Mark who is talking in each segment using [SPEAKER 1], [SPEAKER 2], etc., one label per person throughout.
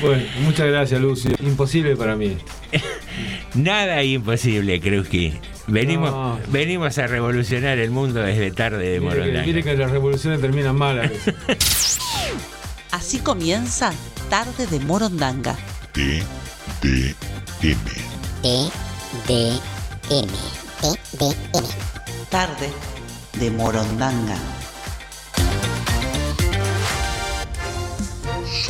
[SPEAKER 1] Bueno, muchas gracias, Lucio. Imposible para mí.
[SPEAKER 2] Nada imposible, creo que. Venimos, venimos a revolucionar el mundo desde tarde de Morondanga.
[SPEAKER 1] Mire que las revoluciones terminan mal a
[SPEAKER 3] Así comienza Tarde de Morondanga.
[SPEAKER 4] T, D, M.
[SPEAKER 5] T, D, M. T, D, M.
[SPEAKER 3] Tarde de Morondanga.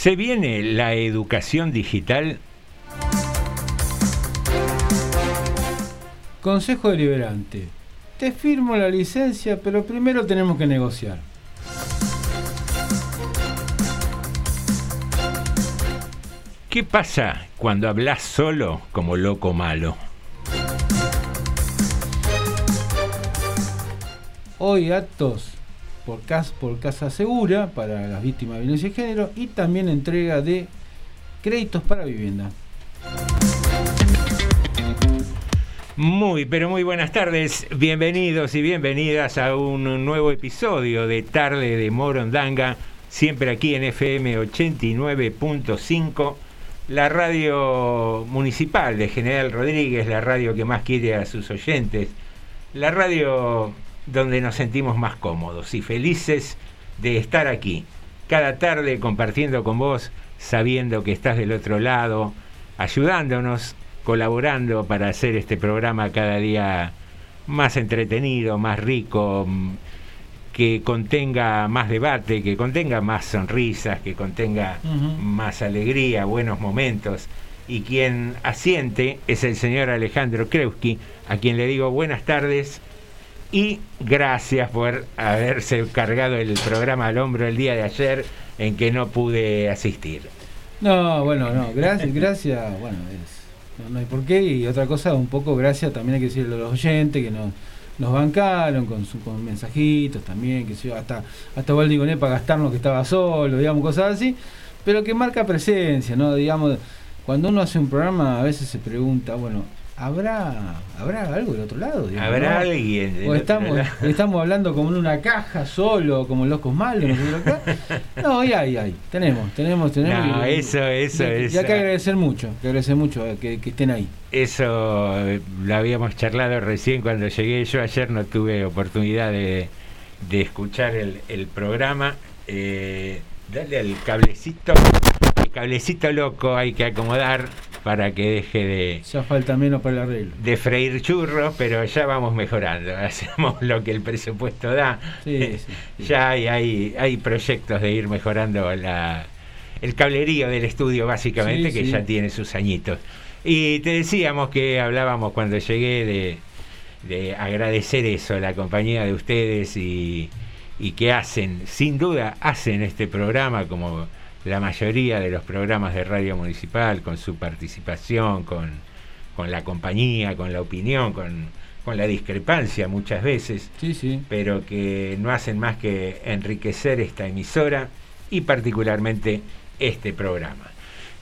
[SPEAKER 2] ¿Se viene la educación digital?
[SPEAKER 1] Consejo deliberante. Te firmo la licencia, pero primero tenemos que negociar.
[SPEAKER 2] ¿Qué pasa cuando hablas solo como loco malo?
[SPEAKER 1] Hoy actos por casa, por casa segura para las víctimas de violencia de género y también entrega de créditos para vivienda.
[SPEAKER 2] Muy, pero muy buenas tardes. Bienvenidos y bienvenidas a un nuevo episodio de Tarde de Morondanga, siempre aquí en FM 89.5 la radio municipal de General Rodríguez, la radio que más quiere a sus oyentes, la radio donde nos sentimos más cómodos y felices de estar aquí, cada tarde compartiendo con vos, sabiendo que estás del otro lado, ayudándonos, colaborando para hacer este programa cada día más entretenido, más rico, que contenga más debate, que contenga más sonrisas, que contenga más alegría, buenos momentos. Y quien asiente es el señor Alejandro Kreuski, a quien le digo buenas tardes y gracias por haberse cargado el programa al hombro el día de ayer en que no pude asistir.
[SPEAKER 1] No, bueno, no, gracias, gracias, bueno, no, hay por qué. Y otra cosa, un poco gracias también hay que decirle a los oyentes que no nos bancaron con, con mensajitos también, que sé hasta, hasta Valdigoné para gastarnos que estaba solo, digamos, cosas así, pero que marca presencia, ¿no? Digamos, cuando uno hace un programa a veces se pregunta, bueno, ¿habrá, ¿habrá algo del otro lado? digamos,
[SPEAKER 2] ¿Habrá
[SPEAKER 1] ¿no?
[SPEAKER 2] alguien del
[SPEAKER 1] O
[SPEAKER 2] otro
[SPEAKER 1] estamos,
[SPEAKER 2] lado?
[SPEAKER 1] estamos hablando como en una caja solo, como locos malos. No, no y hay, hay. Tenemos, tenemos, tenemos.
[SPEAKER 2] No,
[SPEAKER 1] y-
[SPEAKER 2] eso, eso,
[SPEAKER 1] y, y
[SPEAKER 2] eso.
[SPEAKER 1] hay que agradecer mucho, que agradecer mucho eh, que, que estén ahí.
[SPEAKER 2] Eso eh, lo habíamos charlado recién cuando llegué. Yo ayer no tuve oportunidad de, de escuchar el, el programa. Eh, dale al cablecito. El cablecito loco hay que acomodar para que deje de,
[SPEAKER 1] Ya falta menos para el arreglo.
[SPEAKER 2] de freír churros, pero ya vamos mejorando. Hacemos lo que el presupuesto da.
[SPEAKER 1] Sí, sí, sí.
[SPEAKER 2] Ya hay, hay, hay proyectos de ir mejorando la, el cablerío del estudio, básicamente, que ya tiene sus añitos. Y te decíamos que hablábamos cuando llegué de, de agradecer eso, la compañía de ustedes y, y que hacen, sin duda, hacen este programa como la mayoría de los programas de radio municipal, con su participación, con, con la compañía, con la opinión, con, con la discrepancia muchas veces
[SPEAKER 1] Sí, sí.
[SPEAKER 2] pero que no hacen más que enriquecer esta emisora y particularmente este programa.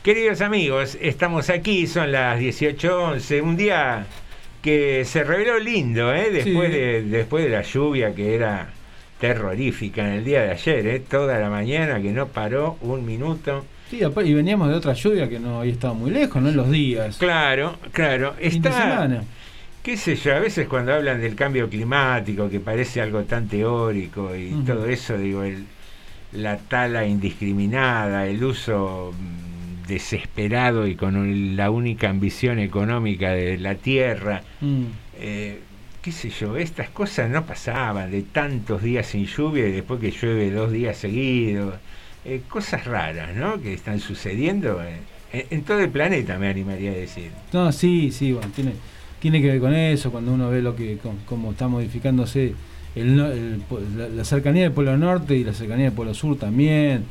[SPEAKER 2] Queridos amigos, estamos aquí, son las 18.11, un día que se reveló lindo, ¿eh? después,
[SPEAKER 1] Sí.
[SPEAKER 2] de, después de la lluvia que era terrorífica en el día de ayer, ¿eh? toda la mañana que no paró un minuto.
[SPEAKER 1] Sí, y veníamos de otra lluvia que no había estado muy lejos, ¿no? En los días.
[SPEAKER 2] Claro, claro, está...
[SPEAKER 1] semana.
[SPEAKER 2] qué sé yo, a veces cuando hablan del cambio climático, que parece algo tan teórico y todo eso, digo, el- la tala indiscriminada, el uso mm, desesperado y con la única ambición económica de la tierra,
[SPEAKER 1] Mm.
[SPEAKER 2] eh, qué sé yo, estas cosas no pasaban de tantos días sin lluvia y después que llueve dos días seguidos, eh, cosas raras, ¿no? Que están sucediendo en, en todo el planeta, me animaría a decir.
[SPEAKER 1] No, sí, sí, bueno, tiene, tiene que ver con eso, cuando uno ve lo que cómo está modificándose el, el la, la cercanía del Polo Norte y la cercanía del Polo Sur también.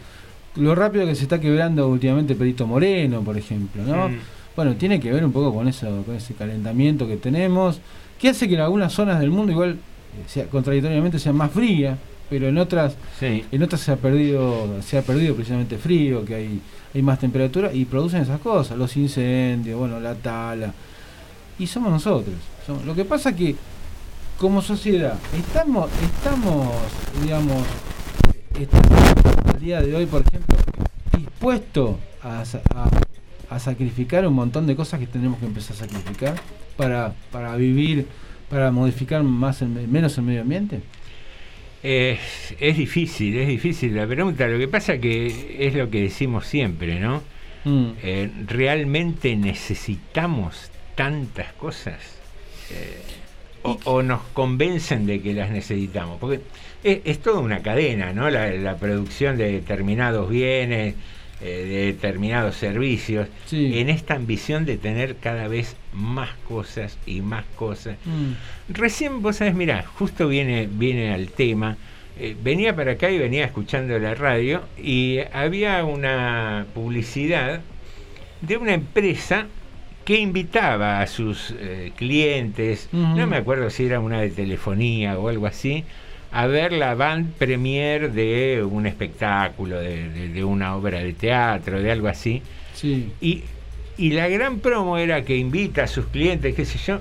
[SPEAKER 1] Lo rápido que se está quebrando últimamente Perito Moreno, por ejemplo, ¿no?
[SPEAKER 2] Mm.
[SPEAKER 1] Bueno, tiene que ver un poco con eso, con ese calentamiento que tenemos, que hace que en algunas zonas del mundo igual eh, sea, contradictoriamente sea más fría, pero en otras
[SPEAKER 2] Sí.
[SPEAKER 1] en otras se ha perdido se ha perdido precisamente frío que hay hay más temperatura y producen esas cosas los incendios bueno la tala y somos nosotros somos- lo que pasa que como sociedad estamos estamos digamos estamos al día de hoy por ejemplo dispuestos a, a- a sacrificar un montón de cosas que tenemos que empezar a sacrificar para para vivir para modificar más el me- menos el medio ambiente
[SPEAKER 2] Es, es difícil, es difícil la pregunta. Lo que pasa que es lo que decimos siempre, ¿no?
[SPEAKER 1] Mm.
[SPEAKER 2] Eh, ¿Realmente necesitamos tantas cosas? Eh, o, o nos convencen de que las necesitamos? Porque es, es toda una cadena, ¿no? La, la producción de determinados bienes, eh, de determinados servicios,
[SPEAKER 1] Sí.
[SPEAKER 2] en esta ambición de tener cada vez más cosas y más cosas.
[SPEAKER 1] Mm.
[SPEAKER 2] Recién, vos sabés, mirá, justo viene, viene al tema. eh, venía para acá y venía escuchando la radio y había una publicidad de una empresa que invitaba a sus eh, clientes, no me acuerdo si era una de telefonía o algo así, a ver la band premier de un espectáculo, de, de- de una obra de teatro, de algo así.
[SPEAKER 1] sí
[SPEAKER 2] Y, y la gran promo era que invita a sus clientes, qué sé yo,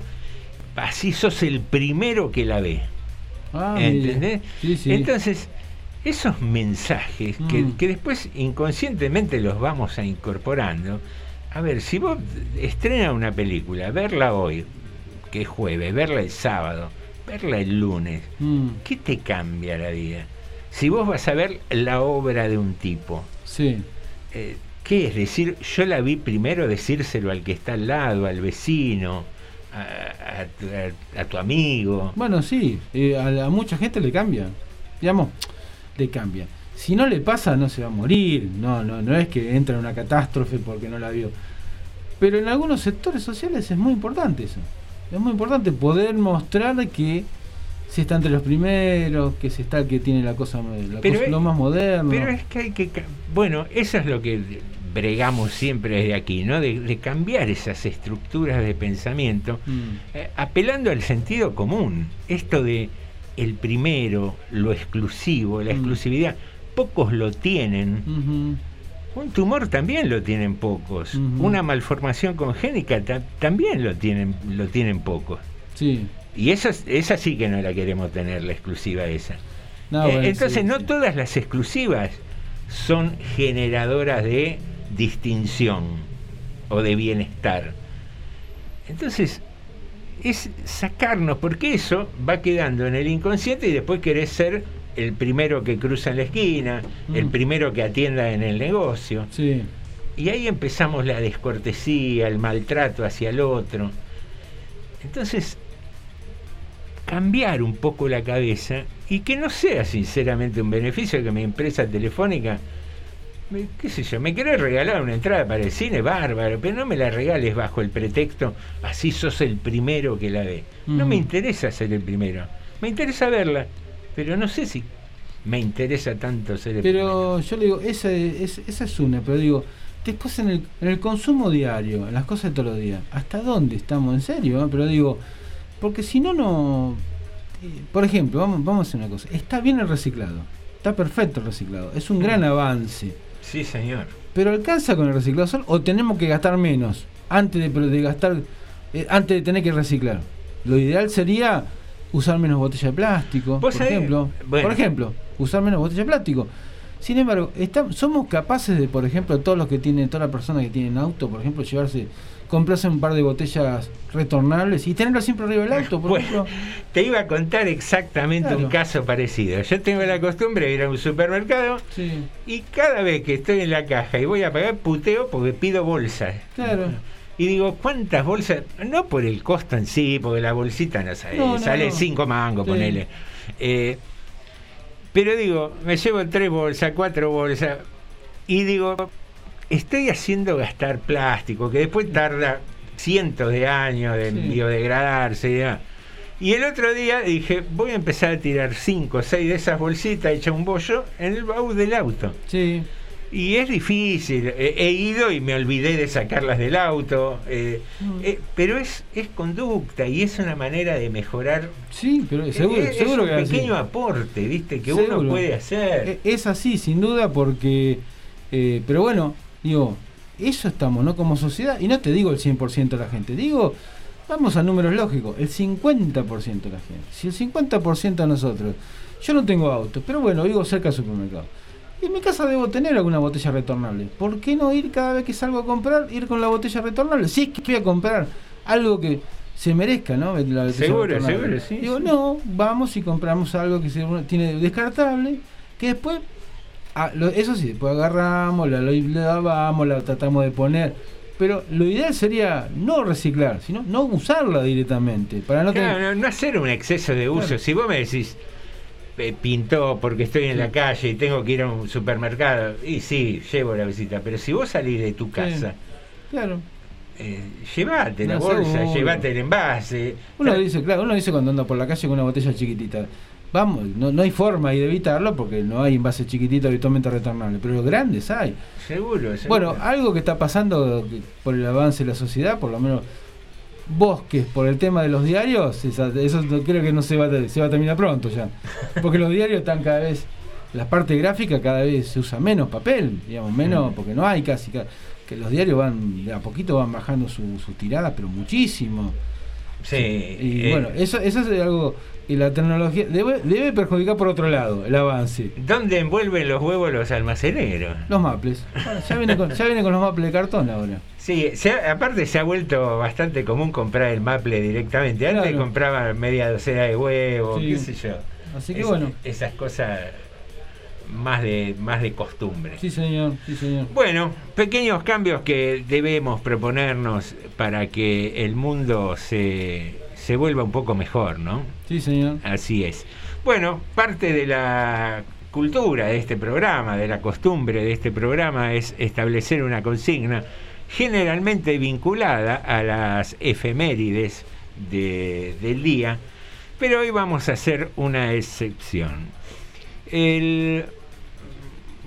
[SPEAKER 2] así sos el primero que la ve.
[SPEAKER 1] Ah.
[SPEAKER 2] ¿Entendés?
[SPEAKER 1] Sí, sí.
[SPEAKER 2] Entonces, esos mensajes que,
[SPEAKER 1] Mm.
[SPEAKER 2] que después inconscientemente los vamos a incorporando. A ver, si vos estrenas una película, verla hoy, que es jueves, verla el sábado, verla el lunes,
[SPEAKER 1] Mm,
[SPEAKER 2] ¿qué te cambia la vida? Si vos vas a ver la obra de un tipo,
[SPEAKER 1] sí.
[SPEAKER 2] eh, ¿qué es decir? Yo la vi primero decírselo al que está al lado, al vecino, a, a tu- a- a tu amigo.
[SPEAKER 1] Bueno, sí. eh, a, a mucha gente le cambia. Digamos, le cambia. Si no le pasa, no se va a morir. No, no, no es que entra en una catástrofe porque no la vio. Pero en algunos sectores sociales es muy importante eso. Es muy importante poder mostrar que se está entre los primeros, que se está que tiene la cosa, la
[SPEAKER 2] Pero
[SPEAKER 1] cosa-
[SPEAKER 2] es-
[SPEAKER 1] lo más moderno.
[SPEAKER 2] Pero es que hay que... Bueno, eso es lo que bregamos siempre desde aquí, ¿no? De, de cambiar esas estructuras de pensamiento,
[SPEAKER 1] Mm,
[SPEAKER 2] eh, apelando al sentido común. Esto de el primero, lo exclusivo, la
[SPEAKER 1] Mm.
[SPEAKER 2] exclusividad, pocos lo tienen. Un tumor también lo tienen pocos. Una malformación congénica ta- también lo tienen, lo tienen pocos.
[SPEAKER 1] Sí.
[SPEAKER 2] Y esa, esa sí que no la queremos tener, la exclusiva esa.
[SPEAKER 1] No,
[SPEAKER 2] Eh, entonces,
[SPEAKER 1] sí,
[SPEAKER 2] no
[SPEAKER 1] sí.
[SPEAKER 2] todas las exclusivas son generadoras de distinción o de bienestar. Entonces, es sacarnos, porque eso va quedando en el inconsciente y después querés ser el primero que cruza en la esquina, el
[SPEAKER 1] Mm.
[SPEAKER 2] primero que atienda en el negocio.
[SPEAKER 1] Sí.
[SPEAKER 2] Y ahí empezamos la descortesía, el maltrato hacia el otro. Entonces, cambiar un poco la cabeza y que no sea sinceramente un beneficio que mi empresa telefónica, me- qué sé yo, me querés regalar una entrada para el cine, bárbaro, pero no me la regales bajo el pretexto, así sos el primero que la ve. No me
[SPEAKER 1] Ujú.
[SPEAKER 2] interesa ser el primero, me interesa verla, pero no sé si me interesa tanto ser.
[SPEAKER 1] Pero yo le digo, esa es, esa es una, pero digo, después en el, en el consumo diario, en las cosas de todos los días, ¿hasta dónde estamos? ¿En serio? eh? Pero digo, porque si no, no... eh, Por ejemplo, vamos, vamos a hacer una cosa. Está bien el reciclado. Está perfecto el reciclado. Es un gran avance.
[SPEAKER 2] Sí, señor.
[SPEAKER 1] Pero alcanza con el reciclado solo o tenemos que gastar menos antes de, de gastar eh, antes de tener que reciclar. Lo ideal sería usar menos botella de plástico, por
[SPEAKER 2] sabés-
[SPEAKER 1] ejemplo.
[SPEAKER 2] bueno.
[SPEAKER 1] Por ejemplo, usar menos botella de plástico. Sin embargo, está- somos capaces de, por ejemplo, todos los que tienen, todas las personas que tienen auto, por ejemplo, llevarse, comprarse un par de botellas retornables y tenerlas siempre arriba del auto, por
[SPEAKER 2] Bueno,
[SPEAKER 1] ejemplo.
[SPEAKER 2] Te iba a contar exactamente un caso parecido. Yo tengo la costumbre de ir a un supermercado
[SPEAKER 1] Sí,
[SPEAKER 2] y cada vez que estoy en la caja y voy a pagar, puteo porque pido bolsas.
[SPEAKER 1] claro.
[SPEAKER 2] Y digo, ¿cuántas bolsas? No por el costo en sí, porque la bolsita no sale,
[SPEAKER 1] No, no,
[SPEAKER 2] sale
[SPEAKER 1] no.
[SPEAKER 2] cinco mangos,
[SPEAKER 1] Sí.
[SPEAKER 2] ponele. Eh, pero digo, me llevo tres bolsas, cuatro bolsas, y digo, estoy haciendo gastar plástico, que después tarda cientos de años de
[SPEAKER 1] Sí.
[SPEAKER 2] biodegradarse y demás. Y el otro día dije, voy a empezar a tirar cinco o seis de esas bolsitas hechas un bollo en el baúl del auto.
[SPEAKER 1] Sí,
[SPEAKER 2] Y es difícil, he, ido y me olvidé de sacarlas del auto, eh,
[SPEAKER 1] Mm.
[SPEAKER 2] eh, pero es, es conducta y es una manera de mejorar.
[SPEAKER 1] sí, pero seguro,
[SPEAKER 2] es, es
[SPEAKER 1] seguro
[SPEAKER 2] un
[SPEAKER 1] que así.
[SPEAKER 2] pequeño aporte, ¿viste? Que
[SPEAKER 1] Seguro.
[SPEAKER 2] uno puede hacer.
[SPEAKER 1] Eh, Es así, sin duda, porque. eh, pero bueno, digo, eso estamos, ¿no? Como sociedad, y no te digo el 100% de la gente, digo, vamos a números lógicos, el 50% de la gente. Si el 50% de nosotros, yo no tengo auto, pero bueno, vivo cerca del supermercado. En mi casa debo tener alguna botella retornable. ¿Por qué no ir cada vez que salgo a comprar, ir con la botella retornable? Si es que voy a comprar algo que se merezca, ¿no? La
[SPEAKER 2] Seguro,
[SPEAKER 1] retornable.
[SPEAKER 2] seguro, sí,
[SPEAKER 1] Digo,
[SPEAKER 2] sí.
[SPEAKER 1] no, vamos y compramos algo que se, tiene descartable, que después Ah, lo- eso sí, después agarramos, la, la lavamos, la tratamos de poner. Pero lo ideal sería no reciclar, sino no usarla directamente. Para no
[SPEAKER 2] Claro,
[SPEAKER 1] tener.
[SPEAKER 2] no, no hacer un exceso de uso.
[SPEAKER 1] Claro.
[SPEAKER 2] Si vos me decís, pintó porque estoy en la calle y tengo que ir a un supermercado, y sí, llevo la visita, pero si vos salís de tu casa,
[SPEAKER 1] Claro.
[SPEAKER 2] eh, llevate la
[SPEAKER 1] No,
[SPEAKER 2] bolsa,
[SPEAKER 1] seguro.
[SPEAKER 2] llevate el envase.
[SPEAKER 1] Uno dice, claro, uno dice cuando anda por la calle con una botella chiquitita. Vamos, no, no hay forma de evitarlo porque no hay envases chiquititos habitualmente retornables, pero los grandes hay.
[SPEAKER 2] Seguro, seguro.
[SPEAKER 1] Bueno, algo que está pasando por el avance de la sociedad, por lo menos bosques, por el tema de los diarios, esa- eso creo que no se va, a, se va a terminar pronto ya. Porque los diarios están cada vez, la parte gráfica cada vez se usa menos papel, digamos, menos, porque no hay casi, ca- que los diarios van, de a poquito van bajando su- sus tiradas, pero muchísimo.
[SPEAKER 2] sí,
[SPEAKER 1] Y
[SPEAKER 2] eh,
[SPEAKER 1] bueno, eso, eso es algo, y la tecnología debe, debe perjudicar por otro lado, el avance.
[SPEAKER 2] ¿Dónde envuelven los huevos los almaceneros?
[SPEAKER 1] Los maples. Bueno, ya, viene con, ya viene con los maples de cartón ahora.
[SPEAKER 2] Sí, se ha- aparte se ha vuelto bastante común comprar el maple directamente. Antes
[SPEAKER 1] Claro.
[SPEAKER 2] compraba media docena de huevos,
[SPEAKER 1] Sí.
[SPEAKER 2] qué sé yo.
[SPEAKER 1] Así que
[SPEAKER 2] Es-
[SPEAKER 1] bueno.
[SPEAKER 2] Esas cosas más de, más de costumbre.
[SPEAKER 1] Sí, señor, sí, señor.
[SPEAKER 2] Bueno, pequeños cambios que debemos proponernos para que el mundo se, se vuelva un poco mejor, ¿no?
[SPEAKER 1] Sí, señor.
[SPEAKER 2] Así es. Bueno, parte de la cultura de este programa, de la costumbre de este programa, es establecer una consigna generalmente vinculada a las efemérides de- del día, pero hoy vamos a hacer una excepción. El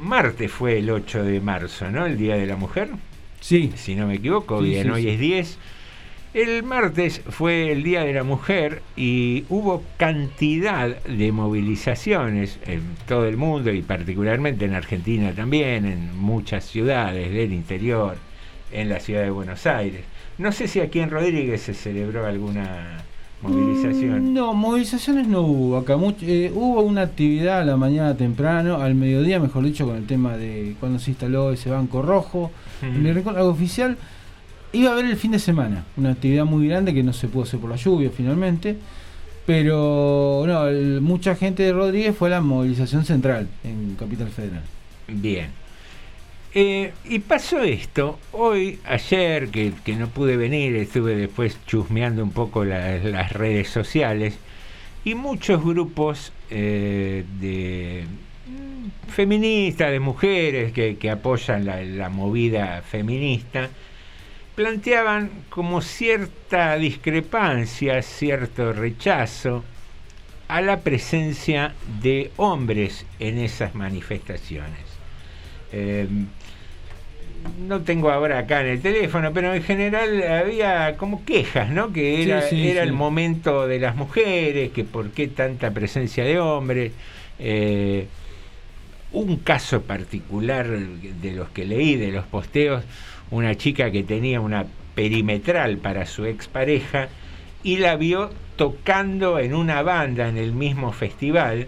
[SPEAKER 2] martes fue el 8 de marzo, ¿no? El Día de la Mujer,
[SPEAKER 1] Sí,
[SPEAKER 2] si no me equivoco,
[SPEAKER 1] Sí,
[SPEAKER 2] bien,
[SPEAKER 1] sí,
[SPEAKER 2] hoy
[SPEAKER 1] sí.
[SPEAKER 2] es 10. El martes fue el Día de la Mujer y hubo cantidad de movilizaciones en todo el mundo y particularmente en Argentina también, en muchas ciudades del interior, en la ciudad de Buenos Aires. No sé si aquí en Rodríguez se celebró alguna movilización.
[SPEAKER 1] Mm, No, movilizaciones no hubo acá. eh, hubo una actividad a la mañana temprano, al mediodía, mejor dicho, con el tema de cuando se instaló ese banco rojo. El rincón, algo oficial. Iba a haber el fin de semana, una actividad muy grande que no se pudo hacer por la lluvia finalmente. Pero no, el- mucha gente de Rodríguez fue a la movilización central en Capital Federal.
[SPEAKER 2] Bien. Eh, y pasó esto, hoy, ayer, que, no pude venir, estuve después chusmeando un poco la- las redes sociales, y muchos grupos eh, de mm, feministas, de mujeres que, apoyan la, la movida feminista, planteaban como cierta discrepancia, cierto rechazo a la presencia de hombres en esas manifestaciones. Eh, no tengo ahora acá en el teléfono, pero en general había como quejas, ¿no? Que era,
[SPEAKER 1] Sí, sí,
[SPEAKER 2] era
[SPEAKER 1] sí.
[SPEAKER 2] el momento de las mujeres, que por qué tanta presencia de hombres. Eh, un caso particular de los que leí, de los posteos, una chica que tenía una perimetral para su expareja y la vio tocando en una banda en el mismo festival.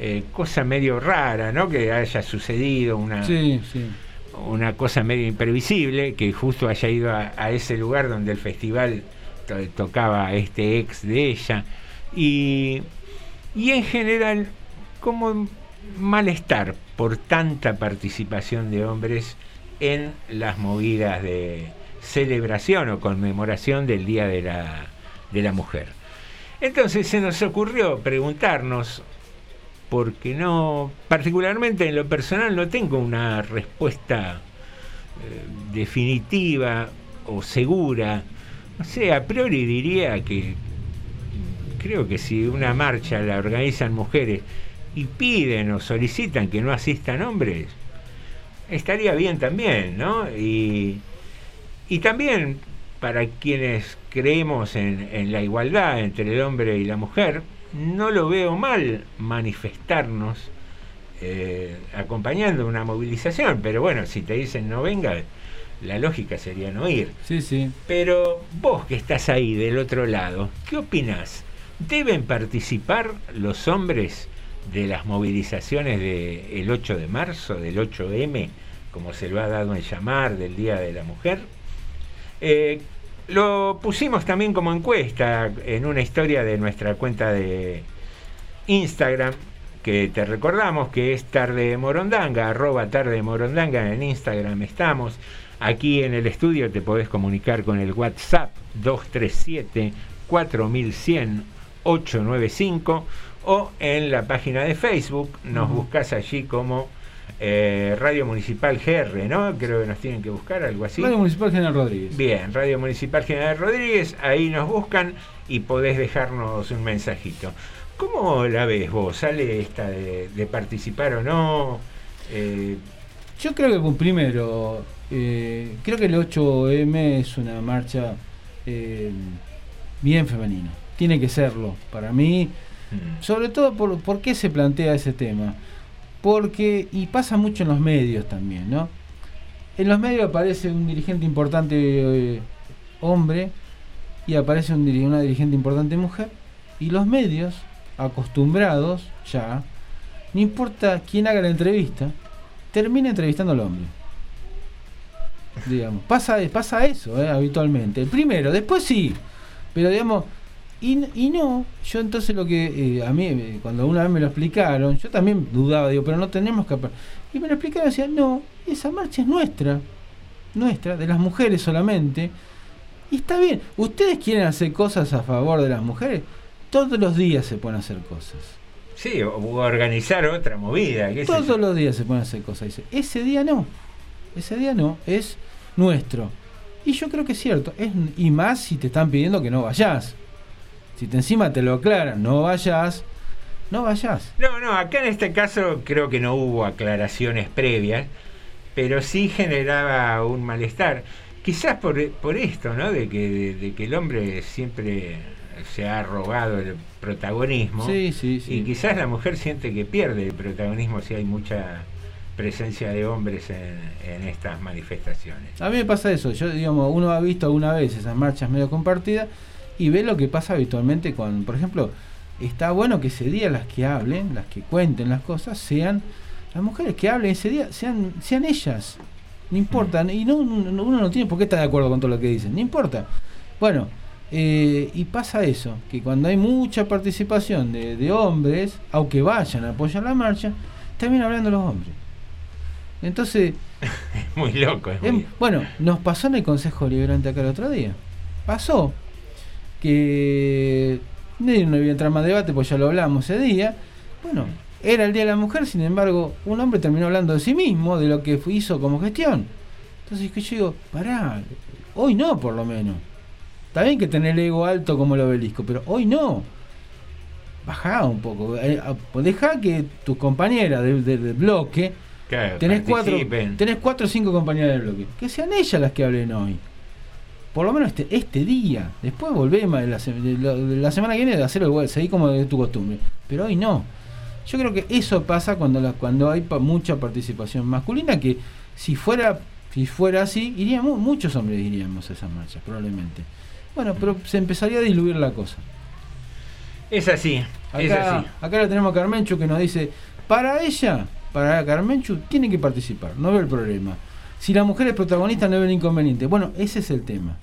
[SPEAKER 2] Eh, cosa medio rara, ¿no? Que haya sucedido una,
[SPEAKER 1] Sí, sí.
[SPEAKER 2] Una cosa medio imprevisible, que justo haya ido a, ese lugar donde el festival to- tocaba este ex de ella. Y, y en general, como malestar por tanta participación de hombres en las movidas de celebración o conmemoración del Día de la, de la Mujer. Entonces se nos ocurrió preguntarnos, porque no, particularmente en lo personal no tengo una respuesta eh, definitiva o segura. No sé, a priori diría que creo que si una marcha la organizan mujeres y piden o solicitan que no asistan hombres, estaría bien también, ¿no? Y, y también para quienes creemos en la igualdad entre el hombre y la mujer, no lo veo mal manifestarnos eh, acompañando una movilización, pero bueno, si te dicen no venga, la lógica sería no ir.
[SPEAKER 1] Sí, sí.
[SPEAKER 2] Pero vos que estás ahí del otro lado, ¿qué opinás? ¿Deben participar los hombres de las movilizaciones del 8 de marzo, del 8M, como se lo ha dado en llamar, del Día de la Mujer? Eh, lo pusimos también como encuesta en una historia de nuestra cuenta de Instagram, que te recordamos que es Tarde de Morondanga, arroba Tarde de Morondanga, en Instagram estamos. Aquí en el estudio te podés comunicar con el WhatsApp 237 4100 895 o en la página de Facebook nos buscas allí como eh, Radio Municipal GR, ¿no? Creo que nos tienen que buscar algo así.
[SPEAKER 1] Radio Municipal General Rodríguez.
[SPEAKER 2] Bien, Radio Municipal General Rodríguez, ahí nos buscan y podés dejarnos un mensajito. ¿Cómo la ves vos? ¿Sale esta de, de participar o no? Eh,
[SPEAKER 1] Yo creo que primero, eh, creo que el 8M es una marcha bien femenina. Tiene que serlo. Para mí,
[SPEAKER 2] mm,
[SPEAKER 1] sobre todo, por, ¿por qué se plantea ese tema? Porque, y pasa mucho en los medios también, ¿no? En los medios aparece un dirigente importante eh, hombre y aparece una dirigente importante mujer. Y los medios, acostumbrados ya, no importa quién haga la entrevista, termina entrevistando al hombre. Digamos, pasa, pasa eso eh, habitualmente. El primero, después sí, pero digamos, y, y no, yo entonces lo que eh, a mí, eh, cuando una vez me lo explicaron, yo también dudaba, digo, pero no tenemos que... apar-". Y me lo explicaron decían, no, esa marcha es nuestra, nuestra, de las mujeres solamente. Y está bien, ustedes quieren hacer cosas a favor de las mujeres, todos los días se pueden hacer cosas.
[SPEAKER 2] sí, o organizar otra movida. qué.
[SPEAKER 1] Todos los días se pueden hacer cosas. Dice, ese día no. Ese día no. Es nuestro. Y yo creo que es cierto. Es, y más si te están pidiendo que no vayas. Si te encima te lo aclaran, no vayas, no vayas.
[SPEAKER 2] No, no, acá en este caso creo que no hubo aclaraciones previas, pero sí generaba un malestar. Quizás por, por esto, ¿no? De que, de, de que el hombre siempre se ha robado el protagonismo.
[SPEAKER 1] Sí, sí, sí.
[SPEAKER 2] Y quizás la mujer siente que pierde el protagonismo si hay mucha presencia de hombres en, en estas manifestaciones.
[SPEAKER 1] A mí me pasa eso, yo digamos, uno ha visto alguna vez esas marchas medio compartidas y ve lo que pasa habitualmente con, por ejemplo, está bueno que ese día las que hablen, las que cuenten las cosas, sean las mujeres que hablen ese día, sean, sean ellas. No importa, y no, no- uno no tiene por qué estar de acuerdo con todo lo que dicen, no importa. Bueno, eh, y pasa eso, que cuando hay mucha participación de, de hombres, aunque vayan a apoyar la marcha, también hablando los hombres. Entonces,
[SPEAKER 2] Muy loco. Es
[SPEAKER 1] Em,
[SPEAKER 2] muy-
[SPEAKER 1] bueno, nos pasó en el Consejo Deliberante acá el otro día. Pasó que no voy a entrar más debate, pues ya lo hablamos ese día. Bueno, era el Día de la Mujer, sin embargo, un hombre terminó hablando de sí mismo, de lo que hizo como gestión. Entonces que yo digo, pará, hoy no por lo menos. Está bien que tener el ego alto como el obelisco, pero hoy no. Bajá un poco. eh, a- Dejá que tus compañeras del del- del bloque tenés cuatro, tenés cuatro o cinco compañeras del bloque. Que sean ellas las que hablen hoy. Por lo menos este, este día. Después volvemos la, semana que viene de hacerlo igual, seguir como de tu costumbre. Pero hoy no. Yo creo que eso pasa cuando la- cuando hay pa- mucha participación masculina, que si fuera, si fuera así, iríamos, muchos hombres iríamos a esas marchas, probablemente. Bueno, pero se empezaría a diluir la cosa.
[SPEAKER 2] Es así, es
[SPEAKER 1] Acá,
[SPEAKER 2] así.
[SPEAKER 1] acá la tenemos a Carmenchu que nos dice, para ella, para Carmenchu, tiene que participar, no ve el problema. Si la mujer es protagonista, no ve el inconveniente. Bueno, ese es el tema.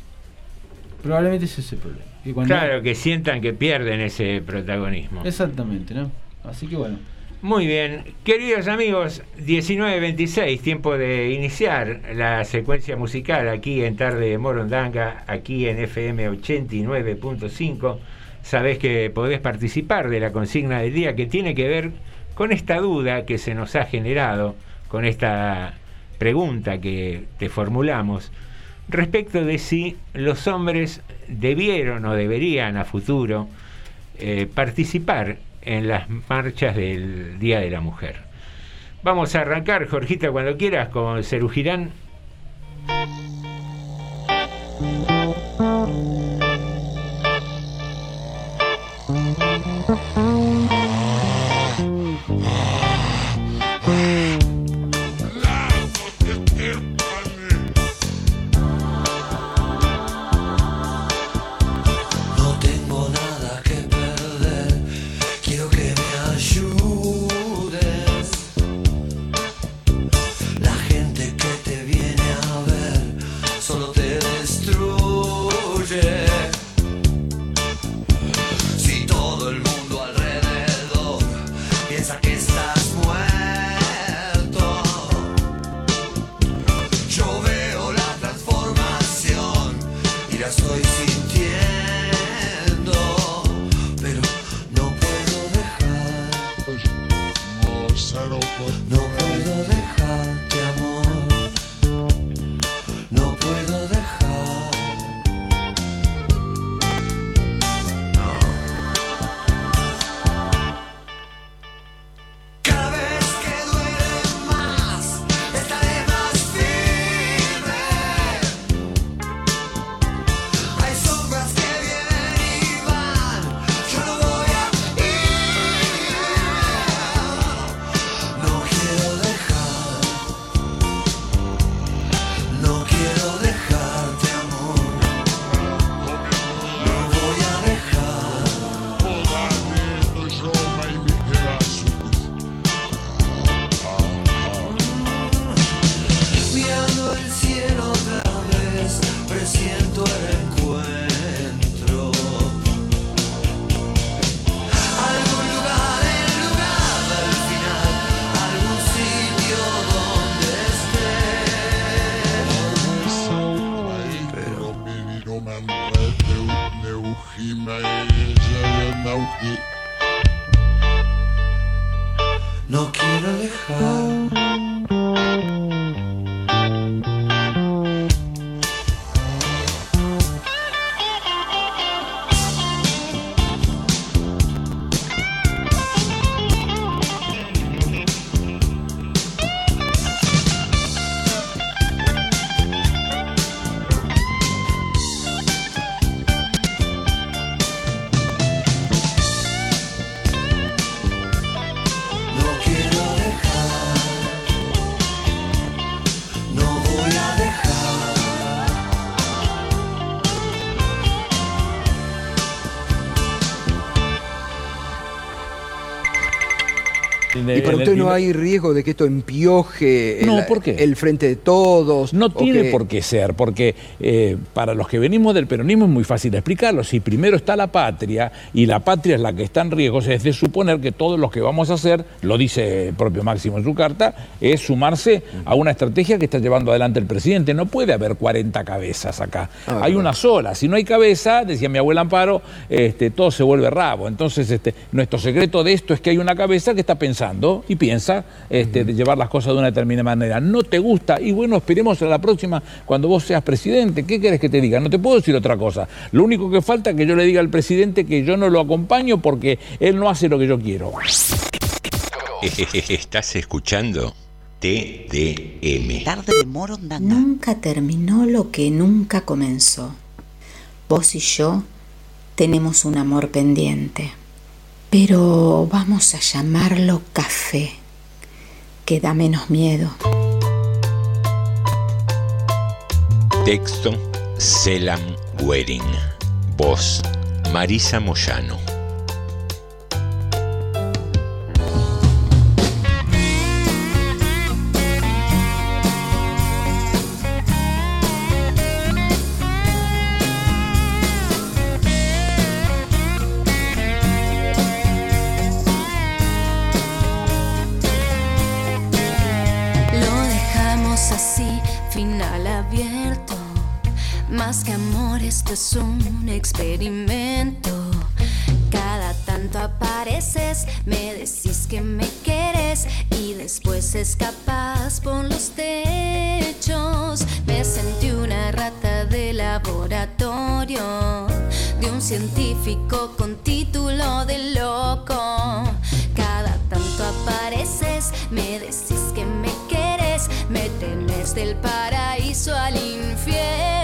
[SPEAKER 1] Probablemente ese es el problema. Que
[SPEAKER 2] Claro, que sientan que pierden ese protagonismo.
[SPEAKER 1] Exactamente, ¿no? Así que bueno.
[SPEAKER 2] Muy bien, queridos amigos, 19.26, tiempo de iniciar la secuencia musical aquí en Tarde de Morondanga, aquí en FM 89.5. Sabés que podés participar de la consigna del día que tiene que ver con esta duda que se nos ha generado, con esta pregunta que te formulamos respecto de si los hombres debieron o deberían a futuro eh, participar en las marchas del Día de la Mujer. Vamos a arrancar, Jorgita, cuando quieras, con Cerugirán.
[SPEAKER 6] No no quiero dejar.
[SPEAKER 7] Hay riesgo de que esto empioje el,
[SPEAKER 8] No, ¿por qué?
[SPEAKER 7] el frente de todos?
[SPEAKER 8] No tiene
[SPEAKER 7] que-
[SPEAKER 8] por qué ser, porque eh, para los que venimos del peronismo es muy fácil explicarlo. Si primero está la patria y la patria es la que está en riesgo, es de suponer que todos los que vamos a hacer, lo dice el propio Máximo en su carta, es sumarse a una estrategia que está llevando adelante el presidente. No puede haber 40 cabezas acá.
[SPEAKER 7] Ah,
[SPEAKER 8] hay una sola. Si no hay cabeza, decía mi abuela Amparo, este, todo se vuelve rabo. Entonces, este, nuestro secreto de esto es que hay una cabeza que está pensando y piensa este, de llevar las cosas de una determinada manera. No te gusta, y bueno, esperemos a la próxima cuando vos seas presidente. ¿Qué querés que te diga? No te puedo decir otra cosa. Lo único que falta es que yo le diga al presidente que yo no lo acompaño porque él no hace lo que yo quiero.
[SPEAKER 2] Estás escuchando TDM.
[SPEAKER 3] Tarde de Morondanga.
[SPEAKER 9] Nunca terminó lo que nunca comenzó. Vos y yo tenemos un amor pendiente, pero vamos a llamarlo café, que da menos miedo.
[SPEAKER 2] Texto Selam Wering. Voz Marisa Moyano.
[SPEAKER 10] Es un experimento. Cada tanto apareces, me decís que me quieres y después escapas por los techos. Me sentí una rata de laboratorio de un científico con título de loco. Cada tanto apareces, me decís que me quieres, me tenés del paraíso al infierno.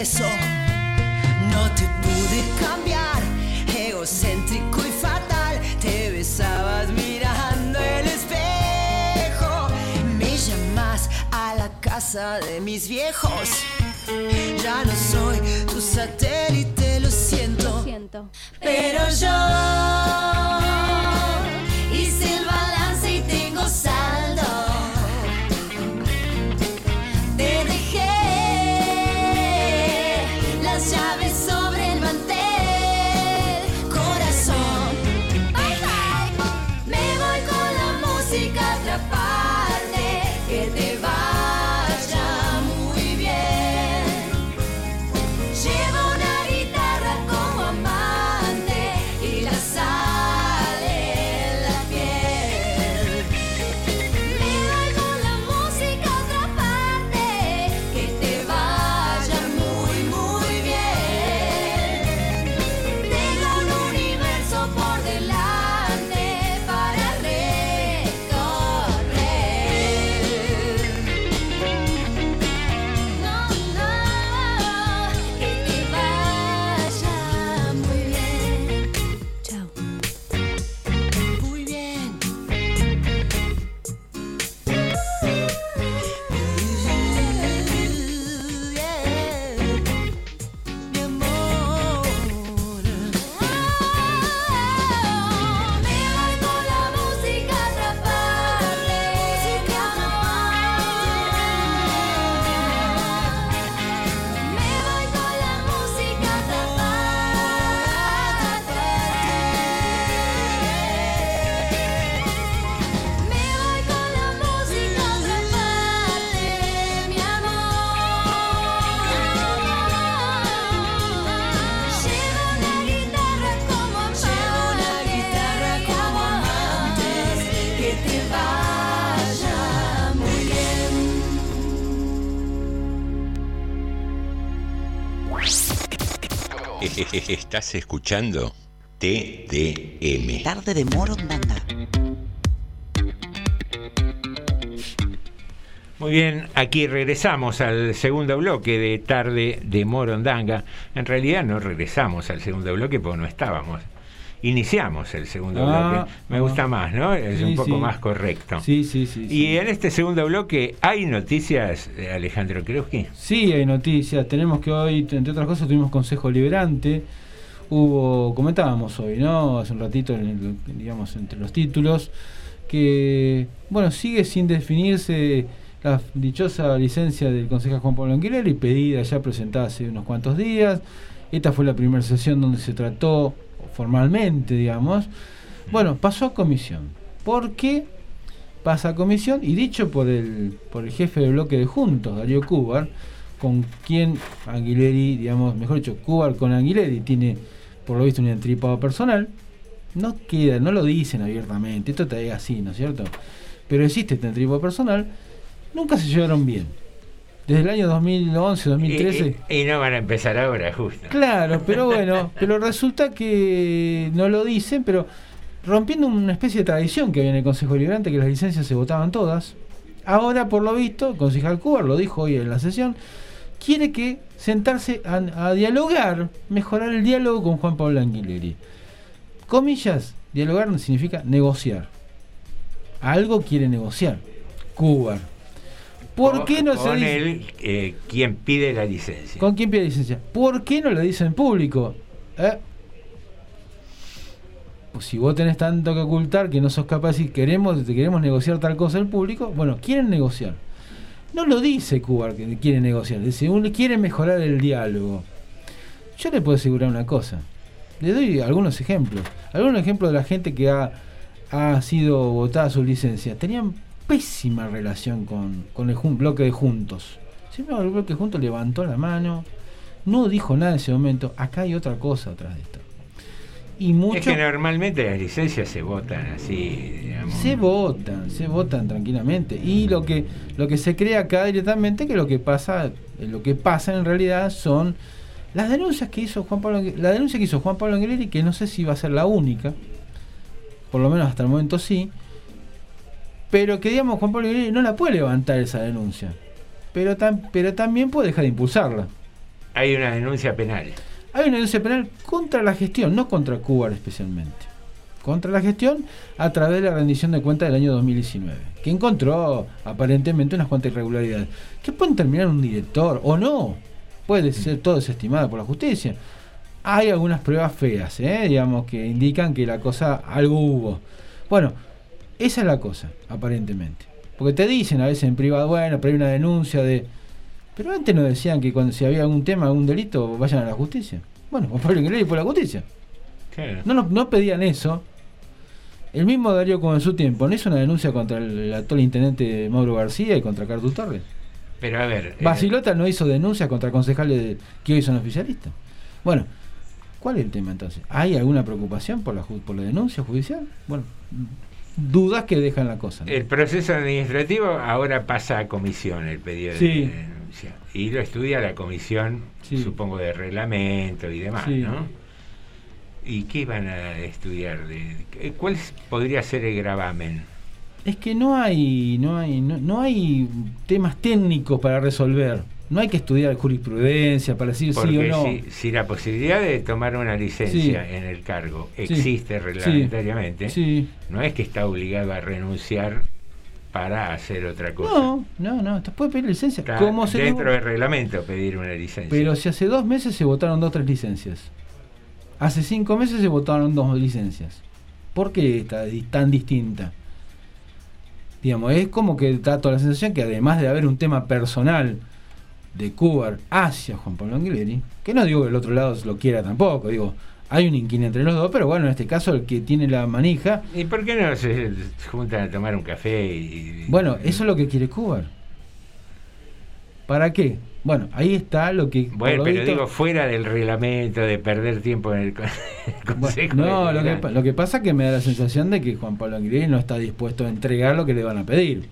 [SPEAKER 11] Peso. No te pude cambiar, egocéntrico y fatal. Te besabas mirando el espejo. Me llamas a la casa de mis viejos. Ya no soy tu satélite, lo siento. Pero yo
[SPEAKER 12] Estás escuchando TDM.
[SPEAKER 3] Tarde de Morondanga.
[SPEAKER 2] Muy bien, aquí regresamos al segundo bloque de Tarde de Morondanga. En realidad no regresamos al segundo bloque porque no estábamos. Iniciamos el segundo
[SPEAKER 1] Ah,
[SPEAKER 2] bloque. Me
[SPEAKER 1] ah.
[SPEAKER 2] gusta más, ¿no? Es
[SPEAKER 1] Sí,
[SPEAKER 2] un poco
[SPEAKER 1] sí.
[SPEAKER 2] más correcto.
[SPEAKER 1] Sí, sí, sí.
[SPEAKER 2] Y en este segundo bloque hay noticias, Alejandro Kreuski.
[SPEAKER 1] Sí, hay noticias. Tenemos que hoy, entre otras cosas, tuvimos Consejo Liberante. Hubo, comentábamos hoy, ¿no? Hace un ratito, en el- digamos, entre los títulos, que, bueno, sigue sin definirse la dichosa licencia del concejal Juan Pablo Anguilera y pedida ya presentada hace unos cuantos días. Esta fue la primera sesión donde se trató formalmente, digamos. Bueno, pasó a comisión. ¿Por qué pasa a comisión? Y dicho por el, por el jefe del bloque de Juntos, Darío Cubar, con quien Aguileri, digamos, mejor dicho, Cubar con Aguileri tiene, por lo visto, un entripado personal. No queda, no lo dicen abiertamente, esto te así, ¿no es cierto? Pero existe este entripado personal. Nunca se llevaron bien. Desde el año 2011, 2013.
[SPEAKER 2] Y, y no van a empezar ahora, justo.
[SPEAKER 1] Claro, pero bueno, pero resulta que no lo dicen, pero rompiendo una especie de tradición que había en el Consejo Liberante, que las licencias se votaban todas. Ahora, por lo visto, el concejal Cubar lo dijo hoy en la sesión, quiere que sentarse a, a dialogar, mejorar el diálogo con Juan Pablo Anguileri. Comillas, dialogar significa negociar. Algo quiere negociar. Cubar. ¿Por qué no se
[SPEAKER 2] Con
[SPEAKER 1] dice?
[SPEAKER 2] él, eh, quien pide la licencia.
[SPEAKER 1] ¿Con quién pide licencia? ¿Por qué no lo dice en público? ¿Eh? Pues si vos tenés tanto que ocultar que no sos capaz y queremos, te queremos negociar tal cosa en público, bueno, quieren negociar. No lo dice Cuba que quiere negociar, dice, quiere mejorar el diálogo. Yo le puedo asegurar una cosa. Le doy algunos ejemplos. Algunos ejemplos de la gente que ha, ha sido votada sus licencias. Tenían pésima relación con, con el jun- bloque de Juntos. Siempre el bloque de Juntos levantó la mano, no dijo nada en ese momento. Acá hay otra cosa atrás de esto. Y mucho...
[SPEAKER 2] Es que normalmente las licencias se votan así, digamos.
[SPEAKER 1] Se votan, se votan tranquilamente. Y lo que lo que se cree acá directamente que lo que pasa, lo que pasa en realidad son las denuncias que hizo Juan Pablo la denuncia que hizo Juan Pablo Anguilleri, que no sé si va a ser la única, por lo menos hasta el momento sí, pero que digamos Juan Pablo Anguilleri no la puede levantar esa denuncia. Pero pero también puede dejar de impulsarla.
[SPEAKER 2] Hay una denuncia penal.
[SPEAKER 1] Hay una denuncia penal contra la gestión, no contra Cuba especialmente. Contra la gestión a través de la rendición de cuentas del año 2019, que encontró aparentemente unas cuantas irregularidades, que pueden terminar un director o no, puede ser todo desestimado por la justicia. Hay algunas pruebas feas, ¿eh? digamos, que indican que la cosa, algo hubo. Bueno, esa es la cosa, aparentemente. Porque te dicen a veces en privado, bueno, pero hay una denuncia de... Pero antes nos decían que cuando si había algún tema, algún delito, vayan a la justicia. Bueno, Juan Pablo Inglés fue a la justicia.
[SPEAKER 2] Claro.
[SPEAKER 1] No, no, no pedían eso. El mismo Darío como en su tiempo, ¿no hizo una denuncia contra el actual intendente Mauro García y contra Cartu Torres?
[SPEAKER 2] Pero a ver. eh,
[SPEAKER 1] Basilota no hizo denuncia contra concejales de- que hoy son oficialistas. Bueno, ¿cuál es el tema entonces? ¿Hay alguna preocupación por la, por la denuncia judicial? Bueno, dudas que dejan la cosa. ¿no?
[SPEAKER 2] El proceso administrativo ahora pasa a comisión, el pedido
[SPEAKER 1] Sí.
[SPEAKER 2] de denuncia. Y lo estudia la comisión, supongo, de reglamento y demás,
[SPEAKER 1] Sí.
[SPEAKER 2] ¿no? ¿Y qué van a estudiar? De, ¿Cuál podría ser el gravamen?
[SPEAKER 1] Es que no hay, no hay, no, no hay temas técnicos para resolver. No hay que estudiar jurisprudencia para decir sí o no.
[SPEAKER 2] si, si la posibilidad de tomar una licencia
[SPEAKER 1] Sí.
[SPEAKER 2] en el cargo existe
[SPEAKER 1] Sí.
[SPEAKER 2] reglamentariamente,
[SPEAKER 1] Sí.
[SPEAKER 2] no es que está obligado a renunciar para hacer otra cosa.
[SPEAKER 1] No, no, no, te puede pedir licencia.
[SPEAKER 2] Está
[SPEAKER 1] Como se
[SPEAKER 2] dentro del reglamento pedir una licencia.
[SPEAKER 1] Pero si hace dos meses se votaron dos o tres licencias. Hace cinco meses se votaron dos licencias. ¿Por qué está tan distinta? Digamos, es como que da toda la sensación que además de haber un tema personal de Cuba hacia Juan Pablo Anguilleri, que no digo que el otro lado lo quiera tampoco, digo, hay un inquina entre los dos, pero bueno, en este caso el que tiene la manija,
[SPEAKER 2] ¿Y por qué no se juntan a tomar un café y,
[SPEAKER 1] bueno, eso es lo que quiere Cuba. ¿Para qué? Bueno, ahí está lo que...
[SPEAKER 2] Bueno, pero
[SPEAKER 1] visto-
[SPEAKER 2] digo, fuera del reglamento, de perder tiempo en el, con- el Consejo.
[SPEAKER 1] No, lo que, lo pasa es que me da la sensación de que Juan Pablo Aguirre no está dispuesto a entregar lo que le van a pedir.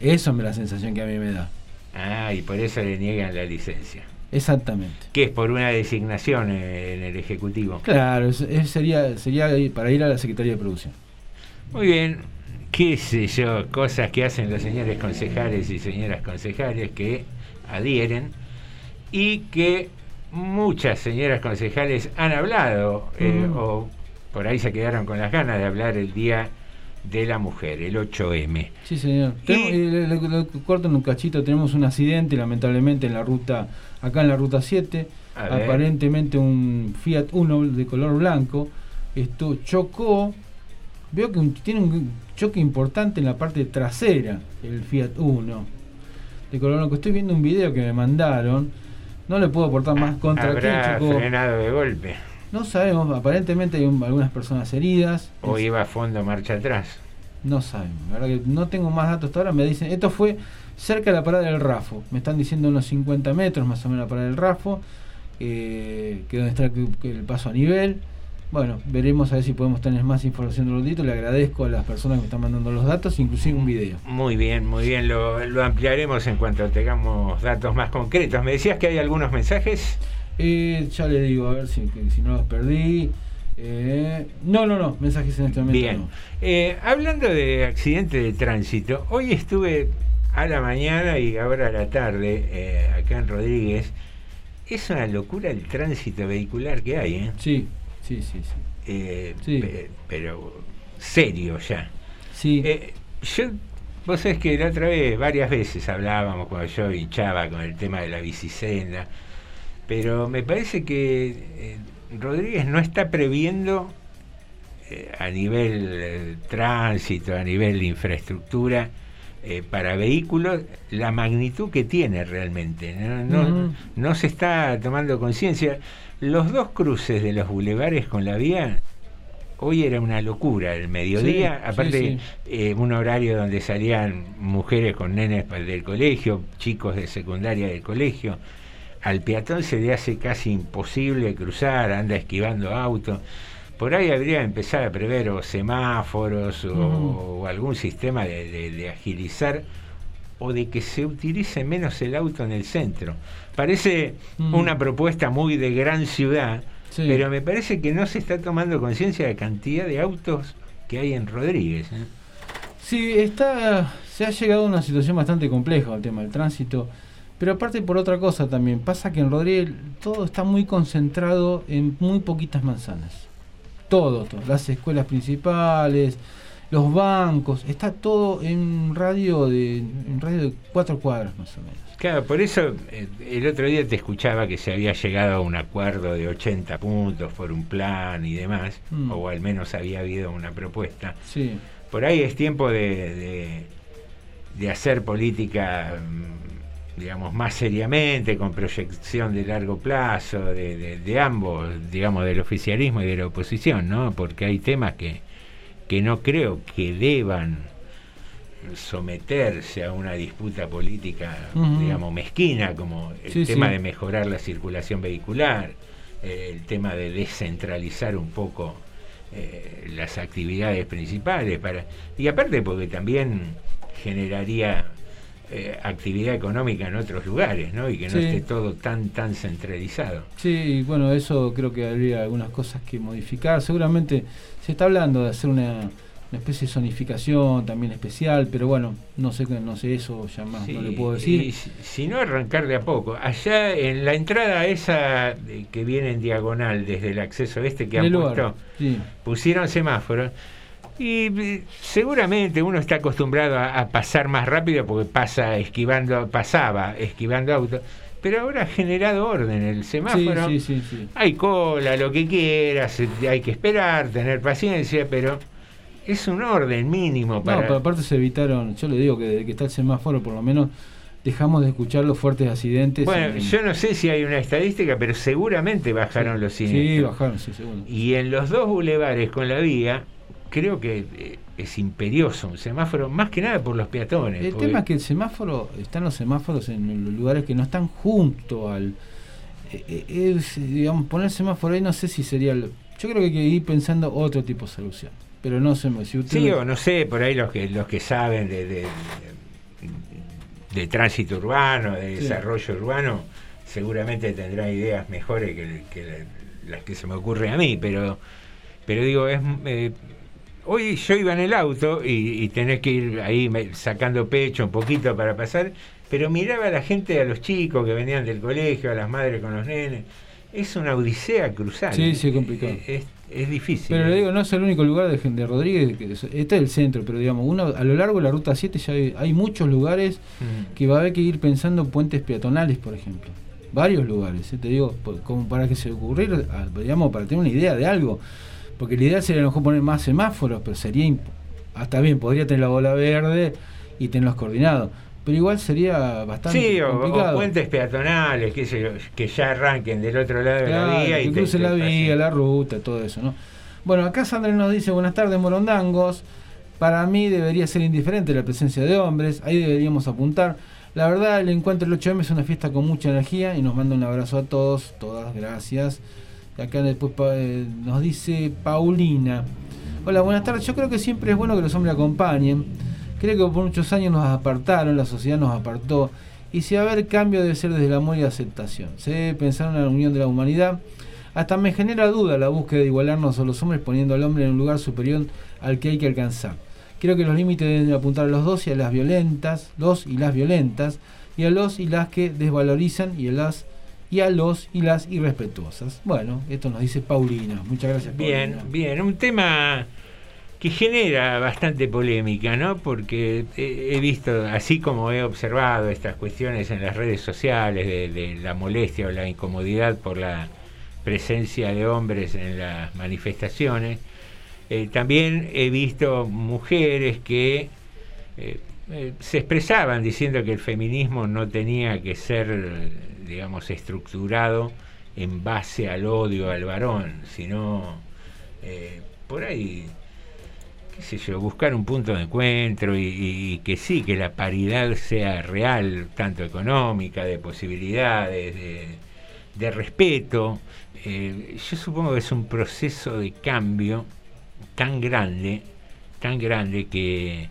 [SPEAKER 1] Eso da la sensación que a mí me da.
[SPEAKER 2] Ah, y por eso le niegan la licencia.
[SPEAKER 1] Exactamente.
[SPEAKER 2] Que es por una designación en el Ejecutivo.
[SPEAKER 1] Claro, es- es- sería, sería para ir a la Secretaría de Producción.
[SPEAKER 2] Muy bien, qué sé yo, cosas que hacen los señores concejales y señoras concejales que adhieren y que muchas señoras concejales han hablado eh,
[SPEAKER 1] Mm.
[SPEAKER 2] o por ahí se quedaron con las ganas de hablar el Día de la Mujer, el 8M.
[SPEAKER 1] Sí, señor. Tenemos- eh, corto en un cachito, tenemos un accidente lamentablemente en la ruta, acá en la ruta 7,
[SPEAKER 2] A ver.
[SPEAKER 1] aparentemente un Fiat Uno de color blanco, esto chocó, veo que un- tiene un choque importante en la parte trasera, el Fiat Uno de color blanco. Estoy viendo un video que me mandaron, no le puedo aportar más contra
[SPEAKER 2] Habrá
[SPEAKER 1] chocó.
[SPEAKER 2] frenado de golpe
[SPEAKER 1] No sabemos, aparentemente hay un- algunas personas heridas.
[SPEAKER 2] o iba a fondo marcha atrás.
[SPEAKER 1] No sabemos, la verdad que no tengo más datos hasta ahora. Me dicen, esto fue cerca de la parada del Rafo. Me están diciendo unos 50 metros más o menos la parada del Rafo, eh, que donde está el, el paso a nivel. Bueno, veremos a ver si podemos tener más información de los datos. Le agradezco a las personas que me están mandando los datos, inclusive un video.
[SPEAKER 2] Muy bien, muy bien, lo, lo ampliaremos en cuanto tengamos datos más concretos. Me decías que hay algunos mensajes.
[SPEAKER 1] Eh, ya le digo, a ver si, que- si no los perdí. Eh, no, no, no, mensajes en este momento.
[SPEAKER 2] Bien.
[SPEAKER 1] no.
[SPEAKER 2] Eh, hablando de accidente de tránsito, hoy estuve a la mañana y ahora a la tarde eh, acá en Rodríguez. Es una locura el tránsito vehicular que hay, ¿eh?
[SPEAKER 1] Sí, sí, sí, sí.
[SPEAKER 2] Eh,
[SPEAKER 1] Sí.
[SPEAKER 2] pe- pero serio ya.
[SPEAKER 1] Sí.
[SPEAKER 2] Yo, vos sabés que la otra vez, varias veces hablábamos cuando yo hinchaba con el tema de la bicicenda, pero me parece que eh, Rodríguez no está previendo eh, a nivel eh, tránsito, a nivel infraestructura, eh, para vehículos, la magnitud que tiene realmente. No, no,
[SPEAKER 1] Ujú.
[SPEAKER 2] no se está tomando conciencia. Los dos cruces de los bulevares con la vía, hoy era una locura. El mediodía,
[SPEAKER 1] Sí,
[SPEAKER 2] aparte,
[SPEAKER 1] sí,
[SPEAKER 2] eh, un horario donde salían mujeres con nenes del colegio, chicos de secundaria del colegio. Al peatón se le hace casi imposible cruzar, anda esquivando autos. Por ahí habría que empezar a prever o semáforos o, o algún sistema de, de- de agilizar o de que se utilice menos el auto en el centro. Parece
[SPEAKER 1] Mm.
[SPEAKER 2] una propuesta muy de gran ciudad,
[SPEAKER 1] Sí.
[SPEAKER 2] pero me parece que no se está tomando conciencia de la cantidad de autos que hay en Rodríguez. ¿eh?
[SPEAKER 1] Sí, está, se ha llegado a una situación bastante compleja el tema del tránsito, pero aparte por otra cosa también, pasa que en Rodríguez todo está muy concentrado en muy poquitas manzanas. Todo, todo, las escuelas principales, los bancos, está todo en radio de, en radio de cuatro cuadras más o menos.
[SPEAKER 2] Claro, por eso eh, el otro día te escuchaba que se había llegado a un acuerdo de 80 puntos por un plan y demás,
[SPEAKER 1] Mm.
[SPEAKER 2] o al menos había habido una propuesta.
[SPEAKER 1] Sí.
[SPEAKER 2] Por ahí es tiempo de, de, de hacer política, mm, digamos, más seriamente, con proyección de largo plazo, de, de- de ambos, digamos, del oficialismo y de la oposición, ¿no? Porque hay temas que, que no creo que deban someterse a una disputa política, digamos, mezquina, como el
[SPEAKER 1] Sí,
[SPEAKER 2] tema
[SPEAKER 1] sí.
[SPEAKER 2] de mejorar la circulación vehicular, eh, el tema de descentralizar un poco eh, las actividades principales para y aparte porque también generaría eh, actividad económica en otros lugares, ¿no? Y que no
[SPEAKER 1] Sí.
[SPEAKER 2] esté todo tan tan centralizado.
[SPEAKER 1] Sí, bueno, eso creo que habría algunas cosas que modificar. Seguramente se está hablando de hacer una, una especie de zonificación también especial, pero bueno, no sé no sé eso ya más no le puedo decir.
[SPEAKER 2] Y si, si no arrancar de a poco. Allá en la entrada esa que viene en diagonal desde el acceso este que
[SPEAKER 1] En
[SPEAKER 2] han puesto,
[SPEAKER 1] sí.
[SPEAKER 2] pusieron semáforos. Y eh, seguramente uno está acostumbrado a, a pasar más rápido porque pasa esquivando, pasaba esquivando autos, pero ahora ha generado orden el semáforo.
[SPEAKER 1] Sí, sí, sí, sí.
[SPEAKER 2] Hay cola, lo que quieras, eh, hay que esperar, tener paciencia, pero es un orden mínimo
[SPEAKER 1] No,
[SPEAKER 2] para.
[SPEAKER 1] pero aparte se evitaron, yo le digo que desde que está el semáforo por lo menos dejamos de escuchar los fuertes accidentes.
[SPEAKER 2] Bueno,
[SPEAKER 1] en-
[SPEAKER 2] yo no sé si hay una estadística, pero seguramente bajaron los
[SPEAKER 1] Sí,
[SPEAKER 2] siniestros.
[SPEAKER 1] bajaron, sí, seguro.
[SPEAKER 2] Y en los dos bulevares con la vía, creo que eh, es imperioso un semáforo, más que nada por los peatones.
[SPEAKER 1] El
[SPEAKER 2] porque-
[SPEAKER 1] tema es que el semáforo, están los semáforos en los lugares que no están junto al... eh, eh, es, digamos, poner semáforo ahí no sé si sería... el- yo creo que hay que ir pensando otro tipo de solución. Pero no sé, si usted...
[SPEAKER 2] Sí, o no sé, por ahí los que los que saben de, de, de tránsito urbano, de
[SPEAKER 1] Sí.
[SPEAKER 2] desarrollo urbano, seguramente tendrá ideas mejores que, que la- las que se me ocurre a mí, pero, pero digo, es, eh, hoy yo iba en el auto y, y tenés que ir ahí me- sacando pecho un poquito para pasar, pero miraba a la gente, a los chicos que venían del colegio, a las madres con los nenes. Es una odisea cruzar.
[SPEAKER 1] Sí, sí, es complicado.
[SPEAKER 2] Es, es difícil.
[SPEAKER 1] Pero
[SPEAKER 2] ¿eh?
[SPEAKER 1] le digo, no es el único lugar de, de Rodríguez, que es- este es el centro, pero digamos, uno a lo largo de la ruta 7 ya hay, hay muchos lugares
[SPEAKER 2] Mm.
[SPEAKER 1] que va a haber que ir pensando puentes peatonales, por ejemplo. Varios lugares, ¿eh? te digo, como para que se ocurrir, a- digamos, para tener una idea de algo. Porque la idea sería a lo mejor poner más semáforos, pero sería. Hasta bien, podría tener la bola verde y tenerlos coordinados. Pero igual sería bastante
[SPEAKER 2] Sí, o, puentes peatonales, sé yo, que ya arranquen del otro lado de la vía y
[SPEAKER 1] que
[SPEAKER 2] te-
[SPEAKER 1] cruce
[SPEAKER 2] te
[SPEAKER 1] la vía, la ruta, todo eso, ¿no? Bueno, acá Sandra nos dice, buenas tardes, morondangos. Para mí debería ser indiferente la presencia de hombres, ahí deberíamos apuntar. La verdad, el encuentro del 8M es una fiesta con mucha energía y nos manda un abrazo a todos, todas, gracias. Acá después eh, nos dice Paulina. Hola, buenas tardes. Yo creo que siempre es bueno que los hombres acompañen. Creo que por muchos años nos apartaron, la sociedad nos apartó. Y si va a haber cambio debe ser desde el amor y la aceptación. Se debe pensar en la unión de la humanidad. Hasta me genera duda la búsqueda de igualarnos a los hombres poniendo al hombre en un lugar superior al que hay que alcanzar. Creo que los límites deben apuntar a los dos y a las violentas, los y las violentas, y a los y las que desvalorizan y a las y a los y las irrespetuosas. Bueno, esto nos dice Paulina. Muchas gracias,
[SPEAKER 2] Bien,
[SPEAKER 1] Paulina.
[SPEAKER 2] bien, un tema que genera bastante polémica, ¿no? Porque he, he visto, así como he observado estas cuestiones en las redes sociales de, de la molestia o la incomodidad por la presencia de hombres en las manifestaciones, eh, también he visto mujeres que eh, eh, se expresaban diciendo que el feminismo no tenía que ser, eh, digamos, estructurado en base al odio al varón, sino eh, por ahí, qué sé yo, buscar un punto de encuentro y, que sí, que la paridad sea real, tanto económica, de posibilidades, de, respeto. Eh, yo supongo que es un proceso de cambio tan grande, tan grande que,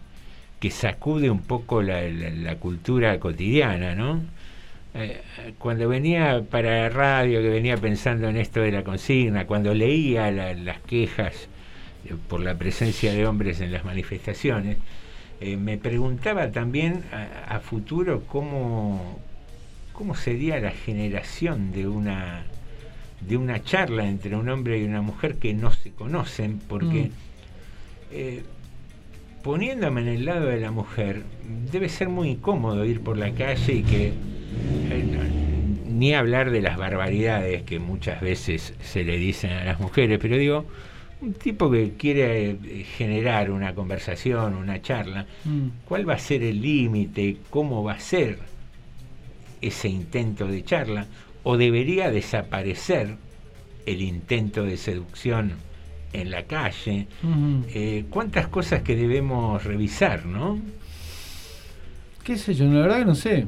[SPEAKER 2] que sacude un poco la cultura cotidiana, ¿no? Eh, cuando venía para la radio, que venía pensando en esto de la consigna, cuando leía la- las quejas eh, por la presencia de hombres en las manifestaciones, eh, me preguntaba también a, a futuro cómo, cómo sería la generación de una de una charla entre un hombre y una mujer que no se conocen, porque
[SPEAKER 1] Mm.
[SPEAKER 2] eh, poniéndome en el lado de la mujer, debe ser muy incómodo ir por la calle y que eh, ni hablar de las barbaridades que muchas veces se le dicen a las mujeres, pero digo, un tipo que quiere eh, generar una conversación, una charla,
[SPEAKER 1] Mm.
[SPEAKER 2] ¿cuál va a ser el límite? ¿Cómo va a ser ese intento de charla? ¿O debería desaparecer el intento de seducción en la calle?
[SPEAKER 1] Ujú.
[SPEAKER 2] Eh, ¿Cuántas cosas que debemos revisar, no?
[SPEAKER 1] ¿Qué sé yo? La verdad que no sé.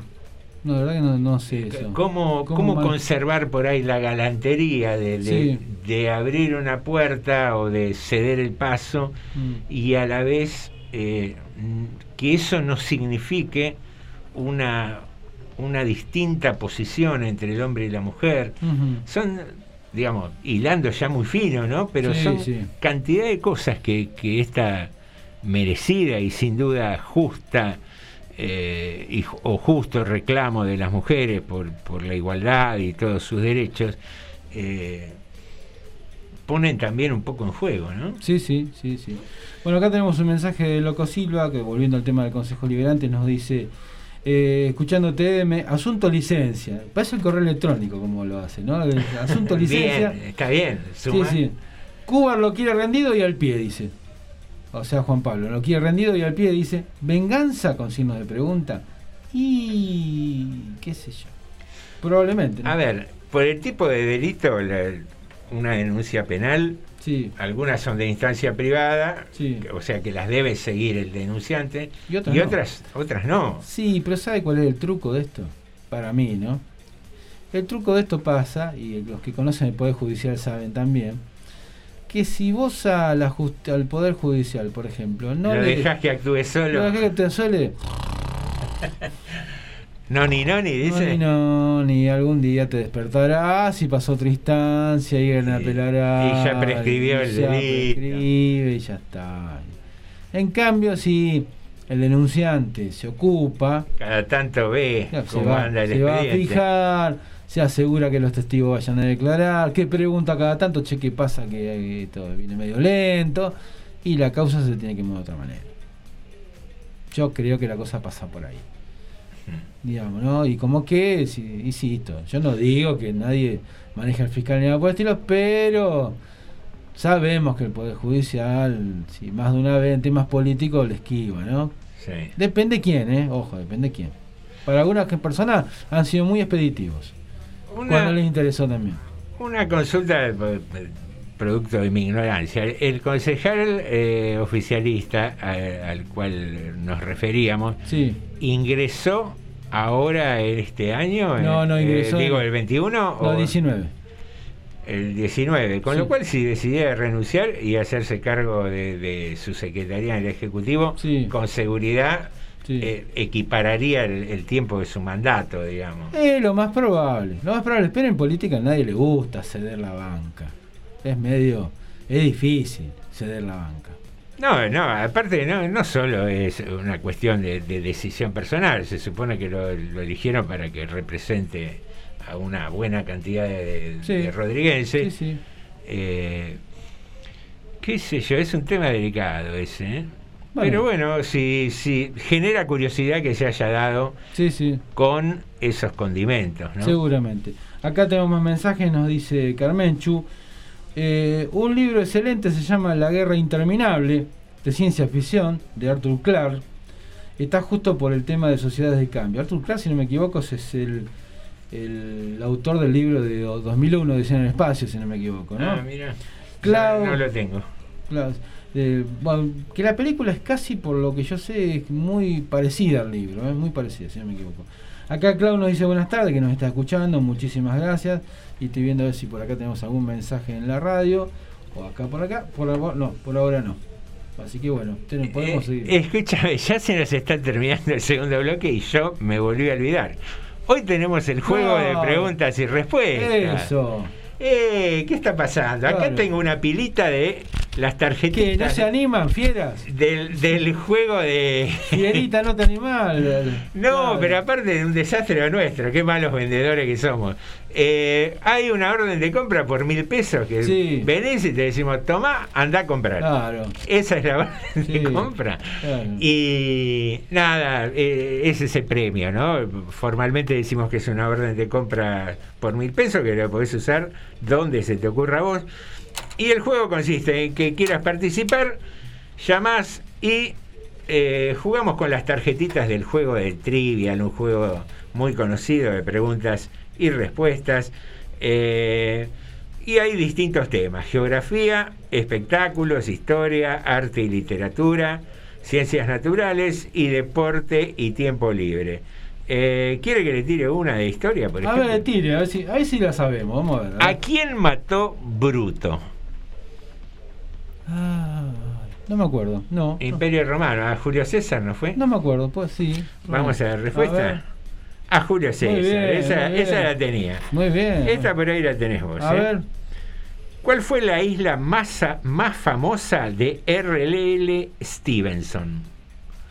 [SPEAKER 1] No, la verdad que no, no sé eso.
[SPEAKER 2] ¿Cómo, cómo conservar por ahí la galantería de, de-
[SPEAKER 1] Sí.
[SPEAKER 2] de abrir una puerta o de ceder el paso
[SPEAKER 1] Mm.
[SPEAKER 2] y a la vez eh, que eso no signifique una, una distinta posición entre el hombre y la mujer? Son, digamos, hilando ya muy fino, ¿no? Pero
[SPEAKER 1] Sí,
[SPEAKER 2] son
[SPEAKER 1] sí.
[SPEAKER 2] cantidad de cosas que, que esta merecida y sin duda justa eh, y o justo reclamo de las mujeres por, por la igualdad y todos sus derechos eh, ponen también un poco en juego, ¿no?
[SPEAKER 1] Sí, sí, sí, sí. Bueno, acá tenemos un mensaje de Loco Silva, que volviendo al tema del Consejo Liberante, nos dice, eh, escuchando TM, asunto licencia. Parece el correo electrónico como lo hace, ¿no? Asunto licencia.
[SPEAKER 2] Bien, está bien.
[SPEAKER 1] Sí,
[SPEAKER 2] suma-
[SPEAKER 1] sí. Cuba lo quiere rendido y al pie, dice. O sea, Juan Pablo, lo quiere rendido y al pie dice, venganza con signos de pregunta. Y qué sé yo. Probablemente. ¿no?
[SPEAKER 2] A ver, por el tipo de delito, la- una denuncia penal,
[SPEAKER 1] Sí.
[SPEAKER 2] algunas son de instancia privada,
[SPEAKER 1] Sí.
[SPEAKER 2] o sea que las debe seguir el denunciante,
[SPEAKER 1] Y otras no.
[SPEAKER 2] otras, otras no.
[SPEAKER 1] Sí, pero ¿sabe cuál es el truco de esto? Para mí, ¿no? El truco de esto pasa, y los que conocen el Poder Judicial saben también, que si vos a la just- al Poder Judicial, por ejemplo, no
[SPEAKER 2] lo
[SPEAKER 1] le
[SPEAKER 2] dejas que actúe solo.
[SPEAKER 1] lo que
[SPEAKER 2] No, ni no, ni
[SPEAKER 1] No,
[SPEAKER 2] dice.
[SPEAKER 1] ni no, ni algún día te despertarás y pasó otra instancia y a apelará.
[SPEAKER 2] y ya prescribió el
[SPEAKER 1] ya
[SPEAKER 2] delito.
[SPEAKER 1] prescribe y ya está. En cambio, si el denunciante se ocupa,
[SPEAKER 2] Cada tanto ve
[SPEAKER 1] se
[SPEAKER 2] cómo
[SPEAKER 1] va,
[SPEAKER 2] anda el
[SPEAKER 1] se va a fijar, se asegura que los testigos vayan a declarar, que pregunta cada tanto, che, ¿qué pasa? Que eh, todo viene medio lento y la causa se tiene que mover de otra manera. Yo creo que la cosa pasa por ahí. Digamos, ¿no? Y como que, insisto, yo no digo que nadie maneja el fiscal ni nada por el estilo, pero sabemos que el Poder Judicial, si más de una vez en temas políticos, le esquiva, ¿no?
[SPEAKER 2] Sí.
[SPEAKER 1] Depende quién, ¿eh? Ojo, depende quién. Para algunas personas han sido muy expeditivos.
[SPEAKER 2] Una-
[SPEAKER 1] Cuando les interesó también.
[SPEAKER 2] Una consulta eh, producto de mi ignorancia. El concejal eh, oficialista a- al cual nos referíamos
[SPEAKER 1] Sí.
[SPEAKER 2] ingresó ahora este año.
[SPEAKER 1] No, no
[SPEAKER 2] Eh,
[SPEAKER 1] ingresó.
[SPEAKER 2] digo, el 21
[SPEAKER 1] No,
[SPEAKER 2] o
[SPEAKER 1] 19.
[SPEAKER 2] el 19. Con
[SPEAKER 1] Sí.
[SPEAKER 2] lo cual, si decidía renunciar y hacerse cargo de, de su secretaría en el Ejecutivo, con seguridad eh, equipararía el, el tiempo de su mandato, digamos.
[SPEAKER 1] Es lo más probable. Lo más probable. Pero en política a nadie le gusta ceder la banca. Es medio. Es difícil ceder la banca.
[SPEAKER 2] No, no, aparte no, no solo es una cuestión de, de decisión personal, se supone que lo, lo eligieron para que represente a una buena cantidad de,
[SPEAKER 1] Sí.
[SPEAKER 2] de rodriguenses.
[SPEAKER 1] Sí, sí.
[SPEAKER 2] Eh, qué sé yo, es un tema delicado ese, ¿eh?
[SPEAKER 1] Bueno.
[SPEAKER 2] Pero bueno, si, si genera curiosidad que se haya dado
[SPEAKER 1] Sí, sí.
[SPEAKER 2] con esos condimentos, ¿no?
[SPEAKER 1] Seguramente. Acá tenemos más mensajes, nos dice Carmenchu. Eh, un libro excelente se llama La Guerra Interminable, de ciencia ficción, de Arthur Clarke. Está justo por el tema de sociedades de cambio. Arthur Clarke, si no me equivoco, es el, el autor del libro de 2001, Diseño en el Espacio, si no me equivoco. ¿no?
[SPEAKER 2] Ah, mira.
[SPEAKER 1] Clau-
[SPEAKER 2] No lo tengo.
[SPEAKER 1] Claro, eh, bueno, que la película es casi, por lo que yo sé, es muy parecida al libro, es muy parecida, si no me equivoco. Acá Clau nos dice buenas tardes, que nos está escuchando, muchísimas gracias. Y estoy viendo a ver si por acá tenemos algún mensaje en la radio, o acá por acá, por ahora, no, por ahora no. Así que bueno, podemos seguir.
[SPEAKER 2] Eh, escúchame, ya se nos está terminando el segundo bloque y yo me volví a olvidar. Hoy tenemos el juego de
[SPEAKER 1] No.
[SPEAKER 2] preguntas y respuestas.
[SPEAKER 1] Eso.
[SPEAKER 2] Eh, ¿Qué está pasando? Acá tengo una pilita de las tarjetitas.
[SPEAKER 1] ¿Qué? ¿No se animan, fieras?
[SPEAKER 2] Del, del juego de.
[SPEAKER 1] Fierita, no te animás.
[SPEAKER 2] No, pero aparte de un desastre lo nuestro, qué malos vendedores que somos. Eh, hay una orden de compra por mil pesos que
[SPEAKER 1] Sí.
[SPEAKER 2] venís y te decimos, toma, anda a comprar.
[SPEAKER 1] Claro.
[SPEAKER 2] Esa es la orden de compra.
[SPEAKER 1] Claro.
[SPEAKER 2] Y nada, eh, ese es el premio, ¿no? Formalmente decimos que es una orden de compra por mil pesos, que lo podés usar donde se te ocurra a vos. Y el juego consiste en que quieras participar, llamás y eh, jugamos con las tarjetitas del juego de Trivial, un juego muy conocido de preguntas y respuestas. Eh, y hay distintos temas, geografía, espectáculos, historia, arte y literatura, ciencias naturales y deporte y tiempo libre. Eh, ¿Quiere que le tire una de historia, por
[SPEAKER 1] A
[SPEAKER 2] ejemplo?
[SPEAKER 1] ver, tire, a ver si, a ver si la sabemos. Vamos a ver. a
[SPEAKER 2] ¿A
[SPEAKER 1] ver.
[SPEAKER 2] quién mató Bruto?
[SPEAKER 1] Ah, no me acuerdo. No.
[SPEAKER 2] Imperio Romano, a Julio César, ¿no fue?
[SPEAKER 1] No me acuerdo, pues sí.
[SPEAKER 2] Vamos a ver, respuesta. A, Julio César,
[SPEAKER 1] bien,
[SPEAKER 2] esa la tenía.
[SPEAKER 1] Muy bien.
[SPEAKER 2] Esta por ahí la tenés vos.
[SPEAKER 1] A
[SPEAKER 2] ¿eh?
[SPEAKER 1] ver.
[SPEAKER 2] ¿Cuál fue la isla más, más famosa de R.L.L. Stevenson?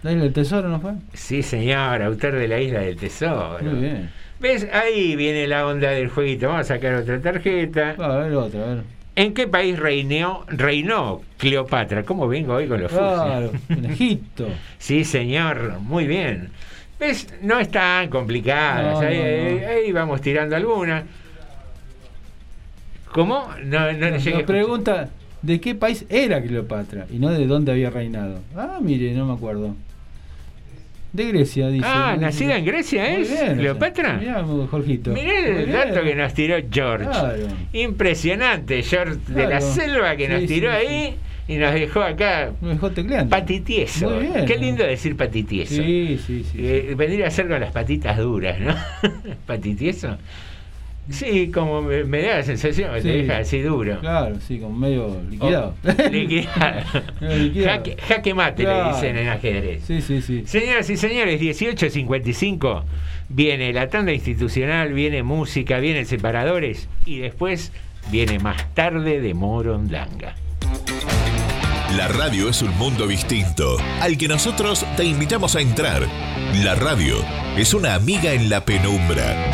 [SPEAKER 1] ¿La isla del tesoro no fue?
[SPEAKER 2] Sí, señor, autor de la isla del tesoro.
[SPEAKER 1] Muy bien.
[SPEAKER 2] ¿Ves? Ahí viene la onda del jueguito. Vamos a sacar otra tarjeta.
[SPEAKER 1] A ver otra, a ver.
[SPEAKER 2] ¿En qué país reinó, reinó Cleopatra? ¿Cómo vengo hoy con los
[SPEAKER 1] Claro, en Egipto.
[SPEAKER 2] Sí, señor, muy bien. ¿Ves? No es tan complicada.
[SPEAKER 1] No,
[SPEAKER 2] ahí,
[SPEAKER 1] no, no.
[SPEAKER 2] ahí- vamos tirando alguna. ¿Cómo? No, no, llegué
[SPEAKER 1] pregunta de qué país era Cleopatra y no de dónde había reinado. Ah, mire, no me acuerdo. De Grecia, dice.
[SPEAKER 2] Ah, ¿nacida en Grecia es?
[SPEAKER 1] bien,
[SPEAKER 2] ¿Cleopatra?
[SPEAKER 1] Mirá, Jorgito.
[SPEAKER 2] Mirá el
[SPEAKER 1] bien.
[SPEAKER 2] dato que nos tiró George.
[SPEAKER 1] Claro.
[SPEAKER 2] Impresionante, George de la selva que nos tiró
[SPEAKER 1] sí,
[SPEAKER 2] ahí y nos dejó acá
[SPEAKER 1] Me dejó tecleando.
[SPEAKER 2] patitieso.
[SPEAKER 1] Muy bien.
[SPEAKER 2] Qué lindo decir patitieso.
[SPEAKER 1] Sí, sí, sí.
[SPEAKER 2] Eh, vendría a ser con las patitas duras, ¿no? patitieso. Sí, como me, me da la sensación, que te
[SPEAKER 1] Sí.
[SPEAKER 2] deja así duro.
[SPEAKER 1] Claro, sí, como medio liquidado.
[SPEAKER 2] Oh, liquidado.
[SPEAKER 1] Liquidado.
[SPEAKER 2] Jaque, jaque mate
[SPEAKER 1] Claro.
[SPEAKER 2] le dicen en ajedrez.
[SPEAKER 1] Sí, sí, sí.
[SPEAKER 2] Señoras y señores, 18.55 viene la tanda institucional, viene música, vienen separadores y después viene más tarde de Morondanga.
[SPEAKER 13] La radio es un mundo distinto, al que nosotros te invitamos a entrar. La radio es una amiga en la penumbra.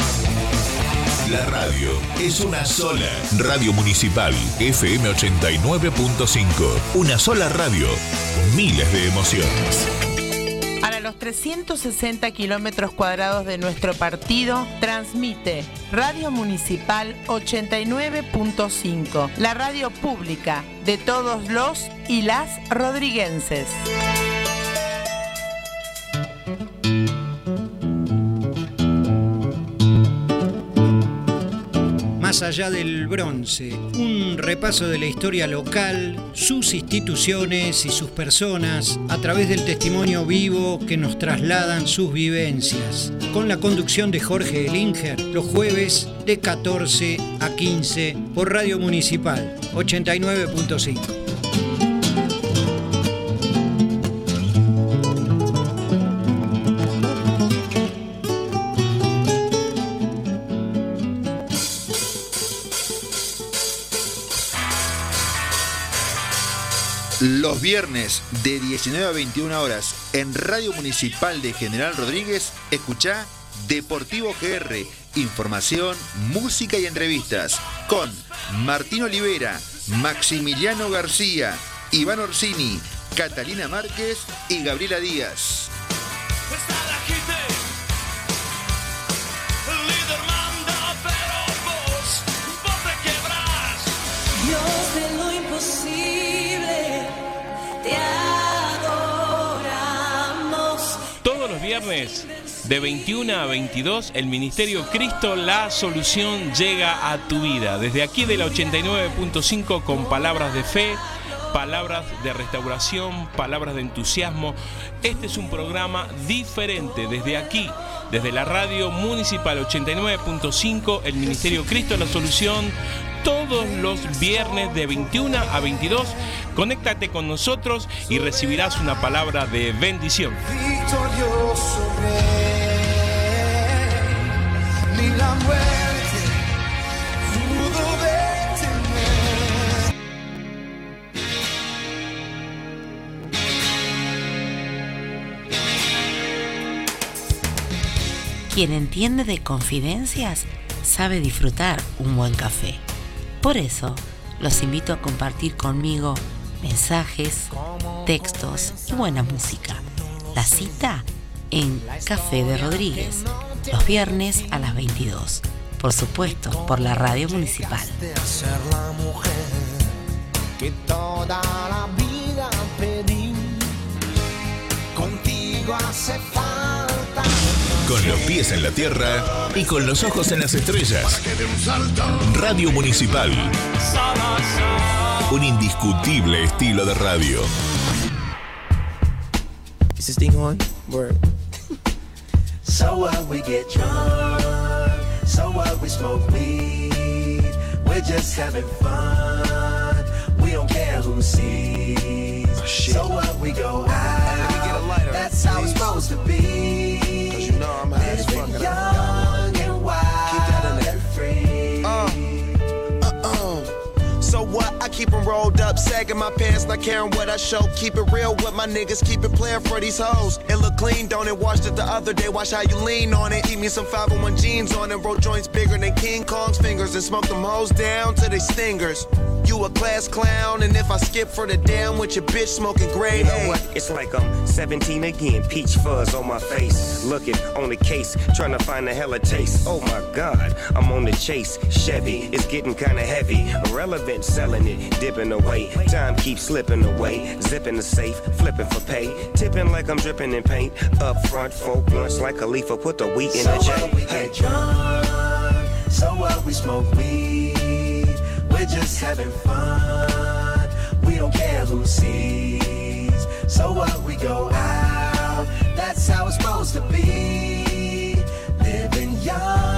[SPEAKER 13] La radio es una sola. Radio Municipal, FM 89.5. Una sola radio, miles de emociones.
[SPEAKER 14] Para los 360 kilómetros cuadrados de nuestro partido, transmite Radio Municipal 89.5, la radio pública de todos los y las rodriguenses.
[SPEAKER 15] Allá del bronce, un repaso de la historia local, sus instituciones y sus personas a través del testimonio vivo que nos trasladan sus vivencias. Con la conducción de Jorge Elinger, los jueves de 14 a 15 por Radio Municipal 89.5.
[SPEAKER 16] Los viernes de 19 a 21 horas en Radio Municipal de General Rodríguez, escucha Deportivo GR, información, música y entrevistas con Martín Olivera, Maximiliano García, Iván Orsini, Catalina Márquez y Gabriela Díaz.
[SPEAKER 17] Viernes de 21 a 22 el Ministerio Cristo La Solución llega a tu vida. Desde aquí de la 89.5 con palabras de fe, palabras de restauración, palabras de entusiasmo. Este es un programa diferente desde aquí, desde la radio municipal 89.5, el Ministerio Cristo La Solución. Todos los viernes de 21 a 22, conéctate con nosotros y recibirás una palabra de bendición.
[SPEAKER 18] Victorioso Rey, ni la muerte pudo detener.
[SPEAKER 3] Quien entiende de confidencias sabe disfrutar un buen café. Por eso, los invito a compartir conmigo mensajes, textos y buena música. La cita en Café de Rodríguez, los viernes a las 22. Por supuesto, por la radio municipal.
[SPEAKER 18] de ser la mujer que toda la vida pedí. Contigo hace falta.
[SPEAKER 13] Con los pies en la tierra y con los ojos en las estrellas. Radio Municipal. Un indiscutible estilo de radio.
[SPEAKER 18] Is this thing on? Word. So what we get drunk, so what we smoke weed. We're just having fun. We don't care who sees. Oh, so what we go out. That's how it's supposed to be. Cause you know I'm high as fuck.
[SPEAKER 19] I keep 'em rolled up, sagging my pants, not caring what I show. Keep it real with my niggas, keep it playing for these hoes. It look clean, don't it? Washed it the other day, watch how you lean on it. Eat me some 501 jeans on it, roll joints bigger than King Kong's fingers, and smoke them hoes down to they stingers. You a class clown, and if I skip for the damn with your bitch smoking grade
[SPEAKER 20] You know what? It's like I'm 17 again. Peach fuzz on my face. Looking on the case, trying to find a hella taste. Oh my god, I'm on the chase. Chevy, it's getting kinda heavy. Irrelevant, selling it, dipping away. Time keeps slipping away. Zipping the safe, flipping for pay. Tipping like I'm dripping in paint. Up front, four blunts like Khalifa. Put the wheat in
[SPEAKER 18] So
[SPEAKER 20] the J.
[SPEAKER 18] what we
[SPEAKER 20] Hey.
[SPEAKER 18] get drunk, so what we smoke weed. We're just having fun. We don't care who sees. So what we go out. That's how it's supposed to be. Living young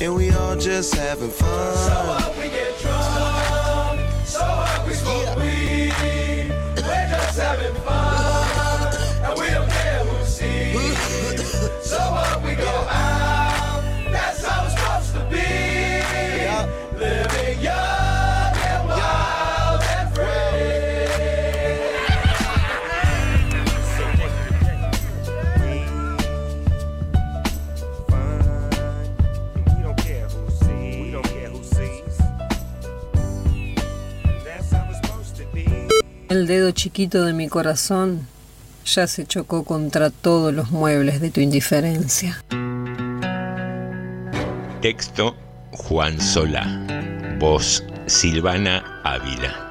[SPEAKER 19] and we all just having fun.
[SPEAKER 18] So what we get drunk, so what we smoke weed. We're just having fun, and we don't care who sees. So what we
[SPEAKER 21] El dedo chiquito de mi corazón ya se chocó contra todos los muebles de tu indiferencia.
[SPEAKER 12] Texto Juan Solá. Voz Silvana Ávila.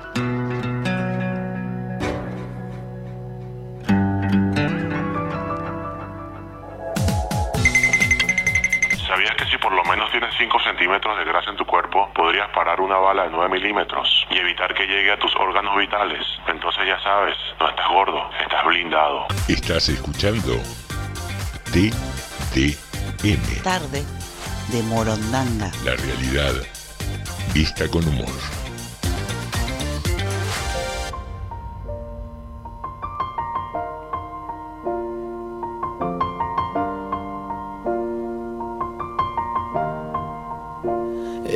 [SPEAKER 22] Lo menos tienes 5 centímetros de grasa en tu cuerpo, podrías parar una bala de 9 milímetros y evitar que llegue a tus órganos vitales? Entonces ya sabes, no estás gordo, estás blindado.
[SPEAKER 4] Estás escuchando TDM.
[SPEAKER 23] Tarde de Morondanga.
[SPEAKER 4] La realidad vista con humor.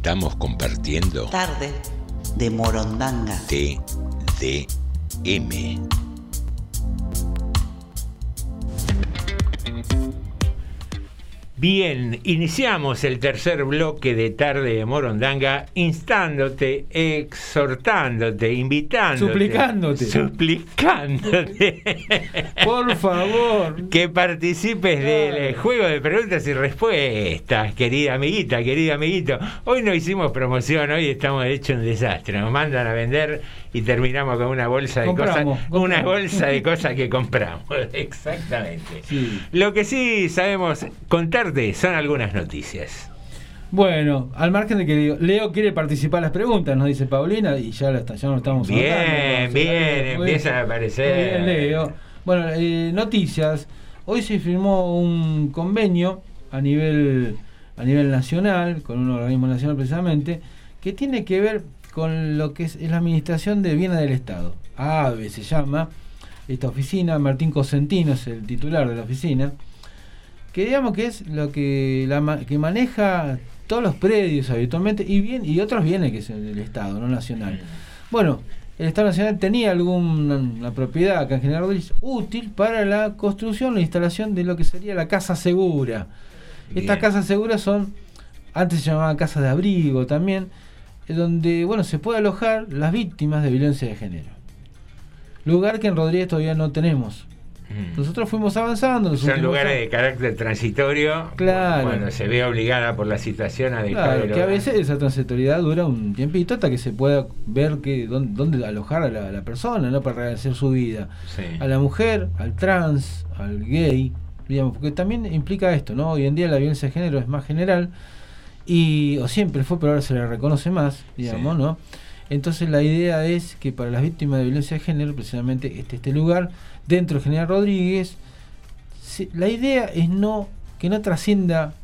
[SPEAKER 12] Estamos compartiendo
[SPEAKER 23] Tarde de Morondanga.
[SPEAKER 12] TDM.
[SPEAKER 2] Bien, iniciamos el tercer bloque de Tarde de Morondanga instándote, exhortándote, invitándote.
[SPEAKER 1] Suplicándote.
[SPEAKER 2] Suplicándote.
[SPEAKER 1] Por favor.
[SPEAKER 2] Que participes del juego de preguntas y respuestas, querida amiguita, querido amiguito. Hoy no hicimos promoción, hoy estamos hecho un desastre. Nos mandan a vender y terminamos con una bolsa de
[SPEAKER 1] Compramos,
[SPEAKER 2] cosas. Una bolsa de cosas que compramos. Exactamente. Lo que sí sabemos contarte son algunas noticias.
[SPEAKER 1] Bueno, al margen de que Leo, Leo quiere participar en las preguntas, nos dice Paulina, y ya, no estamos
[SPEAKER 2] Bien,
[SPEAKER 1] anotando,
[SPEAKER 2] bien,
[SPEAKER 1] muy
[SPEAKER 2] empiezan a aparecer.
[SPEAKER 1] Bien, Leo. Bueno, eh, noticias. Hoy se firmó un convenio a nivel, a nivel nacional, con un organismo nacional precisamente, que tiene que ver con lo que es, es la administración de bienes del Estado. AVE se llama esta oficina, Martín Cosentino es el titular de la oficina, que digamos que es lo que, la, que maneja todos los predios habitualmente y bien y otros bienes que es el del Estado, no nacional. Bueno, el Estado Nacional tenía alguna propiedad acá en General Rodríguez útil para la construcción e instalación de lo que sería la casa segura. Estas casas seguras son, antes se llamaban casas de abrigo también, donde bueno se puede alojar las víctimas de violencia de género. Lugar que en Rodríguez todavía no tenemos. Nosotros fuimos avanzando.
[SPEAKER 2] Mm. Son lugares
[SPEAKER 1] años.
[SPEAKER 2] de carácter transitorio.
[SPEAKER 1] Claro.
[SPEAKER 2] Cuando se ve obligada por la situación a dejar
[SPEAKER 1] Claro, que a veces esa transitoriedad dura un tiempito hasta que se pueda ver que dónde, dónde alojar a la, a la persona, ¿no? Para rehacer su vida.
[SPEAKER 2] Sí.
[SPEAKER 1] A la mujer, al trans, al gay, digamos, porque también implica esto, ¿no? Hoy en día la violencia de género es más general y o siempre fue, pero ahora se le reconoce más, digamos,
[SPEAKER 2] Sí.
[SPEAKER 1] ¿no? Entonces la idea es que para las víctimas de violencia de género, precisamente este, este lugar, dentro de General Rodríguez, se- la idea es no que no trascienda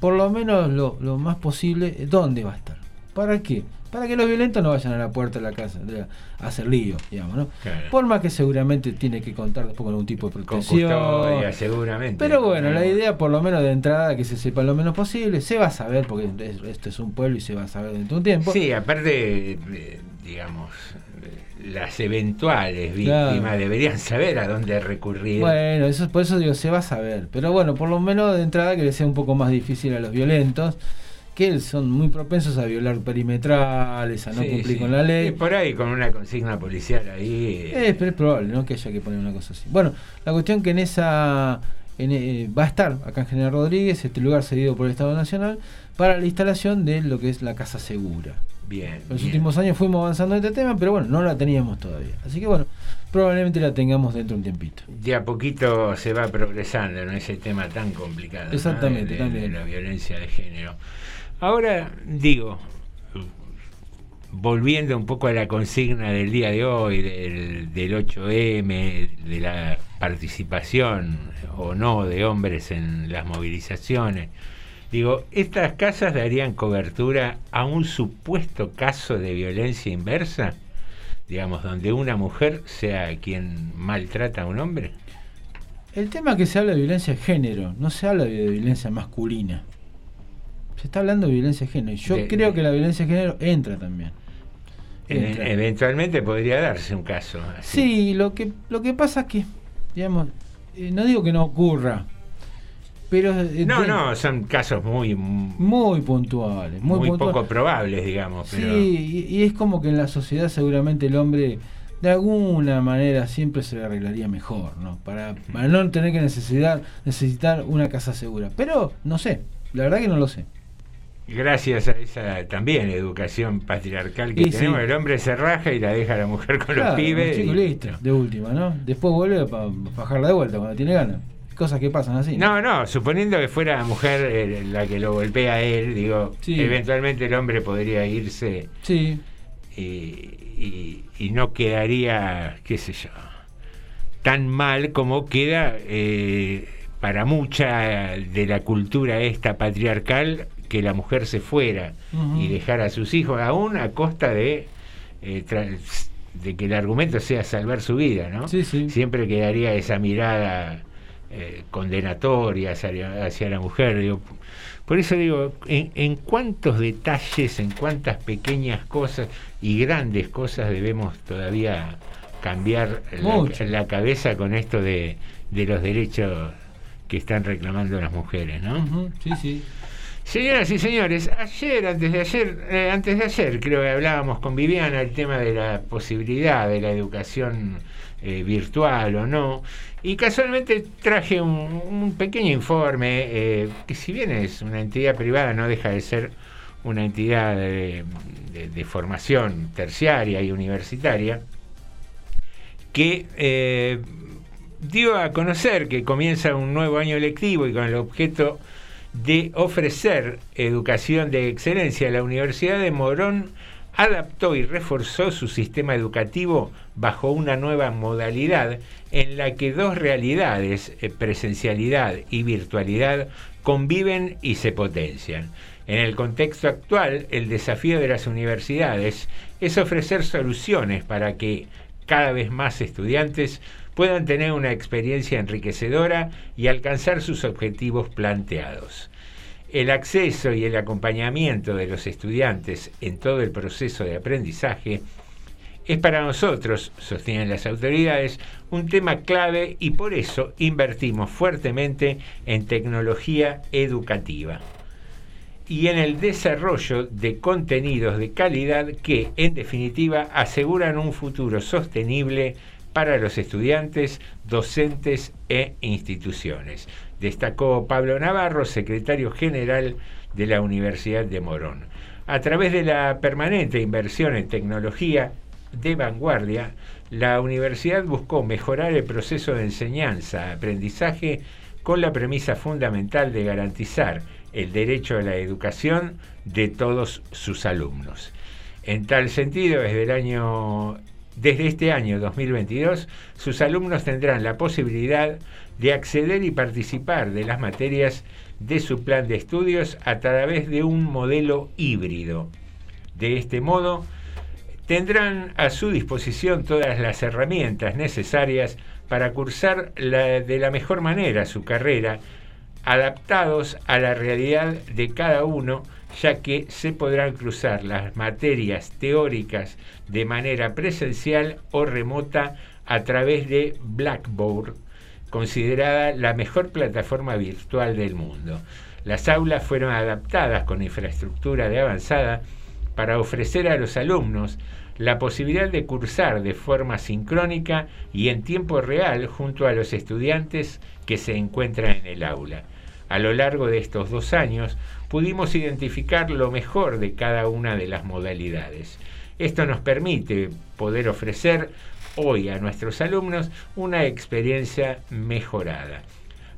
[SPEAKER 1] por lo menos lo, lo más posible dónde va a estar. ¿Para qué? Para que los violentos no vayan a la puerta de la casa de a hacer lío, digamos, ¿no?
[SPEAKER 2] Claro.
[SPEAKER 1] Por más que seguramente tiene que contar después con algún tipo de
[SPEAKER 2] Con
[SPEAKER 1] protección.
[SPEAKER 2] custodia, seguramente.
[SPEAKER 1] Pero bueno, la idea por lo menos de entrada que se sepa lo menos posible, se va a saber porque es- esto es un pueblo y se va a saber dentro de un tiempo.
[SPEAKER 2] Sí, aparte, eh, digamos, las eventuales
[SPEAKER 1] Claro.
[SPEAKER 2] víctimas deberían saber a dónde recurrir.
[SPEAKER 1] Bueno, eso por eso digo, se va a saber. Pero bueno, por lo menos de entrada que le sea un poco más difícil a los violentos, que son muy propensos a violar perimetrales, a no
[SPEAKER 2] Sí,
[SPEAKER 1] cumplir
[SPEAKER 2] sí.
[SPEAKER 1] con la ley.
[SPEAKER 2] Y por ahí, con una consigna policial ahí. eh,
[SPEAKER 1] Eh, pero es probable, ¿no? Que haya que poner una cosa así. Bueno, la cuestión que en esa en, eh, va a estar acá en General Rodríguez, este lugar cedido por el Estado Nacional, para la instalación de lo que es la Casa Segura.
[SPEAKER 2] Bien.
[SPEAKER 1] En los
[SPEAKER 2] bien.
[SPEAKER 1] últimos años fuimos avanzando en este tema, pero bueno, no la teníamos todavía. Así que bueno, probablemente la tengamos dentro de un tiempito.
[SPEAKER 2] De a poquito se va progresando en ese tema tan complicado. ¿no?
[SPEAKER 1] Exactamente,
[SPEAKER 2] de, de-
[SPEAKER 1] también.
[SPEAKER 2] de la violencia de género. Ahora, digo, volviendo un poco a la consigna del día de hoy, del, del 8M, de la participación o no de hombres en las movilizaciones, Digo, ¿estas casas darían cobertura a un supuesto caso de violencia inversa? Digamos, donde una mujer sea quien maltrata a un hombre.
[SPEAKER 1] El tema es que se habla de violencia de género, no se habla de violencia masculina. Se está hablando de violencia de género. Yo
[SPEAKER 2] De-
[SPEAKER 1] creo que la violencia de género entra también.
[SPEAKER 2] E-
[SPEAKER 1] Entra.
[SPEAKER 2] eventualmente podría darse un caso. así.
[SPEAKER 1] Sí, lo que, lo que pasa es que, digamos, eh, no digo que no ocurra, pero... eh,
[SPEAKER 2] No, no, son casos muy, muy,
[SPEAKER 1] Muy puntuales, muy, puntuales.
[SPEAKER 2] poco probables, digamos. Pero
[SPEAKER 1] Sí, y, y es como que en la sociedad seguramente el hombre de alguna manera siempre se le arreglaría mejor, ¿no? Para, para no tener que necesidad, necesitar una casa segura. Pero no sé, la verdad que no lo sé.
[SPEAKER 2] Gracias a esa también educación patriarcal que
[SPEAKER 1] Y sí.
[SPEAKER 2] tenemos, el hombre se raja y la deja a la mujer con
[SPEAKER 1] Claro,
[SPEAKER 2] los pibes.
[SPEAKER 1] chico,
[SPEAKER 2] y-
[SPEAKER 1] listo, de última, ¿no? Después vuelve para bajarla de vuelta cuando tiene ganas. Cosas que pasan así.
[SPEAKER 2] No, no, suponiendo que fuera la mujer eh, la que lo golpea a él, digo,
[SPEAKER 1] Sí.
[SPEAKER 2] eventualmente el hombre podría irse
[SPEAKER 1] Sí.
[SPEAKER 2] y, y- y no quedaría, qué sé yo, tan mal como queda eh, para mucha de la cultura esta patriarcal que la mujer se fuera y dejara a sus hijos, aún a costa de, eh, de que el argumento sea salvar su vida, ¿no?
[SPEAKER 1] Sí, sí.
[SPEAKER 2] Siempre quedaría esa mirada eh, condenatoria hacia, hacia la mujer. Digo, por eso digo, en, en cuántos detalles, en cuántas pequeñas cosas y grandes cosas debemos todavía cambiar la, la cabeza con esto de, de los derechos que están reclamando las mujeres, ¿no?
[SPEAKER 1] Sí, sí.
[SPEAKER 2] Señoras y señores, ayer, antes de ayer, eh, antes de ayer creo que hablábamos con Viviana el tema de la posibilidad de la educación eh, virtual o no, y casualmente traje un, pequeño informe eh, que si bien es una entidad privada no deja de ser una entidad de, de- formación terciaria y universitaria, que dio a conocer que comienza un nuevo año lectivo y con el objeto de ofrecer educación de excelencia, la Universidad de Morón adaptó y reforzó su sistema educativo bajo una nueva modalidad en la que dos realidades, eh, presencialidad y virtualidad, conviven y se potencian. En el contexto actual, el desafío de las universidades es ofrecer soluciones para que cada vez más estudiantes puedan tener una experiencia enriquecedora y alcanzar sus objetivos planteados. El acceso y el acompañamiento de los estudiantes en todo el proceso de aprendizaje es para nosotros, sostienen las autoridades, un tema clave y por eso invertimos fuertemente en tecnología educativa y en el desarrollo de contenidos de calidad que, en definitiva, aseguran un futuro sostenible para los estudiantes, docentes e instituciones. Destacó Pablo Navarro, secretario general de la Universidad de Morón. A través de la permanente inversión en tecnología de vanguardia, la universidad buscó mejorar el proceso de enseñanza-aprendizaje con la premisa fundamental de garantizar el derecho a la educación de todos sus alumnos. En tal sentido, desde el año desde este año 2022, sus alumnos tendrán la posibilidad de acceder y participar de las materias de su plan de estudios a través de un modelo híbrido. De este modo, tendrán a su disposición todas las herramientas necesarias para cursar de la mejor manera su carrera, adaptados a la realidad de cada uno, ya que se podrán cruzar las materias teóricas de manera presencial o remota a través de Blackboard, considerada la mejor plataforma virtual del mundo. Las aulas fueron adaptadas con infraestructura de avanzada para ofrecer a los alumnos la posibilidad de cursar de forma sincrónica y en tiempo real junto a los estudiantes que se encuentran en el aula. A lo largo de estos dos años pudimos identificar lo mejor de cada una de las modalidades. Esto nos permite poder ofrecer hoy a nuestros alumnos una experiencia mejorada.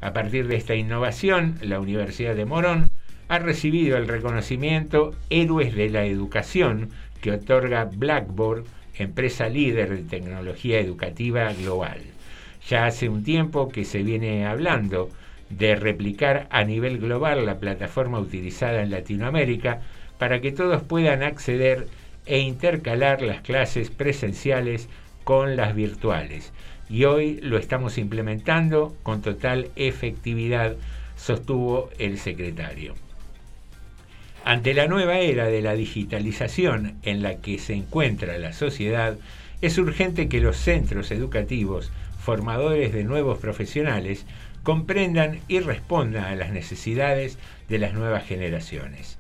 [SPEAKER 2] A partir de esta innovación, la Universidad de Morón ha recibido el reconocimiento Héroes de la Educación que otorga Blackboard, empresa líder de tecnología educativa global. Ya hace un tiempo que se viene hablando de replicar a nivel global la plataforma utilizada en Latinoamérica para que todos puedan acceder e intercalar las clases presenciales con las virtuales. Y hoy lo estamos implementando con total efectividad, sostuvo el secretario. Ante la nueva era de la digitalización en la que se encuentra la sociedad, es urgente que los centros educativos, formadores de nuevos profesionales, comprendan y respondan a las necesidades de las nuevas generaciones.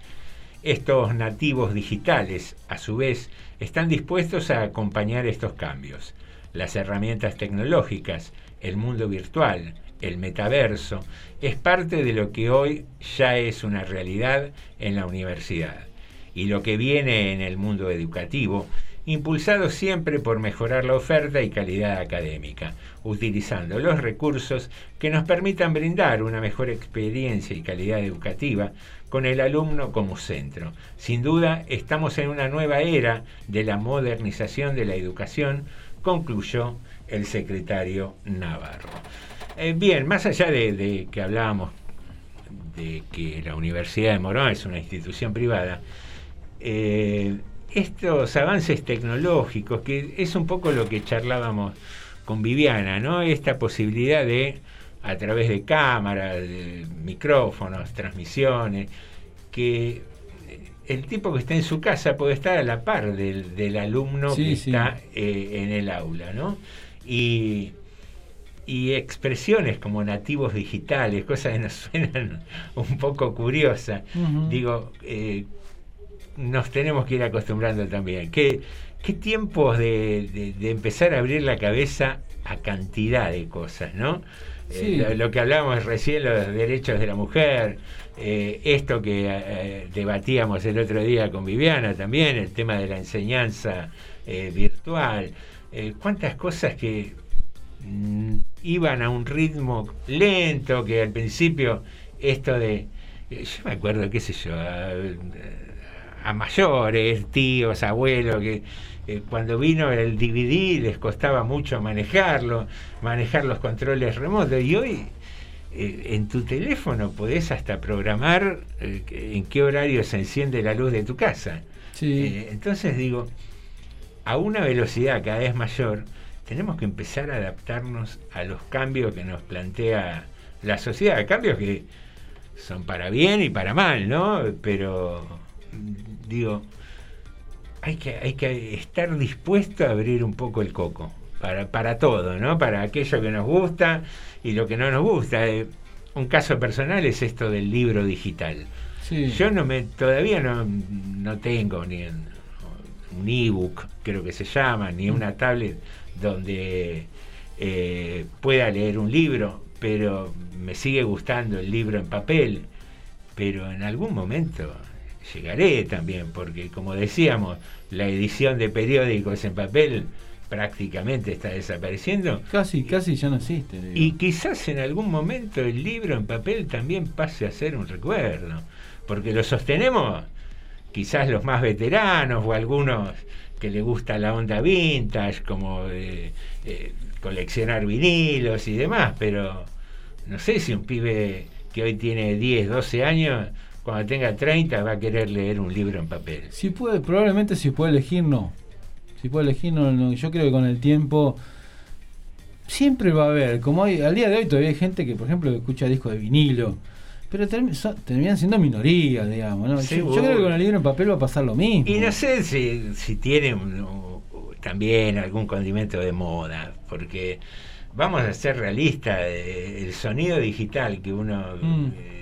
[SPEAKER 2] Estos nativos digitales, a su vez, están dispuestos a acompañar estos cambios. Las herramientas tecnológicas, el mundo virtual, el metaverso, es parte de lo que hoy ya es una realidad en la universidad. Y lo que viene en el mundo educativo impulsado siempre por mejorar la oferta y calidad académica, utilizando los recursos que nos permitan brindar una mejor experiencia y calidad educativa con el alumno como centro. Sin duda, estamos en una nueva era de la modernización de la educación, concluyó el secretario Navarro. Eh, bien, más allá de, que hablábamos de que la Universidad de Morón es una institución privada, eh, estos avances tecnológicos, que es un poco lo que charlábamos con Viviana, ¿no? Esta posibilidad de, a través de cámaras, de micrófonos, transmisiones, que el tipo que está en su casa puede estar a la par del, alumno que está eh, en el aula, ¿no? Y, expresiones como nativos digitales, cosas que nos suenan un poco curiosas. Digo, eh, nos tenemos que ir acostumbrando también. ¿Qué, qué tiempos de, empezar a abrir la cabeza a cantidad de cosas, ¿no? Eh, lo, que hablábamos recién, los derechos de la mujer, eh, esto que eh, debatíamos el otro día con Viviana también, el tema de la enseñanza virtual, cuántas cosas que mm, iban a un ritmo lento, que al principio esto de, yo me acuerdo, qué sé yo, a mayores, tíos, abuelos, que eh, cuando vino el DVD les costaba mucho manejarlo, manejar los controles remotos. Y hoy eh, en tu teléfono podés hasta programar eh, en qué horario se enciende la luz de tu casa. entonces digo, a una velocidad cada vez mayor, tenemos que empezar a adaptarnos a los cambios que nos plantea la sociedad, cambios que son para bien y para mal, ¿no? Pero digo, hay que, hay que estar dispuesto a abrir un poco el coco para, para todo, ¿no? Para aquello que nos gusta y lo que no nos gusta. Eh, un caso personal es esto del libro digital. Yo no me, todavía no, no tengo ni un ebook, creo que se llama, ni una tablet donde eh, pueda leer un libro, pero me sigue gustando el libro en papel. Pero en algún momento llegaré también, porque como decíamos, la edición de periódicos en papel prácticamente está desapareciendo.
[SPEAKER 1] Casi, casi ya no existe.
[SPEAKER 2] Y quizás en algún momento el libro en papel también pase a ser un recuerdo, porque lo sostenemos quizás los más veteranos o algunos que le gusta la onda vintage, como eh, eh, coleccionar vinilos y demás, pero no sé si un pibe que hoy tiene 10, 12 años cuando tenga 30 va a querer leer un libro en papel.
[SPEAKER 1] Si puede, probablemente si puede elegir, no. Si puede elegir, no, Yo creo que con el tiempo siempre va a haber, como hay, al día de hoy todavía hay gente que, por ejemplo, escucha discos de vinilo, pero terminan siendo minoría, digamos. ¿no? Yo, creo que con el libro en papel va a pasar lo mismo.
[SPEAKER 2] Y no sé si, si tiene también algún condimento de moda, porque vamos a ser realistas, eh, el sonido digital que uno... Mm. Eh,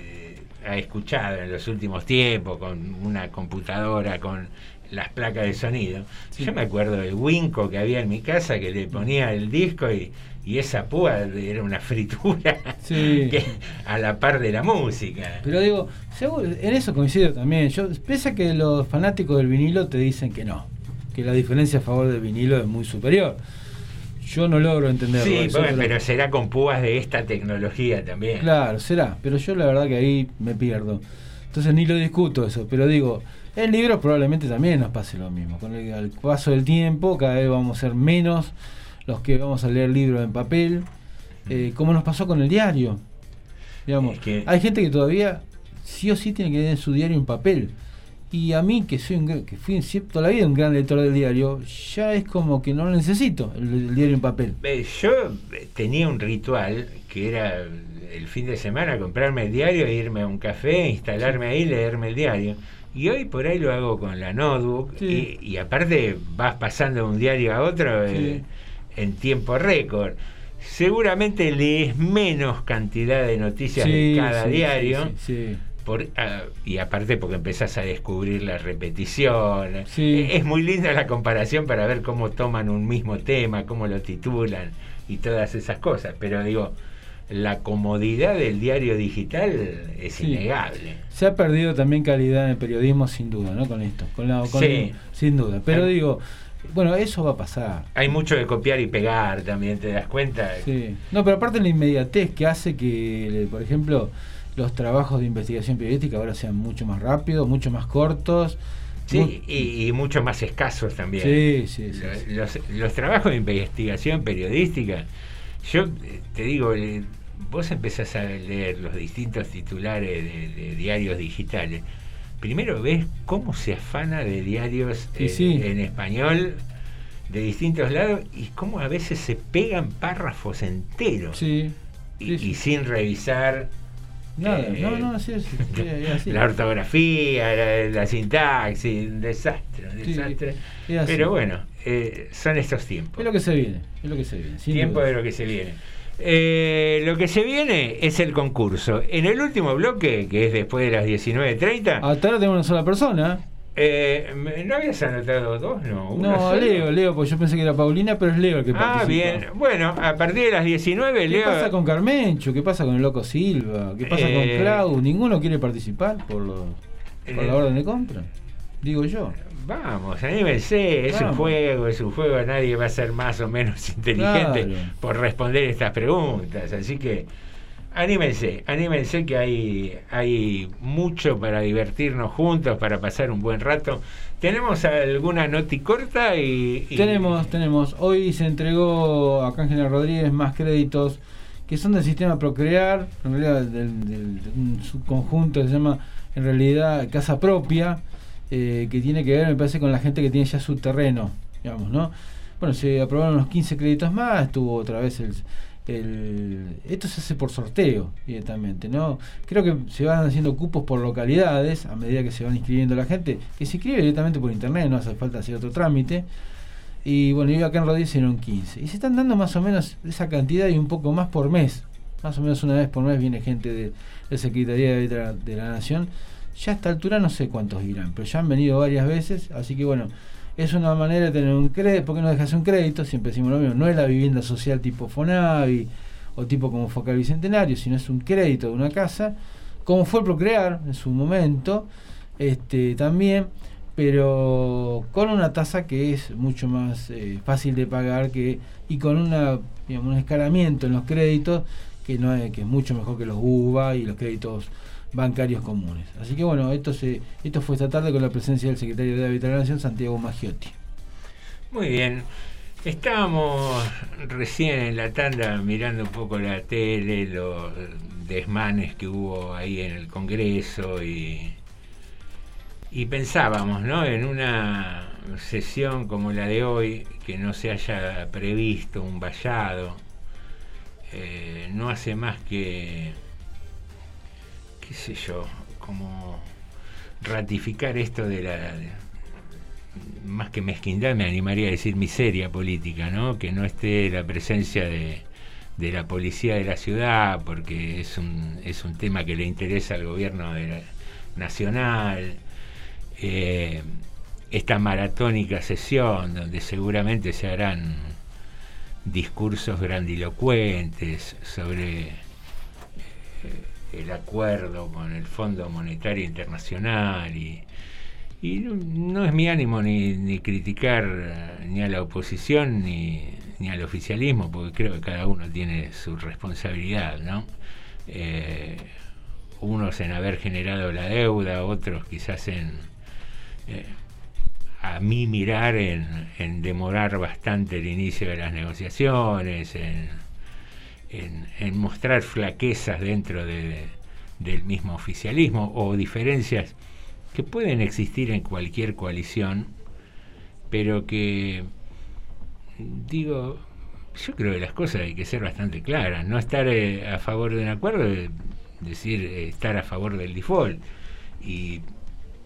[SPEAKER 2] ha escuchado en los últimos tiempos con una computadora, con las placas de sonido. Yo me acuerdo del Winco que había en mi casa que le ponía el disco y, esa púa era una fritura a la par de la música.
[SPEAKER 1] Pero digo, en eso coincido también. Yo, pese a que los fanáticos del vinilo te dicen que no, que la diferencia a favor del vinilo es muy superior. Yo no logro entenderlo.
[SPEAKER 2] Sí, pero será con púas de esta tecnología también.
[SPEAKER 1] Claro, será, pero yo la verdad que ahí me pierdo. Entonces ni lo discuto eso, pero digo, en libros probablemente también nos pase lo mismo. Con el, paso del tiempo, cada vez vamos a ser menos los que vamos a leer libros en papel, eh, como nos pasó con el diario. Digamos, hay gente que todavía sí o sí tiene que tener su diario en papel. Y a mí, que soy un, que fui toda la vida un gran lector del diario, ya es como que no lo necesito, el, diario en papel.
[SPEAKER 2] Yo tenía un ritual que era el fin de semana comprarme el diario, irme a un café, instalarme ahí, leerme el diario. Y hoy por ahí lo hago con la notebook y, aparte vas pasando de un diario a otro eh, en tiempo récord. Seguramente lees menos cantidad de noticias de cada diario por, ah, y aparte porque empezás a descubrir la repetición. E, es muy linda la comparación para ver cómo toman un mismo tema, cómo lo titulan y todas esas cosas. Pero digo, la comodidad del diario digital es innegable.
[SPEAKER 1] Se ha perdido también calidad en el periodismo sin duda, ¿no? Con esto, con la, sin duda. Pero digo, bueno, eso va a pasar.
[SPEAKER 2] Hay mucho de copiar y pegar también, ¿te das cuenta?
[SPEAKER 1] Sí. No, pero aparte la inmediatez que hace que, por ejemplo, los trabajos de investigación periodística ahora sean mucho más rápidos, mucho más cortos.
[SPEAKER 2] Sí, y, mucho más escasos también.
[SPEAKER 1] Sí, sí,
[SPEAKER 2] Los, trabajos de investigación periodística, yo te digo, eh, vos empezás a leer los distintos titulares de, diarios digitales. Primero ves cómo se afana de diarios eh, en español de distintos lados y cómo a veces se pegan párrafos enteros. y, sin revisar
[SPEAKER 1] Nada, no, no, así es.
[SPEAKER 2] La ortografía, la, sintaxis, un desastre, un desastre. Pero bueno, eh, son estos tiempos.
[SPEAKER 1] Es lo que se viene, es lo que se viene.
[SPEAKER 2] Tiempo de lo que se viene. Eh, lo que se viene es el concurso. En el último bloque, que es después de las 19.30.
[SPEAKER 1] Hasta ahora tengo una sola persona.
[SPEAKER 2] Eh, ¿No habías anotado dos? No,
[SPEAKER 1] no Leo, Leo, porque yo pensé que era Paulina, pero es Leo el que
[SPEAKER 2] Ah, bien. Bueno, a partir de las 19, Leo.
[SPEAKER 1] ¿Qué pasa con Carmencho? ¿Qué pasa con el Loco Silva? ¿Qué pasa con eh, Clau? ¿Ninguno quiere participar por, lo, por la eh, orden de compra? Digo yo.
[SPEAKER 2] Vamos, anímense, es un juego, es un juego, nadie va a ser más o menos inteligente por responder estas preguntas, así que Anímense, anímense que hay, hay mucho para divertirnos juntos, para pasar un buen rato. ¿Tenemos alguna noti corta? Y,
[SPEAKER 1] Tenemos, tenemos. Hoy se entregó a Cángela Rodríguez más créditos que son del sistema Procrear, en realidad del, un subconjunto que se llama en realidad Casa Propia, eh, que tiene que ver, me parece, con la gente que tiene ya su terreno, digamos, ¿no? Bueno, se aprobaron los 15 créditos más, estuvo otra vez el el, esto se hace por sorteo directamente, ¿no? Creo que se van haciendo cupos por localidades a medida que se van inscribiendo la gente, que se inscribe directamente por internet, no hace falta hacer otro trámite. Y bueno, yo acá en Rodríguez hicieron 15. Y se están dando más o menos esa cantidad y un poco más por mes. Más o menos una vez por mes viene gente de, de Secretaría de, de la Nación. Ya a esta altura no sé cuántos irán, pero ya han venido varias veces, así que bueno, es una manera de tener un crédito, porque no dejas un crédito, siempre decimos lo mismo, no es la vivienda social tipo Fonavi o tipo como Focal Bicentenario, sino es un crédito de una casa, como fue Procrear en su momento, este también, pero con una tasa que es mucho más eh, fácil de pagar que y con una digamos, un escalamiento en los créditos que no es que es mucho mejor que los UVA y los créditos bancarios comunes. Así que bueno, esto, se, esto fue esta tarde con la presencia del secretario de Hábitat de la Nación, Santiago Maggiotti.
[SPEAKER 2] Muy bien. Estábamos recién en la tanda mirando un poco la tele, los desmanes que hubo ahí en el Congreso y, y pensábamos, ¿no? En una sesión como la de hoy, que no se haya previsto un vallado, eh, no hace más que qué sé yo, como ratificar esto de la... más que mezquindad me animaría a decir miseria política, ¿no? Que no esté la presencia de, de la policía de la ciudad, porque es un, es un tema que le interesa al gobierno nacional. Eh, esta maratónica sesión donde seguramente se harán discursos grandilocuentes sobre el acuerdo con el Fondo Monetario Internacional y, no, es mi ánimo ni, criticar eh, ni a la oposición ni, ni, al oficialismo, porque creo que cada uno tiene su responsabilidad, ¿no? Eh, unos en haber generado la deuda, otros quizás en, eh, a mí mirar, en, en, demorar bastante el inicio de las negociaciones, en en, mostrar flaquezas dentro del mismo oficialismo o diferencias que pueden existir en cualquier coalición, pero que, digo, yo creo que las cosas hay que ser bastante claras, no estar eh, a favor de un acuerdo, es decir, eh, estar a favor del default. Y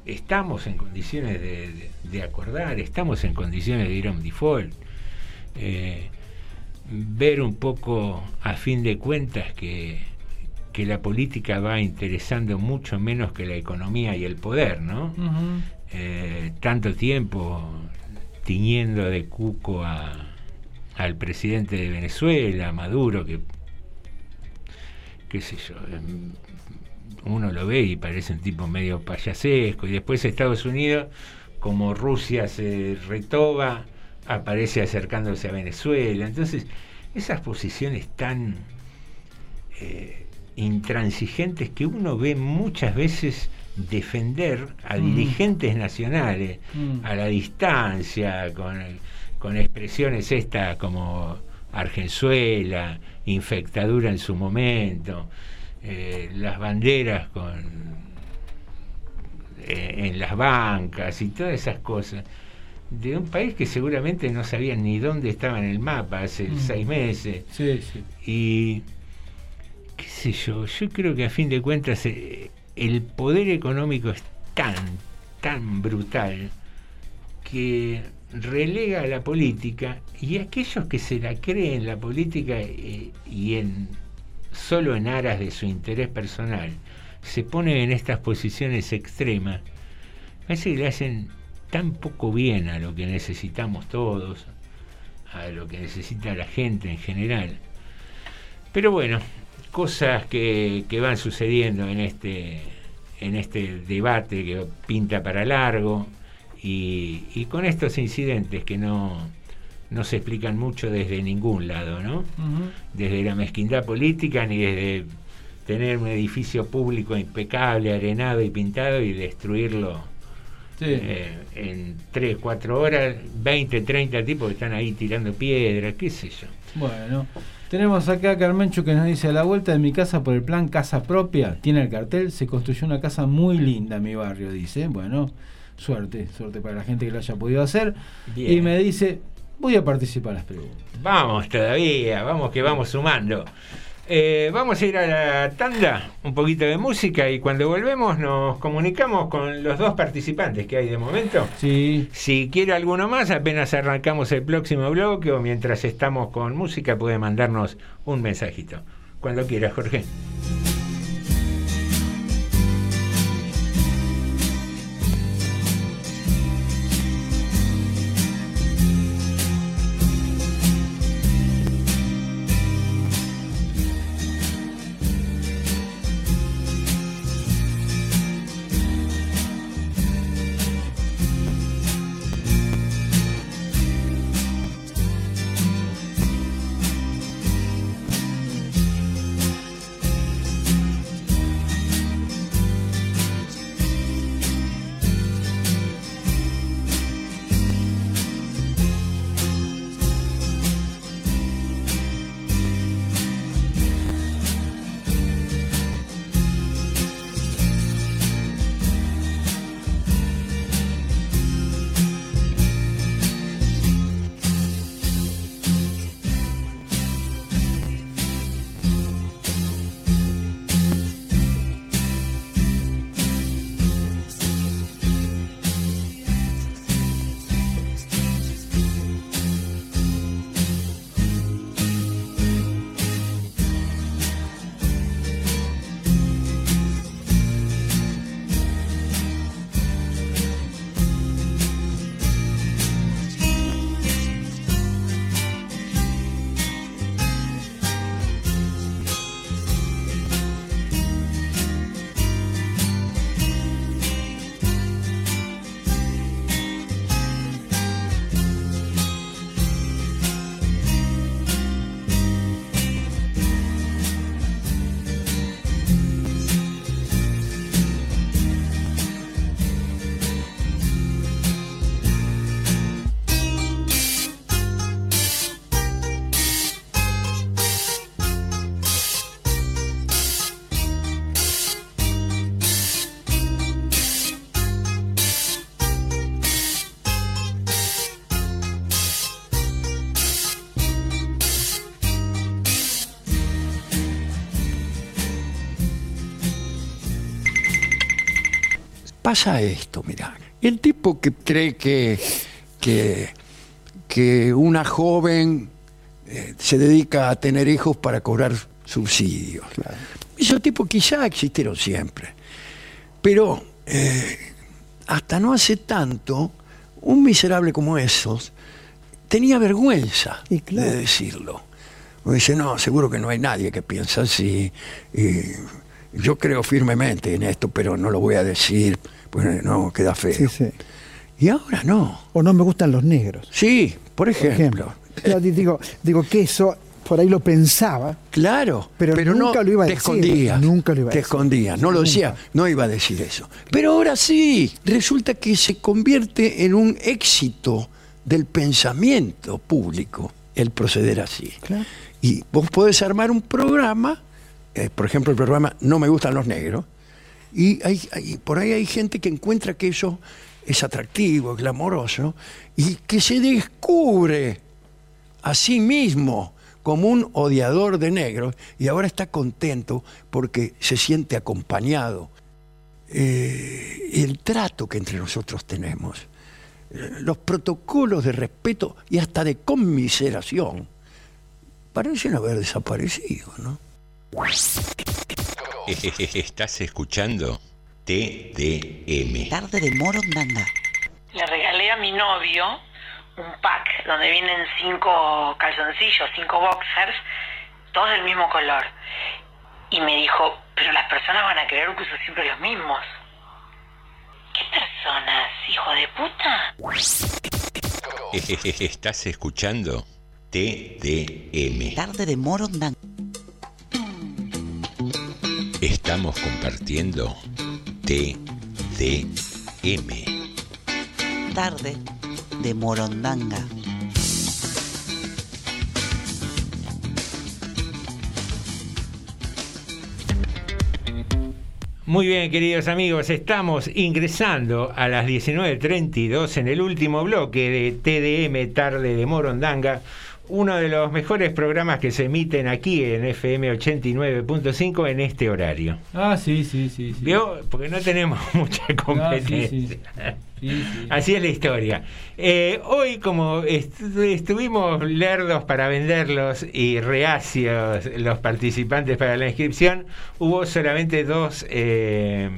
[SPEAKER 2] estamos en condiciones de, acordar, estamos en condiciones de ir a un default. Eh, ver un poco, a fin de cuentas, que, que, la política va interesando mucho menos que la economía y el poder, ¿no? Eh, tanto tiempo tiñendo de cuco a, al presidente de Venezuela, Maduro, que, qué sé yo, em, uno lo ve y parece un tipo medio payasesco, y después Estados Unidos, como Rusia se retoba, aparece acercándose a Venezuela. Entonces, esas posiciones tan eh, intransigentes que uno ve muchas veces defender a mm. dirigentes nacionales mm. a la distancia, con, con expresiones estas como Argenzuela, infectadura en su momento, eh, las banderas con eh, en las bancas y todas esas cosas de un país que seguramente no sabían ni dónde estaba en el mapa hace mm. seis meses. Y qué sé yo, yo creo que a fin de cuentas eh, el poder económico es tan, tan brutal que relega a la política y aquellos que se la creen la política y en solo en aras de su interés personal, se pone en estas posiciones extremas, parece que le hacen tan poco bien a lo que necesitamos todos, a lo que necesita la gente en general. Pero bueno, cosas que, van sucediendo en este, en este debate que pinta para largo y, y con estos incidentes que no, no se explican mucho desde ningún lado, ¿no? Desde la mezquindad política ni desde tener un edificio público impecable, arenado y pintado y destruirlo eh, en 3, 4 horas, 20, 30 tipos que están ahí tirando piedras, qué sé yo.
[SPEAKER 1] Bueno, tenemos acá a Carmencho que nos dice, a la vuelta de mi casa por el plan Casa Propia, tiene el cartel, se construyó una casa muy linda en mi barrio, dice. Bueno, suerte, suerte para la gente que lo haya podido hacer. Y me dice, voy a participar las preguntas.
[SPEAKER 2] Vamos todavía, vamos que vamos sumando. Eh, vamos a ir a la tanda, un poquito de música y cuando volvemos nos comunicamos con los dos participantes que hay de momento.
[SPEAKER 1] Sí.
[SPEAKER 2] Si quiere alguno más, apenas arrancamos el próximo bloque o mientras estamos con música puede mandarnos un mensajito. Cuando quiera, Jorge.
[SPEAKER 7] Pasa esto, mira. El tipo que cree que, que, que una joven eh, se dedica a tener hijos para cobrar subsidios. Esos tipos quizá existieron siempre. Pero eh, hasta no hace tanto, un miserable como esos tenía vergüenza de decirlo. O dice, no, seguro que no hay nadie que piensa así. y yo creo firmemente en esto, pero no lo voy a decir, pues no, queda feo.
[SPEAKER 24] Sí, sí.
[SPEAKER 7] Y ahora no.
[SPEAKER 24] O no me gustan los negros.
[SPEAKER 7] Sí, por ejemplo.
[SPEAKER 24] Yo digo, digo que eso por ahí lo pensaba.
[SPEAKER 7] Claro,
[SPEAKER 24] pero, nunca
[SPEAKER 7] no,
[SPEAKER 24] lo iba a
[SPEAKER 7] te
[SPEAKER 24] decir.
[SPEAKER 7] escondías.
[SPEAKER 24] Nunca lo iba a
[SPEAKER 7] Te
[SPEAKER 24] decir.
[SPEAKER 7] escondías, no lo decía, no iba a decir eso. Pero ahora sí, resulta que se convierte en un éxito del pensamiento público el proceder así. Y vos podés armar un programa, eh, por ejemplo el programa No me gustan los negros, y por ahí hay gente que encuentra que eso es atractivo, es glamoroso, y que se descubre a sí mismo como un odiador de negros y ahora está contento porque se siente acompañado. Eh, el trato que entre nosotros tenemos, eh, los protocolos de respeto y hasta de conmiseración parecen haber desaparecido, ¿no?
[SPEAKER 12] Estás escuchando TDM.
[SPEAKER 23] Tarde de Morondanga.
[SPEAKER 3] Le regalé a mi novio un pack donde vienen cinco calzoncillos, cinco boxers, todos del mismo color. Y me dijo, pero las personas van a creer que uso siempre los mismos. ¿Qué personas, hijo de puta?
[SPEAKER 12] Estás escuchando TDM.
[SPEAKER 23] Tarde de Morondanga.
[SPEAKER 12] Estamos compartiendo TDM.
[SPEAKER 23] Tarde de Morondanga.
[SPEAKER 2] Muy bien, queridos amigos, estamos ingresando a las 19.32 en el último bloque de TDM Tarde de Morondanga, uno de los mejores programas que se emiten aquí en FM 89.5 en este horario.
[SPEAKER 1] Ah, sí, sí, sí. sí.
[SPEAKER 2] ¿Vio? Porque no tenemos mucha competencia.
[SPEAKER 1] sí. Sí, sí.
[SPEAKER 2] Así es la historia. Eh, hoy, como est- estuvimos lerdos para venderlos y reacios los participantes para la inscripción, hubo solamente dos eh,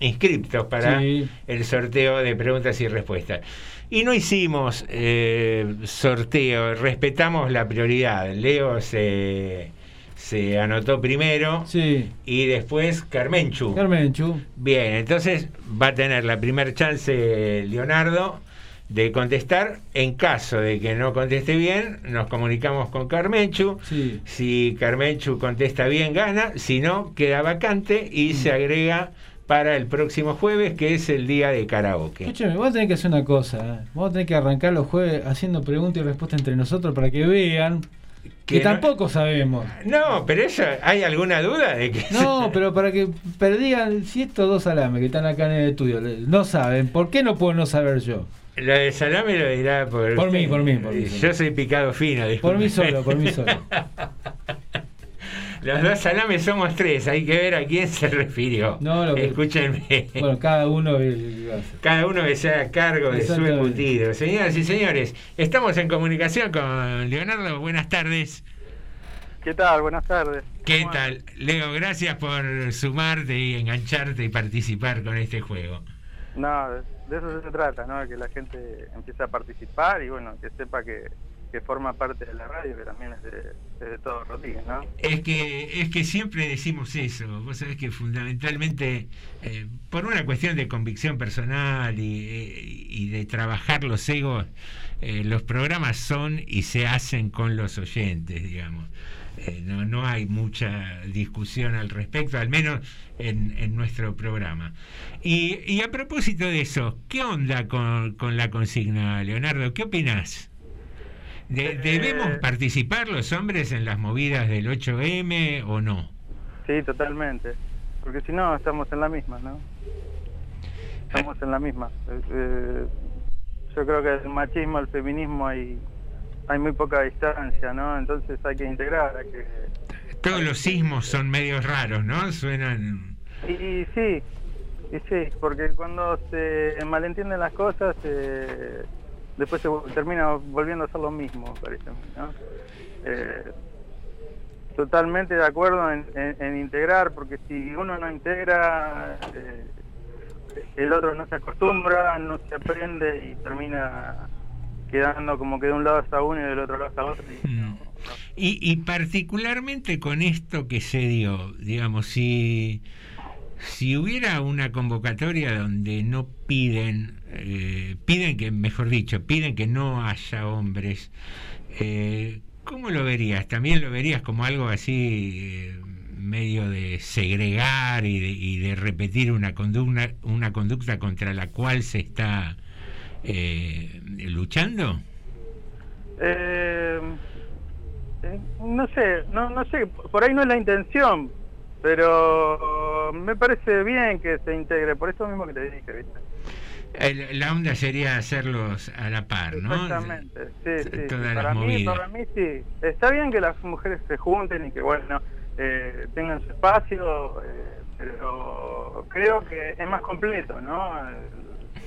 [SPEAKER 2] inscriptos para el sorteo de preguntas y respuestas. Y no hicimos eh, sorteo, respetamos la prioridad. Leo se, se anotó primero y después Carmenchu.
[SPEAKER 1] Carmenchu.
[SPEAKER 2] Bien, entonces va a tener la primer chance Leonardo de contestar. En caso de que no conteste bien, nos comunicamos con Carmenchu. Si Carmenchu contesta bien, gana. Si no, queda vacante y se agrega para el próximo jueves, que es el día de karaoke.
[SPEAKER 1] Escúchame, vamos a tener que hacer una cosa. ¿eh? Vamos a tener que arrancar los jueves haciendo preguntas y respuestas entre nosotros para que vean que,
[SPEAKER 2] Que no-
[SPEAKER 1] tampoco sabemos.
[SPEAKER 2] No, pero eso, ¿hay alguna duda de que
[SPEAKER 1] No, pero para que perdigan, si estos dos salames que están acá en el estudio no saben, ¿por qué no puedo no saber yo?
[SPEAKER 2] Lo de salame lo dirá por,
[SPEAKER 1] Por mí, por mí, por mí.
[SPEAKER 2] Yo soy picado fino,
[SPEAKER 1] Por mí
[SPEAKER 2] disculpe.
[SPEAKER 1] solo, por mí solo.
[SPEAKER 2] Los dos salames somos tres, hay que ver a quién se refirió.
[SPEAKER 1] No, lo que-
[SPEAKER 2] Escúchenme.
[SPEAKER 1] Bueno, cada uno.
[SPEAKER 2] Cada uno que sea a cargo de su embutido. Señoras y señores, estamos en comunicación con Leonardo. Buenas tardes.
[SPEAKER 25] ¿Qué tal? Buenas tardes.
[SPEAKER 2] ¿Qué tal? Leo, gracias por sumarte y engancharte y participar con este juego.
[SPEAKER 25] No, de eso se trata, ¿no? Que la gente empiece a participar y bueno, que sepa que, que forma parte de la radio, que también es de, es de todo Rodríguez, ¿no?
[SPEAKER 2] Es que, es que siempre decimos eso. Vos sabés que fundamentalmente, eh, por una cuestión de convicción personal y, eh, de trabajar los egos, eh, los programas son y se hacen con los oyentes, digamos. No, no hay mucha discusión al respecto, al menos en, en nuestro programa. Y, y a propósito de eso, ¿qué onda con, con la consigna, Leonardo? ¿Qué opinás? De- ¿Debemos participar los hombres en las movidas del 8M o no?
[SPEAKER 25] Sí, totalmente. Porque si no, estamos en la misma, ¿no? Estamos en la misma. Eh, eh, yo creo que el machismo, el feminismo hay, hay muy poca distancia, ¿no? Entonces hay que integrar, hay que...
[SPEAKER 2] Todos los sismos son medios raros, ¿no? Suenan...
[SPEAKER 25] Y, y sí, Y sí, porque cuando se malentienden las cosas, eh, después se termina volviendo a ser lo mismo, parece. ¿no? Eh, totalmente de acuerdo en, en- en integrar, porque si uno no integra, eh, el otro no se acostumbra, no se aprende y termina quedando como que de un lado está uno y del otro lado está otro. y no-
[SPEAKER 2] Y, y particularmente con esto que se dio, digamos, si, si hubiera una convocatoria donde no piden, eh, piden que, mejor dicho, piden que no haya hombres, eh, ¿cómo lo verías? ¿También lo verías como algo así eh, medio de segregar y de, y de repetir una conducta, una conducta contra la cual se está eh, luchando?
[SPEAKER 25] Eh, no sé, no, no sé, por ahí no es la intención, pero me parece bien que se integre, por eso mismo que te dije, ¿viste?
[SPEAKER 2] El- la onda sería hacerlos a la par, ¿no?
[SPEAKER 25] Exactamente, sí, sí.
[SPEAKER 2] Todas las
[SPEAKER 25] Para mí,
[SPEAKER 2] movidas.
[SPEAKER 25] para mí sí. Está bien que las mujeres se junten y que, bueno, eh, tengan su espacio, eh, pero creo que es más completo, ¿no?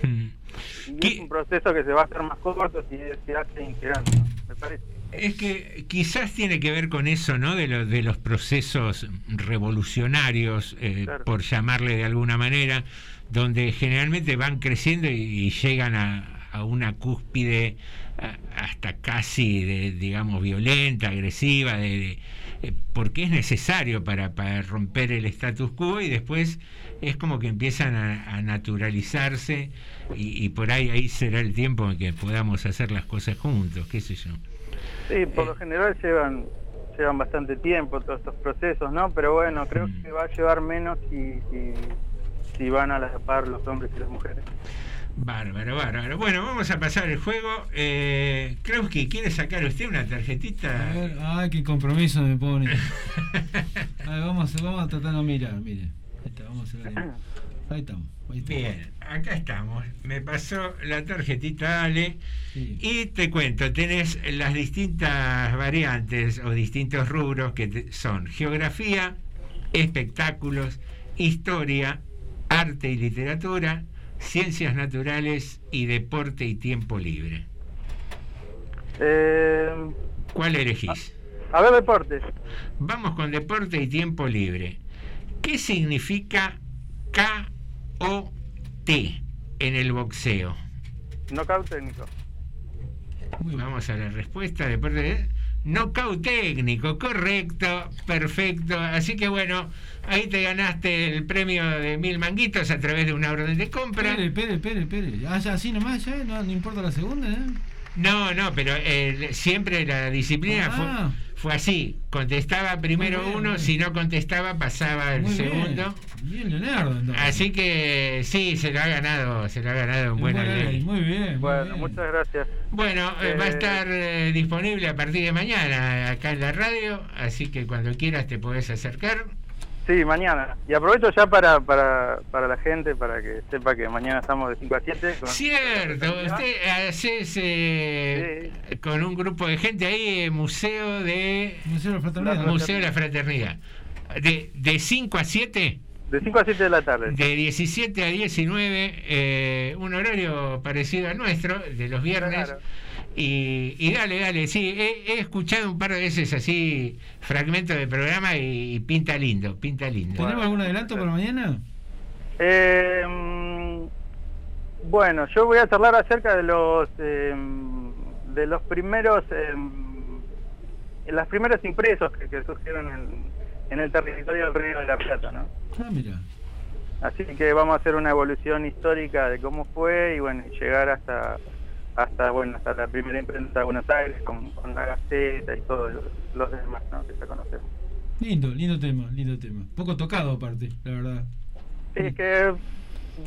[SPEAKER 25] Y es un proceso que se va a hacer más corto si se hace integrando, me parece.
[SPEAKER 2] Es que quizás tiene que ver con eso, ¿no? De, los de los procesos revolucionarios, eh,
[SPEAKER 25] Claro.
[SPEAKER 2] por llamarle de alguna manera, donde generalmente van creciendo y, y llegan a, a una cúspide hasta casi, de, digamos, violenta, agresiva, de, de- eh, porque es necesario para, para romper el status quo y después es como que empiezan a, a naturalizarse y, y por ahí ahí será el tiempo en que podamos hacer las cosas juntos, qué sé yo.
[SPEAKER 25] Sí, por lo general llevan llevan bastante tiempo todos estos procesos, ¿no? Pero bueno, creo que va a llevar menos si, si van a la par los hombres y las mujeres.
[SPEAKER 2] Bárbaro, bárbaro. Bueno, vamos a pasar el juego. Eh, creo que quiere sacar usted una tarjetita.
[SPEAKER 1] A ver, ay, qué compromiso me pone. A ver, vamos, a- vamos a tratar de mirar, mire. Ahí está, vamos a ver. Ahí estamos. Ahí estamos.
[SPEAKER 2] Bien, acá estamos. Me pasó la tarjetita Ale y te cuento, tenés las distintas variantes o distintos rubros que te- son geografía, espectáculos, historia, arte y literatura, ciencias naturales y deporte y tiempo libre.
[SPEAKER 25] Eh,
[SPEAKER 2] ¿Cuál elegís?
[SPEAKER 25] a ver, deportes.
[SPEAKER 2] Vamos con deporte y tiempo libre. ¿Qué significa KOT en el boxeo?
[SPEAKER 25] Knockout técnico.
[SPEAKER 2] Vamos a la respuesta. Deporte. Knockout técnico, correcto, perfecto. Así que bueno, ahí te ganaste el premio de mil manguitos a través de una orden de compra.
[SPEAKER 1] Espere, espere, espere, espere. Así nomás, ya, no, no importa la segunda, ¿eh?
[SPEAKER 2] No, no, pero eh, siempre la disciplina
[SPEAKER 1] Ah.
[SPEAKER 2] fue, fue así. Contestaba primero
[SPEAKER 1] bien,
[SPEAKER 2] uno, si no contestaba pasaba el
[SPEAKER 1] Muy bien.
[SPEAKER 2] segundo.
[SPEAKER 1] Bien, Leonardo, entonces.
[SPEAKER 2] Así que sí, se lo ha ganado, se lo ha ganado en buena
[SPEAKER 1] Buena
[SPEAKER 2] ley.
[SPEAKER 1] ley, Muy bien.
[SPEAKER 25] Bueno, muchas gracias.
[SPEAKER 2] Bueno, eh, va a
[SPEAKER 25] Eh,
[SPEAKER 2] estar eh, disponible a partir de mañana acá en la radio, así que cuando quieras te podés acercar.
[SPEAKER 25] Sí, mañana. Y aprovecho ya para, para, para la gente, para que sepa que mañana estamos de 5 a 7. con-
[SPEAKER 2] Cierto, usted haces eh, con un grupo de gente ahí, eh, Museo de...
[SPEAKER 1] Museo de la Fraternidad.
[SPEAKER 2] Museo de la Fraternidad. De, de 5 a 7.
[SPEAKER 25] De 5 a 7 de la tarde.
[SPEAKER 2] De 17 a 19, eh, un horario parecido al nuestro, de los viernes.
[SPEAKER 25] Claro.
[SPEAKER 2] Y, y dale, dale, sí, he, he escuchado un par de veces así fragmentos del programa y, y pinta lindo, pinta lindo.
[SPEAKER 1] ¿Tenemos algún adelanto para mañana?
[SPEAKER 25] Eh, mm, bueno, yo voy a charlar acerca de los eh, de los primeros eh, las primeros impresos que, que surgieron en, en el territorio del Río de la Plata, ¿no?
[SPEAKER 1] Ah, mira.
[SPEAKER 25] Así que vamos a hacer una evolución histórica de cómo fue y bueno, llegar hasta hasta bueno hasta la primera imprenta de Buenos Aires con, con la Gaceta y todos los, los demás ¿no? que ya conocemos.
[SPEAKER 1] Lindo, lindo tema, lindo tema. Poco tocado aparte, la verdad.
[SPEAKER 25] Sí, es que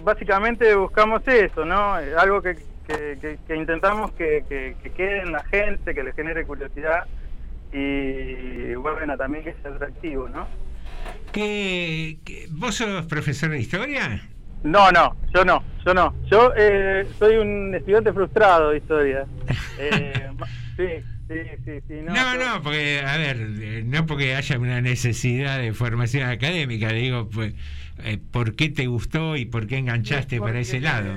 [SPEAKER 25] básicamente buscamos eso, ¿no? Algo que, que, que- que intentamos que, que, que quede en la gente, que le genere curiosidad y bueno, también que sea atractivo, ¿no?
[SPEAKER 2] ¿Qué, qué- vos sos profesor de historia?
[SPEAKER 25] No, no, yo no, yo no. Yo eh, soy un estudiante frustrado de historia. Eh, sí, sí, sí, sí. No,
[SPEAKER 2] No,
[SPEAKER 25] yo-
[SPEAKER 2] no, porque, a ver, eh, no porque haya una necesidad de formación académica, digo, pues, eh, ¿por qué te gustó y por qué enganchaste para ese lado?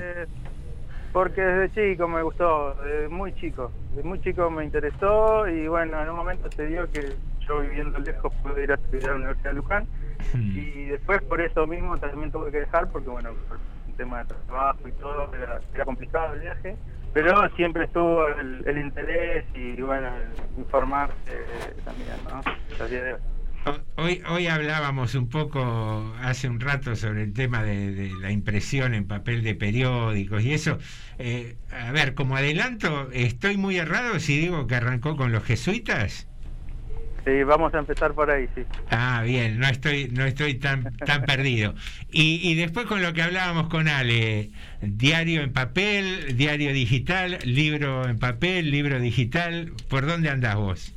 [SPEAKER 25] Porque desde chico me gustó, desde muy chico. Desde muy chico me interesó y bueno, en un momento se dio que yo viviendo lejos pude ir a estudiar a la Universidad de Luján y después por eso mismo también tuve que dejar porque bueno, por un tema de trabajo y todo era, era complicado el viaje. Pero siempre estuvo el, el interés y bueno, informarse también, ¿no? Hoy,
[SPEAKER 2] hoy hablábamos un poco hace un rato sobre el tema de, de la impresión en papel de periódicos y eso. Eh, a ver, como adelanto, ¿estoy muy errado si digo que arrancó con los jesuitas?
[SPEAKER 25] Sí, vamos a empezar por ahí, sí.
[SPEAKER 2] Ah, bien, no estoy, no estoy tan, tan perdido. Y, y después con lo que hablábamos con Ale, diario en papel, diario digital, libro en papel, libro digital, ¿por dónde andás vos?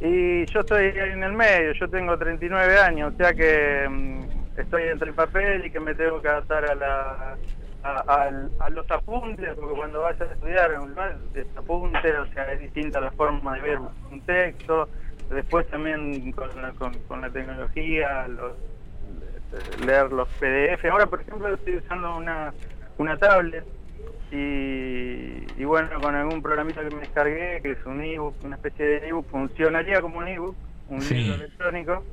[SPEAKER 25] Y yo estoy ahí en el medio, yo tengo 39 años, o sea que mm, estoy entre el papel y que me tengo que adaptar a, la, a, al- a los apuntes, porque cuando vas a estudiar en un lugar es apunte, o sea, es distinta la forma de ver un texto. Después también con la, con, con la tecnología, los, leer los PDF. Ahora, por ejemplo, estoy usando una, una tablet y, y bueno, con algún programita que me descargué, que es un ebook, una especie de ebook, funcionaría como un ebook, un
[SPEAKER 2] Sí.
[SPEAKER 25] libro electrónico.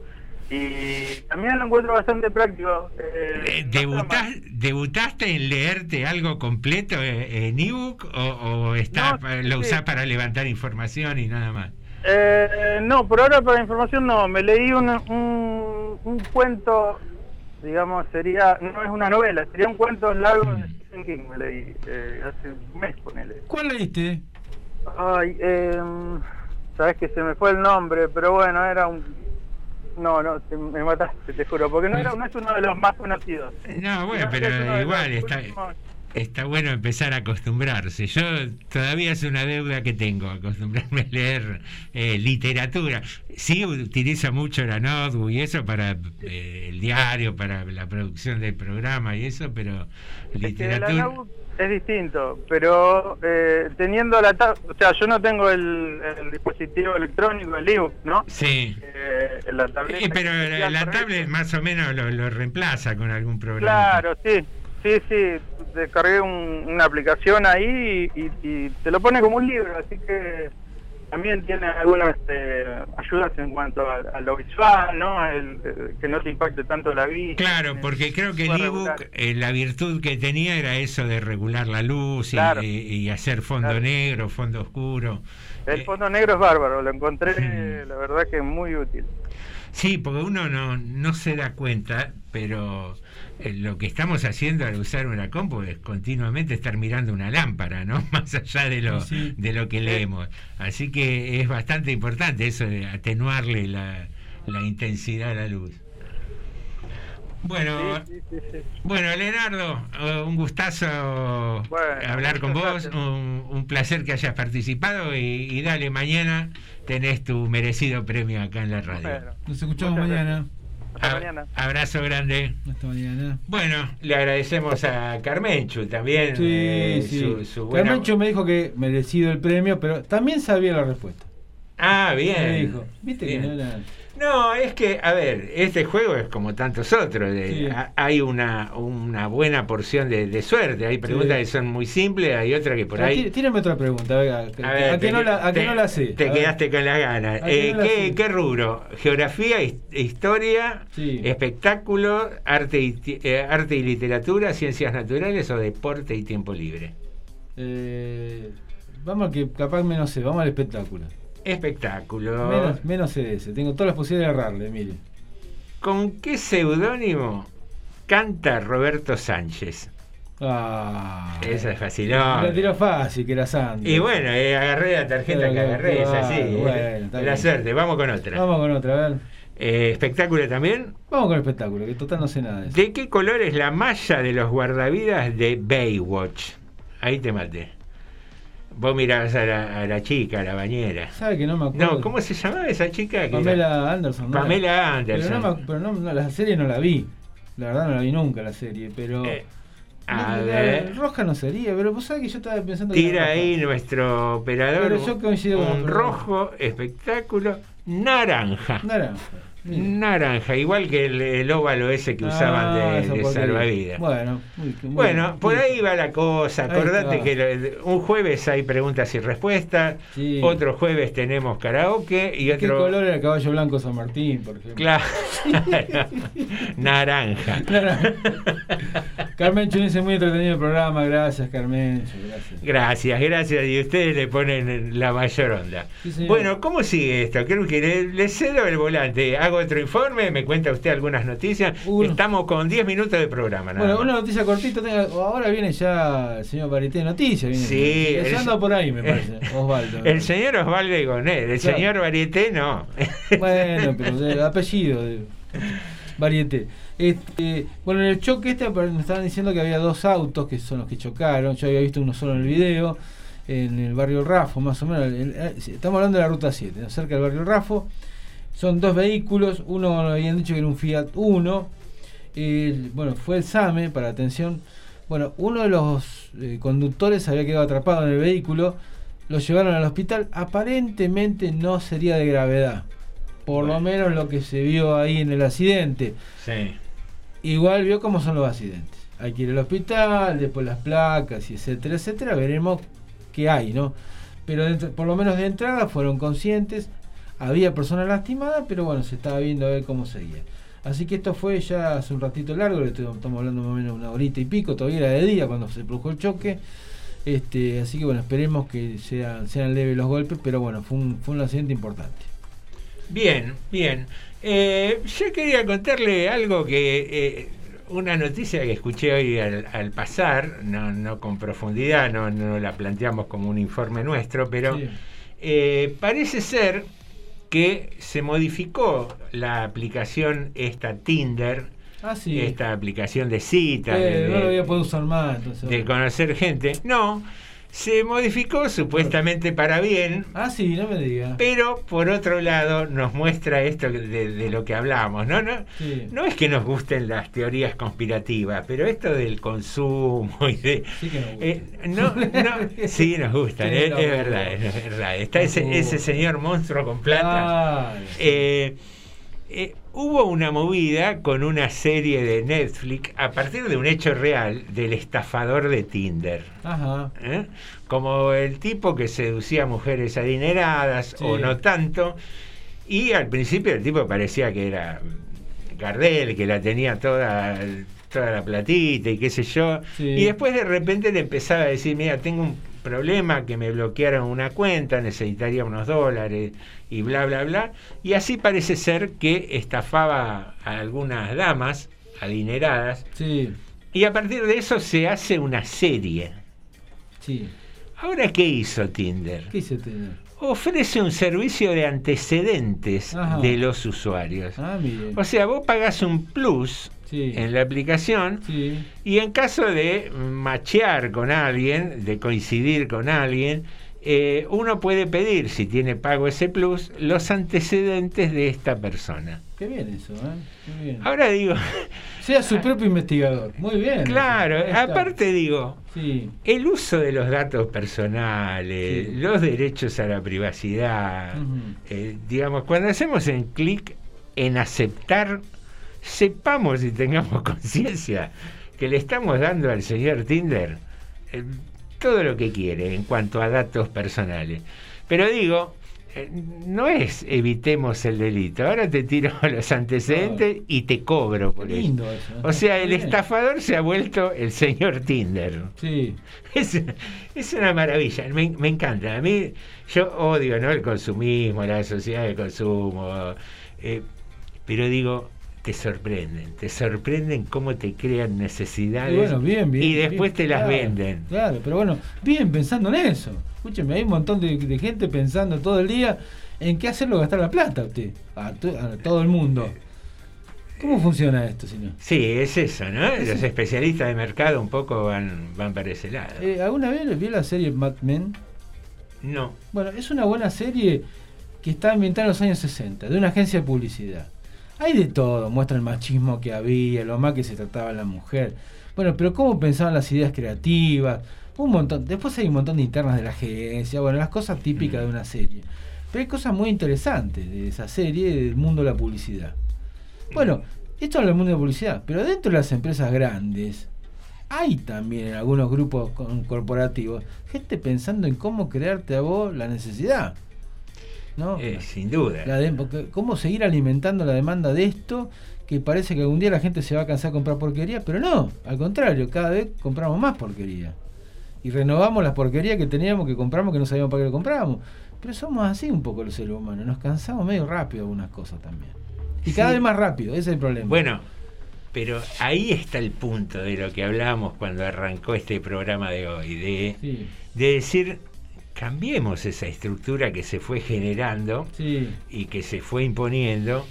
[SPEAKER 25] Y también lo encuentro bastante práctico. eh, no está
[SPEAKER 2] ¿Debutás-
[SPEAKER 25] mal.
[SPEAKER 2] ¿Debutaste en leerte algo completo eh, en ebook o, o está,
[SPEAKER 25] No,
[SPEAKER 2] lo
[SPEAKER 25] sí.
[SPEAKER 2] usás para levantar información y nada más?
[SPEAKER 25] Eh, no, por ahora para información no. Me leí un, un, un cuento, digamos, sería, no es una novela, sería un cuento largo de Stephen King. Me leí eh, hace un mes, ponele.
[SPEAKER 1] ¿Cuál leíste?
[SPEAKER 25] Ay, eh, sabes que se me fue el nombre, pero bueno, era un. No, no, te- me mataste, te juro, porque no, era, no es uno de los más conocidos.
[SPEAKER 2] No, bueno,
[SPEAKER 25] No,
[SPEAKER 2] pero igual está. Está bueno empezar a acostumbrarse. Yo todavía es una deuda que tengo, acostumbrarme a leer eh, literatura. Sí utilizo mucho la notebook y eso para eh, el diario, para la producción del programa y eso, pero
[SPEAKER 25] Es que
[SPEAKER 2] literatura...
[SPEAKER 25] es distinto, pero eh, teniendo la tab- o sea, yo no tengo el, el dispositivo electrónico, el ebook, ¿no?
[SPEAKER 2] Sí.
[SPEAKER 25] Eh, la tableta
[SPEAKER 2] Eh, pero la, tablet más o menos lo, lo reemplaza con algún programa.
[SPEAKER 25] Claro, sí, sí, sí, descargué un- una aplicación ahí y, y te lo pone como un libro, así que también tiene algunas eh, ayudas en cuanto a, a lo visual, ¿no? El- eh, que no te impacte tanto la vista.
[SPEAKER 2] Claro, porque creo que el ebook, eh, la virtud que tenía era eso de regular la luz y,
[SPEAKER 25] Claro.
[SPEAKER 2] y- y hacer fondo negro, fondo oscuro.
[SPEAKER 25] El fondo negro es bárbaro, lo encontré, la verdad que muy útil.
[SPEAKER 2] Sí, porque uno no, no se da cuenta, pero eh, lo que estamos haciendo al usar una compu es continuamente estar mirando una lámpara, ¿no? Más allá de lo,
[SPEAKER 1] Sí.
[SPEAKER 2] de lo que leemos. Así que es bastante importante eso de atenuarle la, la intensidad a la luz. Bueno, bueno, Leonardo, eh, un gustazo hablar con vos, un, un placer que hayas participado y, y dale, mañana tenés tu merecido premio acá en la radio.
[SPEAKER 1] Nos escuchamos mañana.
[SPEAKER 2] Ab- Abrazo grande.
[SPEAKER 1] Hasta mañana.
[SPEAKER 2] Bueno, le agradecemos a Carmenchu también.
[SPEAKER 1] Sí,
[SPEAKER 2] eh,
[SPEAKER 1] sí.
[SPEAKER 2] su- su buena-
[SPEAKER 1] Carmencho me dijo que merecido el premio, pero también sabía la respuesta.
[SPEAKER 2] Ah, bien.
[SPEAKER 1] Me dijo. Viste
[SPEAKER 2] Bien.
[SPEAKER 1] que no era.
[SPEAKER 2] No, es que, a ver, este juego es como tantos otros. de-
[SPEAKER 1] Sí.
[SPEAKER 2] ha- Hay una, una buena porción de, de suerte. Hay preguntas
[SPEAKER 1] Sí.
[SPEAKER 2] que son muy simples, hay otras que por
[SPEAKER 1] Pero
[SPEAKER 2] ahí.
[SPEAKER 1] tí- Tírame otra pregunta, venga,
[SPEAKER 2] A ver,
[SPEAKER 1] a, que
[SPEAKER 2] te-
[SPEAKER 1] no la, a
[SPEAKER 2] te-
[SPEAKER 1] no la sé.
[SPEAKER 2] Te
[SPEAKER 1] A ver.
[SPEAKER 2] quedaste con las ganas.
[SPEAKER 1] ¿A que
[SPEAKER 2] Eh,
[SPEAKER 1] no la
[SPEAKER 2] ¿qué, qué rubro? ¿Geografía, his- historia,
[SPEAKER 1] Sí.
[SPEAKER 2] espectáculo, arte y, eh, arte y literatura, ciencias naturales o deporte y tiempo libre?
[SPEAKER 1] Eh, vamos que capaz menos sé, vamos al espectáculo.
[SPEAKER 2] Espectáculo.
[SPEAKER 1] Menos, menos ese, tengo todas las posibilidades de errarle, mire.
[SPEAKER 2] ¿Con qué seudónimo canta Roberto Sánchez?
[SPEAKER 1] Ah,
[SPEAKER 2] Esa es facilón.
[SPEAKER 1] la tiró fácil, que era Sandro.
[SPEAKER 2] Y bueno, eh, agarré la tarjeta
[SPEAKER 1] Claro,
[SPEAKER 2] que agarré, es así. eh.
[SPEAKER 1] bueno,
[SPEAKER 2] la
[SPEAKER 1] bien.
[SPEAKER 2] suerte, vamos con otra.
[SPEAKER 1] Vamos con otra, a ver.
[SPEAKER 2] Eh, espectáculo también.
[SPEAKER 1] Vamos con el espectáculo, que total no sé nada de eso.
[SPEAKER 2] ¿De qué color es la malla de los guardavidas de Baywatch? Ahí te maté. Vos mirabas a la, a la chica, a la bañera.
[SPEAKER 1] ¿Sabe que no me acuerdo?
[SPEAKER 2] No, ¿cómo se llamaba esa chica? que?
[SPEAKER 1] Pamela Anderson. ¿no?
[SPEAKER 2] Pamela Anderson.
[SPEAKER 1] Pero, no, me- pero no, no, la serie no la vi. La verdad no la vi nunca la serie, pero...
[SPEAKER 2] Eh, a
[SPEAKER 1] la-
[SPEAKER 2] ver.
[SPEAKER 1] Roja no sería, pero vos sabés que yo estaba pensando que
[SPEAKER 2] Tira
[SPEAKER 1] roja.
[SPEAKER 2] ahí nuestro operador
[SPEAKER 1] Pero yo coincido con
[SPEAKER 2] un
[SPEAKER 1] la
[SPEAKER 2] rojo espectáculo naranja.
[SPEAKER 1] Naranja.
[SPEAKER 2] Naranja, igual que el, el óvalo ese que usaban
[SPEAKER 1] Ah,
[SPEAKER 2] de,
[SPEAKER 1] esa
[SPEAKER 2] de salvavidas.
[SPEAKER 1] Bueno, muy- muy-
[SPEAKER 2] Bueno, por ahí va la cosa. Acordate que lo- un jueves hay preguntas y respuestas,
[SPEAKER 1] Sí.
[SPEAKER 2] otro jueves tenemos karaoke y
[SPEAKER 1] ¿Qué
[SPEAKER 2] otro.
[SPEAKER 1] color era el caballo blanco San Martín, por ejemplo?
[SPEAKER 2] Claro. Naranja.
[SPEAKER 1] Carmen dice muy entretenido el programa, gracias Carmen, gracias.
[SPEAKER 2] Gracias, gracias. Y ustedes le ponen la mayor onda.
[SPEAKER 1] Sí,
[SPEAKER 2] bueno, ¿cómo sigue esto? Creo que le, le cedo el volante. Hago otro informe, me cuenta usted algunas noticias. Estamos con 10 minutos de programa. Nada
[SPEAKER 1] Bueno,
[SPEAKER 2] más.
[SPEAKER 1] una noticia cortita, tenga- ahora viene ya el señor Varité de Noticias, viene.
[SPEAKER 2] Sí, el-
[SPEAKER 1] anda por ahí, me parece, Osvaldo.
[SPEAKER 2] El señor Osvaldo Gonet, el
[SPEAKER 1] Claro.
[SPEAKER 2] señor Varieté no.
[SPEAKER 1] Bueno, pero el apellido de Varieté. Este, bueno, en el choque este me estaban diciendo que había dos autos que son los que chocaron. Yo había visto uno solo en el video, en el barrio Rafo, más o menos. El- el- estamos hablando de la ruta 7, ¿no? cerca del barrio Rafo. Son dos vehículos, uno habían dicho que era un Fiat Uno. El- bueno, fue el SAME, para atención. Bueno, uno de los eh, conductores había quedado atrapado en el vehículo, lo llevaron al hospital. Aparentemente no sería de gravedad, por lo menos lo que se vio ahí en el accidente.
[SPEAKER 2] Sí.
[SPEAKER 1] Igual vio cómo son los accidentes. Hay que ir al hospital, después las placas y etcétera, etcétera. Veremos qué hay, ¿no? Pero por lo menos de entrada fueron conscientes. Había personas lastimadas, pero bueno, se estaba viendo a ver cómo seguía. Así que esto fue ya hace un ratito largo, estamos hablando más o menos una horita y pico, todavía era de día cuando se produjo el choque. Este, así que bueno, esperemos que sean, sean leves los golpes, pero bueno, fue un, fue un accidente importante.
[SPEAKER 2] Bien, bien. Eh, yo quería contarle algo que. eh, una noticia que escuché hoy al, al pasar, no, no con profundidad, no, no la planteamos como un informe nuestro, pero
[SPEAKER 1] Sí.
[SPEAKER 2] eh, parece ser que se modificó la aplicación esta Tinder,
[SPEAKER 1] Ah, sí.
[SPEAKER 2] esta aplicación de citas,
[SPEAKER 1] Eh,
[SPEAKER 2] de-
[SPEAKER 1] no lo
[SPEAKER 2] de-
[SPEAKER 1] voy a poder usar más. Entonces,
[SPEAKER 2] de conocer gente. No, se modificó supuestamente para bien.
[SPEAKER 1] Ah, sí, no me diga.
[SPEAKER 2] Pero por otro lado nos muestra esto de, de lo que hablamos, ¿no? No,
[SPEAKER 1] Sí.
[SPEAKER 2] no es que nos gusten las teorías conspirativas, pero esto del consumo y de...
[SPEAKER 1] Sí que nos gusta.
[SPEAKER 2] eh, no, no, sí nos gustan, es, es
[SPEAKER 1] gusta.
[SPEAKER 2] verdad, es verdad. Está ese,
[SPEAKER 1] gusta.
[SPEAKER 2] ese señor monstruo con plata. Eh, eh, hubo una movida con una serie de Netflix a partir de un hecho real del estafador de Tinder.
[SPEAKER 1] Ajá.
[SPEAKER 2] ¿eh? Como el tipo que seducía a mujeres adineradas
[SPEAKER 1] Sí.
[SPEAKER 2] o no tanto. Y al principio el tipo parecía que era Gardel, que la tenía toda, toda la platita y qué sé yo.
[SPEAKER 1] Sí.
[SPEAKER 2] Y después de repente le empezaba a decir, mira, tengo un problema, que me bloquearon una cuenta, necesitaría unos dólares y bla, bla, bla. Y así parece ser que estafaba a algunas damas adineradas.
[SPEAKER 1] Sí,
[SPEAKER 2] Y a partir de eso se hace una serie.
[SPEAKER 1] sí.
[SPEAKER 2] Ahora, ¿qué hizo Tinder?
[SPEAKER 1] ¿Qué hizo Tinder?
[SPEAKER 2] Ofrece un servicio de antecedentes
[SPEAKER 1] Ajá.
[SPEAKER 2] de los usuarios.
[SPEAKER 1] Ah.
[SPEAKER 2] O sea, vos pagás un plus
[SPEAKER 1] Sí.
[SPEAKER 2] en la aplicación
[SPEAKER 1] Sí.
[SPEAKER 2] y en caso de machear con alguien, de coincidir con alguien, eh, uno puede pedir, si tiene pago ese plus, los antecedentes de esta persona.
[SPEAKER 1] Qué bien eso, ¿eh? Qué bien.
[SPEAKER 2] Ahora digo,
[SPEAKER 1] Sea su propio investigador. Muy bien.
[SPEAKER 2] claro, aparte digo,
[SPEAKER 1] Sí.
[SPEAKER 2] el uso de los datos personales,
[SPEAKER 1] Sí.
[SPEAKER 2] los derechos a la privacidad, eh, digamos, cuando hacemos en clic en aceptar, sepamos y tengamos conciencia que le estamos dando al señor Tinder eh, todo lo que quiere en cuanto a datos personales. Pero digo, eh, no es evitemos el delito, ahora te tiro los antecedentes y te cobro por eso.
[SPEAKER 1] lindo eso. ¿eh?
[SPEAKER 2] O sea, el estafador se ha vuelto el señor Tinder.
[SPEAKER 1] Sí.
[SPEAKER 2] Es, es una maravilla, me, me encanta. A mí, yo odio ¿no? el consumismo, la sociedad de consumo, eh, pero digo, te sorprenden, te sorprenden cómo te crean necesidades
[SPEAKER 1] Y bueno, bien, bien.
[SPEAKER 2] y después
[SPEAKER 1] bien,
[SPEAKER 2] te las
[SPEAKER 1] claro,
[SPEAKER 2] venden.
[SPEAKER 1] Claro, pero bueno, bien pensando en eso. Escúcheme, hay un montón de, de gente pensando todo el día en qué hacerlo gastar la plata a usted, a, to- a todo el mundo. ¿Cómo funciona esto, señor?
[SPEAKER 2] Sí, es eso, ¿no?
[SPEAKER 1] Es
[SPEAKER 2] Los especialistas de mercado un poco van, van para ese lado.
[SPEAKER 1] Eh, ¿Alguna vez vio la serie Mad Men?
[SPEAKER 2] No.
[SPEAKER 1] Bueno, es una buena serie que está ambientada en los años 60, de una agencia de publicidad. Hay de todo, muestra el machismo que había, lo mal que se trataba la mujer. Bueno, pero cómo pensaban las ideas creativas, un montón. Después hay un montón de internas de la agencia, bueno, las cosas típicas de una serie. Pero hay cosas muy interesantes de esa serie del mundo de la publicidad. Bueno, esto es el mundo de la publicidad, pero dentro de las empresas grandes hay también en algunos grupos corporativos gente pensando en cómo crearte a vos la necesidad. ¿No?
[SPEAKER 2] Eh, sin duda.
[SPEAKER 1] La de- porque cómo seguir alimentando la demanda de esto que parece que algún día la gente se va a cansar de comprar porquería, pero no, al contrario, cada vez compramos más porquería. Y renovamos las porquerías que teníamos, que compramos, que no sabíamos para qué lo comprábamos. Pero somos así un poco los seres humanos, nos cansamos medio rápido de algunas cosas también. Y cada vez más rápido, ese es el problema.
[SPEAKER 2] Bueno, pero ahí está el punto de lo que hablábamos cuando arrancó este programa de hoy, de,
[SPEAKER 1] Sí.
[SPEAKER 2] de decir, cambiemos esa estructura que se fue generando
[SPEAKER 1] Sí.
[SPEAKER 2] y que se fue imponiendo,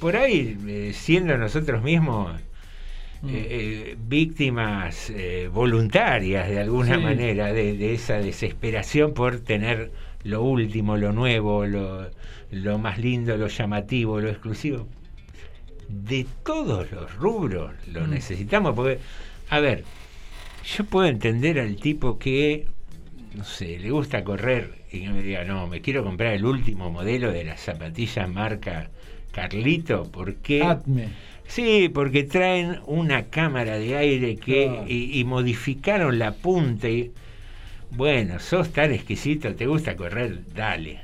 [SPEAKER 2] por ahí eh, siendo nosotros mismos
[SPEAKER 1] Mm.
[SPEAKER 2] eh, eh, víctimas eh, voluntarias de alguna
[SPEAKER 1] Sí.
[SPEAKER 2] manera de, de esa desesperación por tener lo último, lo nuevo, lo, lo más lindo, lo llamativo, lo exclusivo. De todos los rubros lo
[SPEAKER 1] Mm.
[SPEAKER 2] necesitamos, porque, a ver, yo puedo entender al tipo que, no sé, le gusta correr y que me diga, no, me quiero comprar el último modelo de las zapatillas marca Carlito, porque...
[SPEAKER 1] Atme.
[SPEAKER 2] Sí, porque traen una cámara de aire que
[SPEAKER 1] Claro.
[SPEAKER 2] y, y modificaron la punta y bueno, sos tan exquisito, te gusta correr, dale.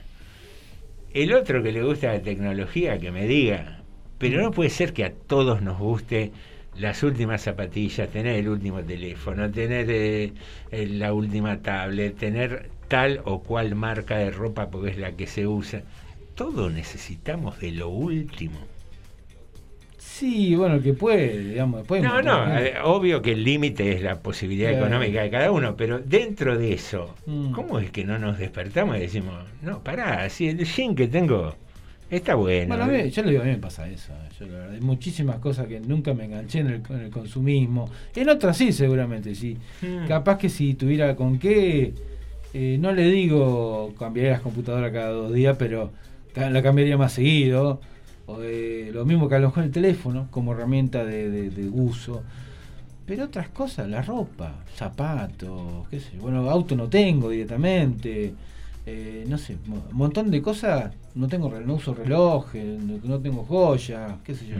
[SPEAKER 2] El otro que le gusta la tecnología, que me diga, pero no puede ser que a todos nos guste las últimas zapatillas, tener el último teléfono, tener eh, eh, la última tablet, tener tal o cual marca de ropa porque es la que se usa. Todos necesitamos de lo último.
[SPEAKER 1] Sí, bueno, que puede, digamos.
[SPEAKER 2] No, no, eh, obvio que el límite es la posibilidad
[SPEAKER 1] Claro.
[SPEAKER 2] económica de cada uno, pero dentro de eso,
[SPEAKER 1] Mm.
[SPEAKER 2] ¿cómo es que no nos despertamos y decimos, no, pará, si el jean que tengo está bueno?
[SPEAKER 1] Bueno, a mí, yo le digo, a mí me pasa eso. eh, Yo, la verdad, hay muchísimas cosas que nunca me enganché en el, en el consumismo. En otras sí, seguramente, sí.
[SPEAKER 2] Mm.
[SPEAKER 1] Capaz que si tuviera con qué, eh, no le digo cambiaría las computadoras cada dos días, pero la cambiaría más seguido. O de, lo mismo que a lo mejor el teléfono como herramienta de, de- de uso. Pero otras cosas, la ropa, zapatos, qué sé yo. Bueno, auto no tengo directamente. Eh, no sé, un montón de cosas. No tengo no uso relojes, no, tengo joyas, qué sé yo.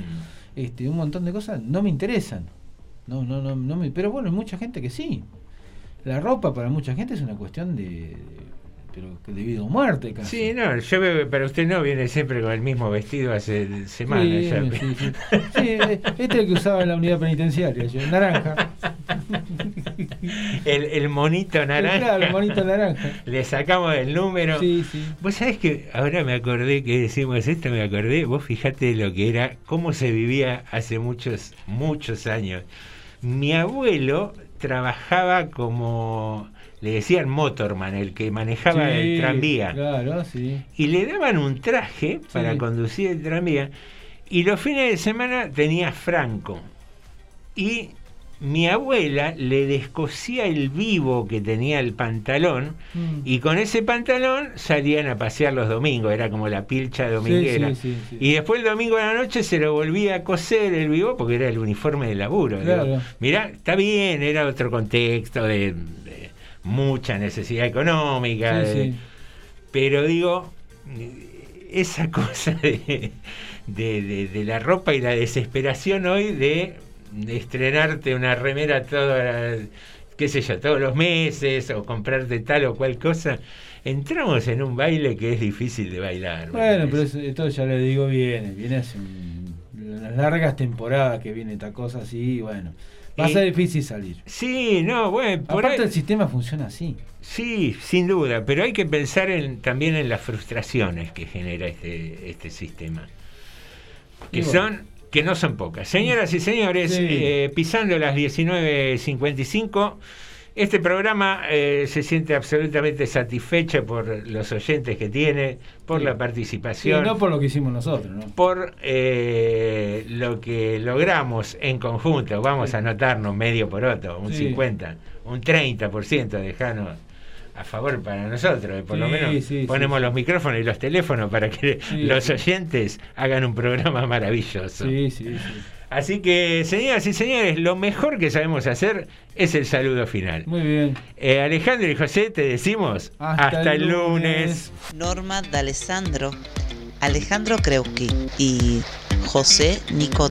[SPEAKER 1] Este, un montón de cosas no me interesan. No, no, no, no me, pero bueno, hay mucha gente que sí. La ropa para mucha gente es una cuestión de, pero que de vida o muerte casi.
[SPEAKER 2] Sí, no, yo veo para usted no viene siempre con el mismo vestido hace semanas.
[SPEAKER 1] Sí,
[SPEAKER 2] ya.
[SPEAKER 1] sí, sí. Sí, eh, este es el que usaba en la unidad penitenciaria, yo, naranja.
[SPEAKER 2] El, el monito naranja.
[SPEAKER 1] Claro, el monito naranja.
[SPEAKER 2] Le sacamos el número.
[SPEAKER 1] Sí, sí.
[SPEAKER 2] Vos sabés que ahora me acordé que decimos esto, me acordé, vos fijate lo que era, cómo se vivía hace muchos, muchos años. Mi abuelo trabajaba como, le decían motorman, el que manejaba
[SPEAKER 1] Sí,
[SPEAKER 2] el tranvía.
[SPEAKER 1] Claro, sí.
[SPEAKER 2] Y le daban un traje para
[SPEAKER 1] Sí.
[SPEAKER 2] conducir el tranvía. Y los fines de semana tenía franco. Y mi abuela le descosía el vivo que tenía el pantalón
[SPEAKER 1] Mm.
[SPEAKER 2] y con ese pantalón salían a pasear los domingos, era como la pilcha dominguera.
[SPEAKER 1] sí, sí, sí.
[SPEAKER 2] Y después el domingo a la noche se lo volvía a coser el vivo porque era el uniforme de laburo.
[SPEAKER 1] Claro.
[SPEAKER 2] Mirá, está bien, era otro contexto de, de mucha necesidad económica,
[SPEAKER 1] Sí,
[SPEAKER 2] de-
[SPEAKER 1] sí.
[SPEAKER 2] pero digo, esa cosa de, de- la ropa y la desesperación hoy de, estrenarte una remera toda, qué sé yo, todos los meses o comprarte tal o cual cosa, entramos en un baile que es difícil de bailar. ¿me
[SPEAKER 1] Bueno, pero eso- esto ya le digo viene, viene hace un- unas largas temporadas que viene esta cosa así, y bueno, va a ser difícil salir.
[SPEAKER 2] Sí, no, bueno, por
[SPEAKER 1] Aparte
[SPEAKER 2] ahí-
[SPEAKER 1] el sistema funciona así.
[SPEAKER 2] Sí, sin duda, pero hay que pensar en, también en las frustraciones que genera este, este sistema. Que
[SPEAKER 1] bueno.
[SPEAKER 2] son, que no son pocas. Señoras y señores,
[SPEAKER 1] Sí.
[SPEAKER 2] eh, pisando las 19.55, este programa eh, se siente absolutamente satisfecho por los oyentes que tiene, por
[SPEAKER 1] Sí.
[SPEAKER 2] la participación
[SPEAKER 1] no por lo que hicimos nosotros, ¿no?
[SPEAKER 2] por eh, lo que logramos en conjunto, vamos a anotarnos medio por otro, un
[SPEAKER 1] Sí.
[SPEAKER 2] 50, un 30% dejarnos a favor para nosotros, y por lo menos ponemos los micrófonos y los teléfonos para que los oyentes hagan un programa maravilloso.
[SPEAKER 1] Sí, sí, sí.
[SPEAKER 2] Así que, señoras y señores, lo mejor que sabemos hacer es el saludo final.
[SPEAKER 1] Muy bien.
[SPEAKER 2] Eh, Alejandro y José, te decimos hasta, el lunes.
[SPEAKER 3] Norma D'Alessandro, Alejandro Kreuski y José Nico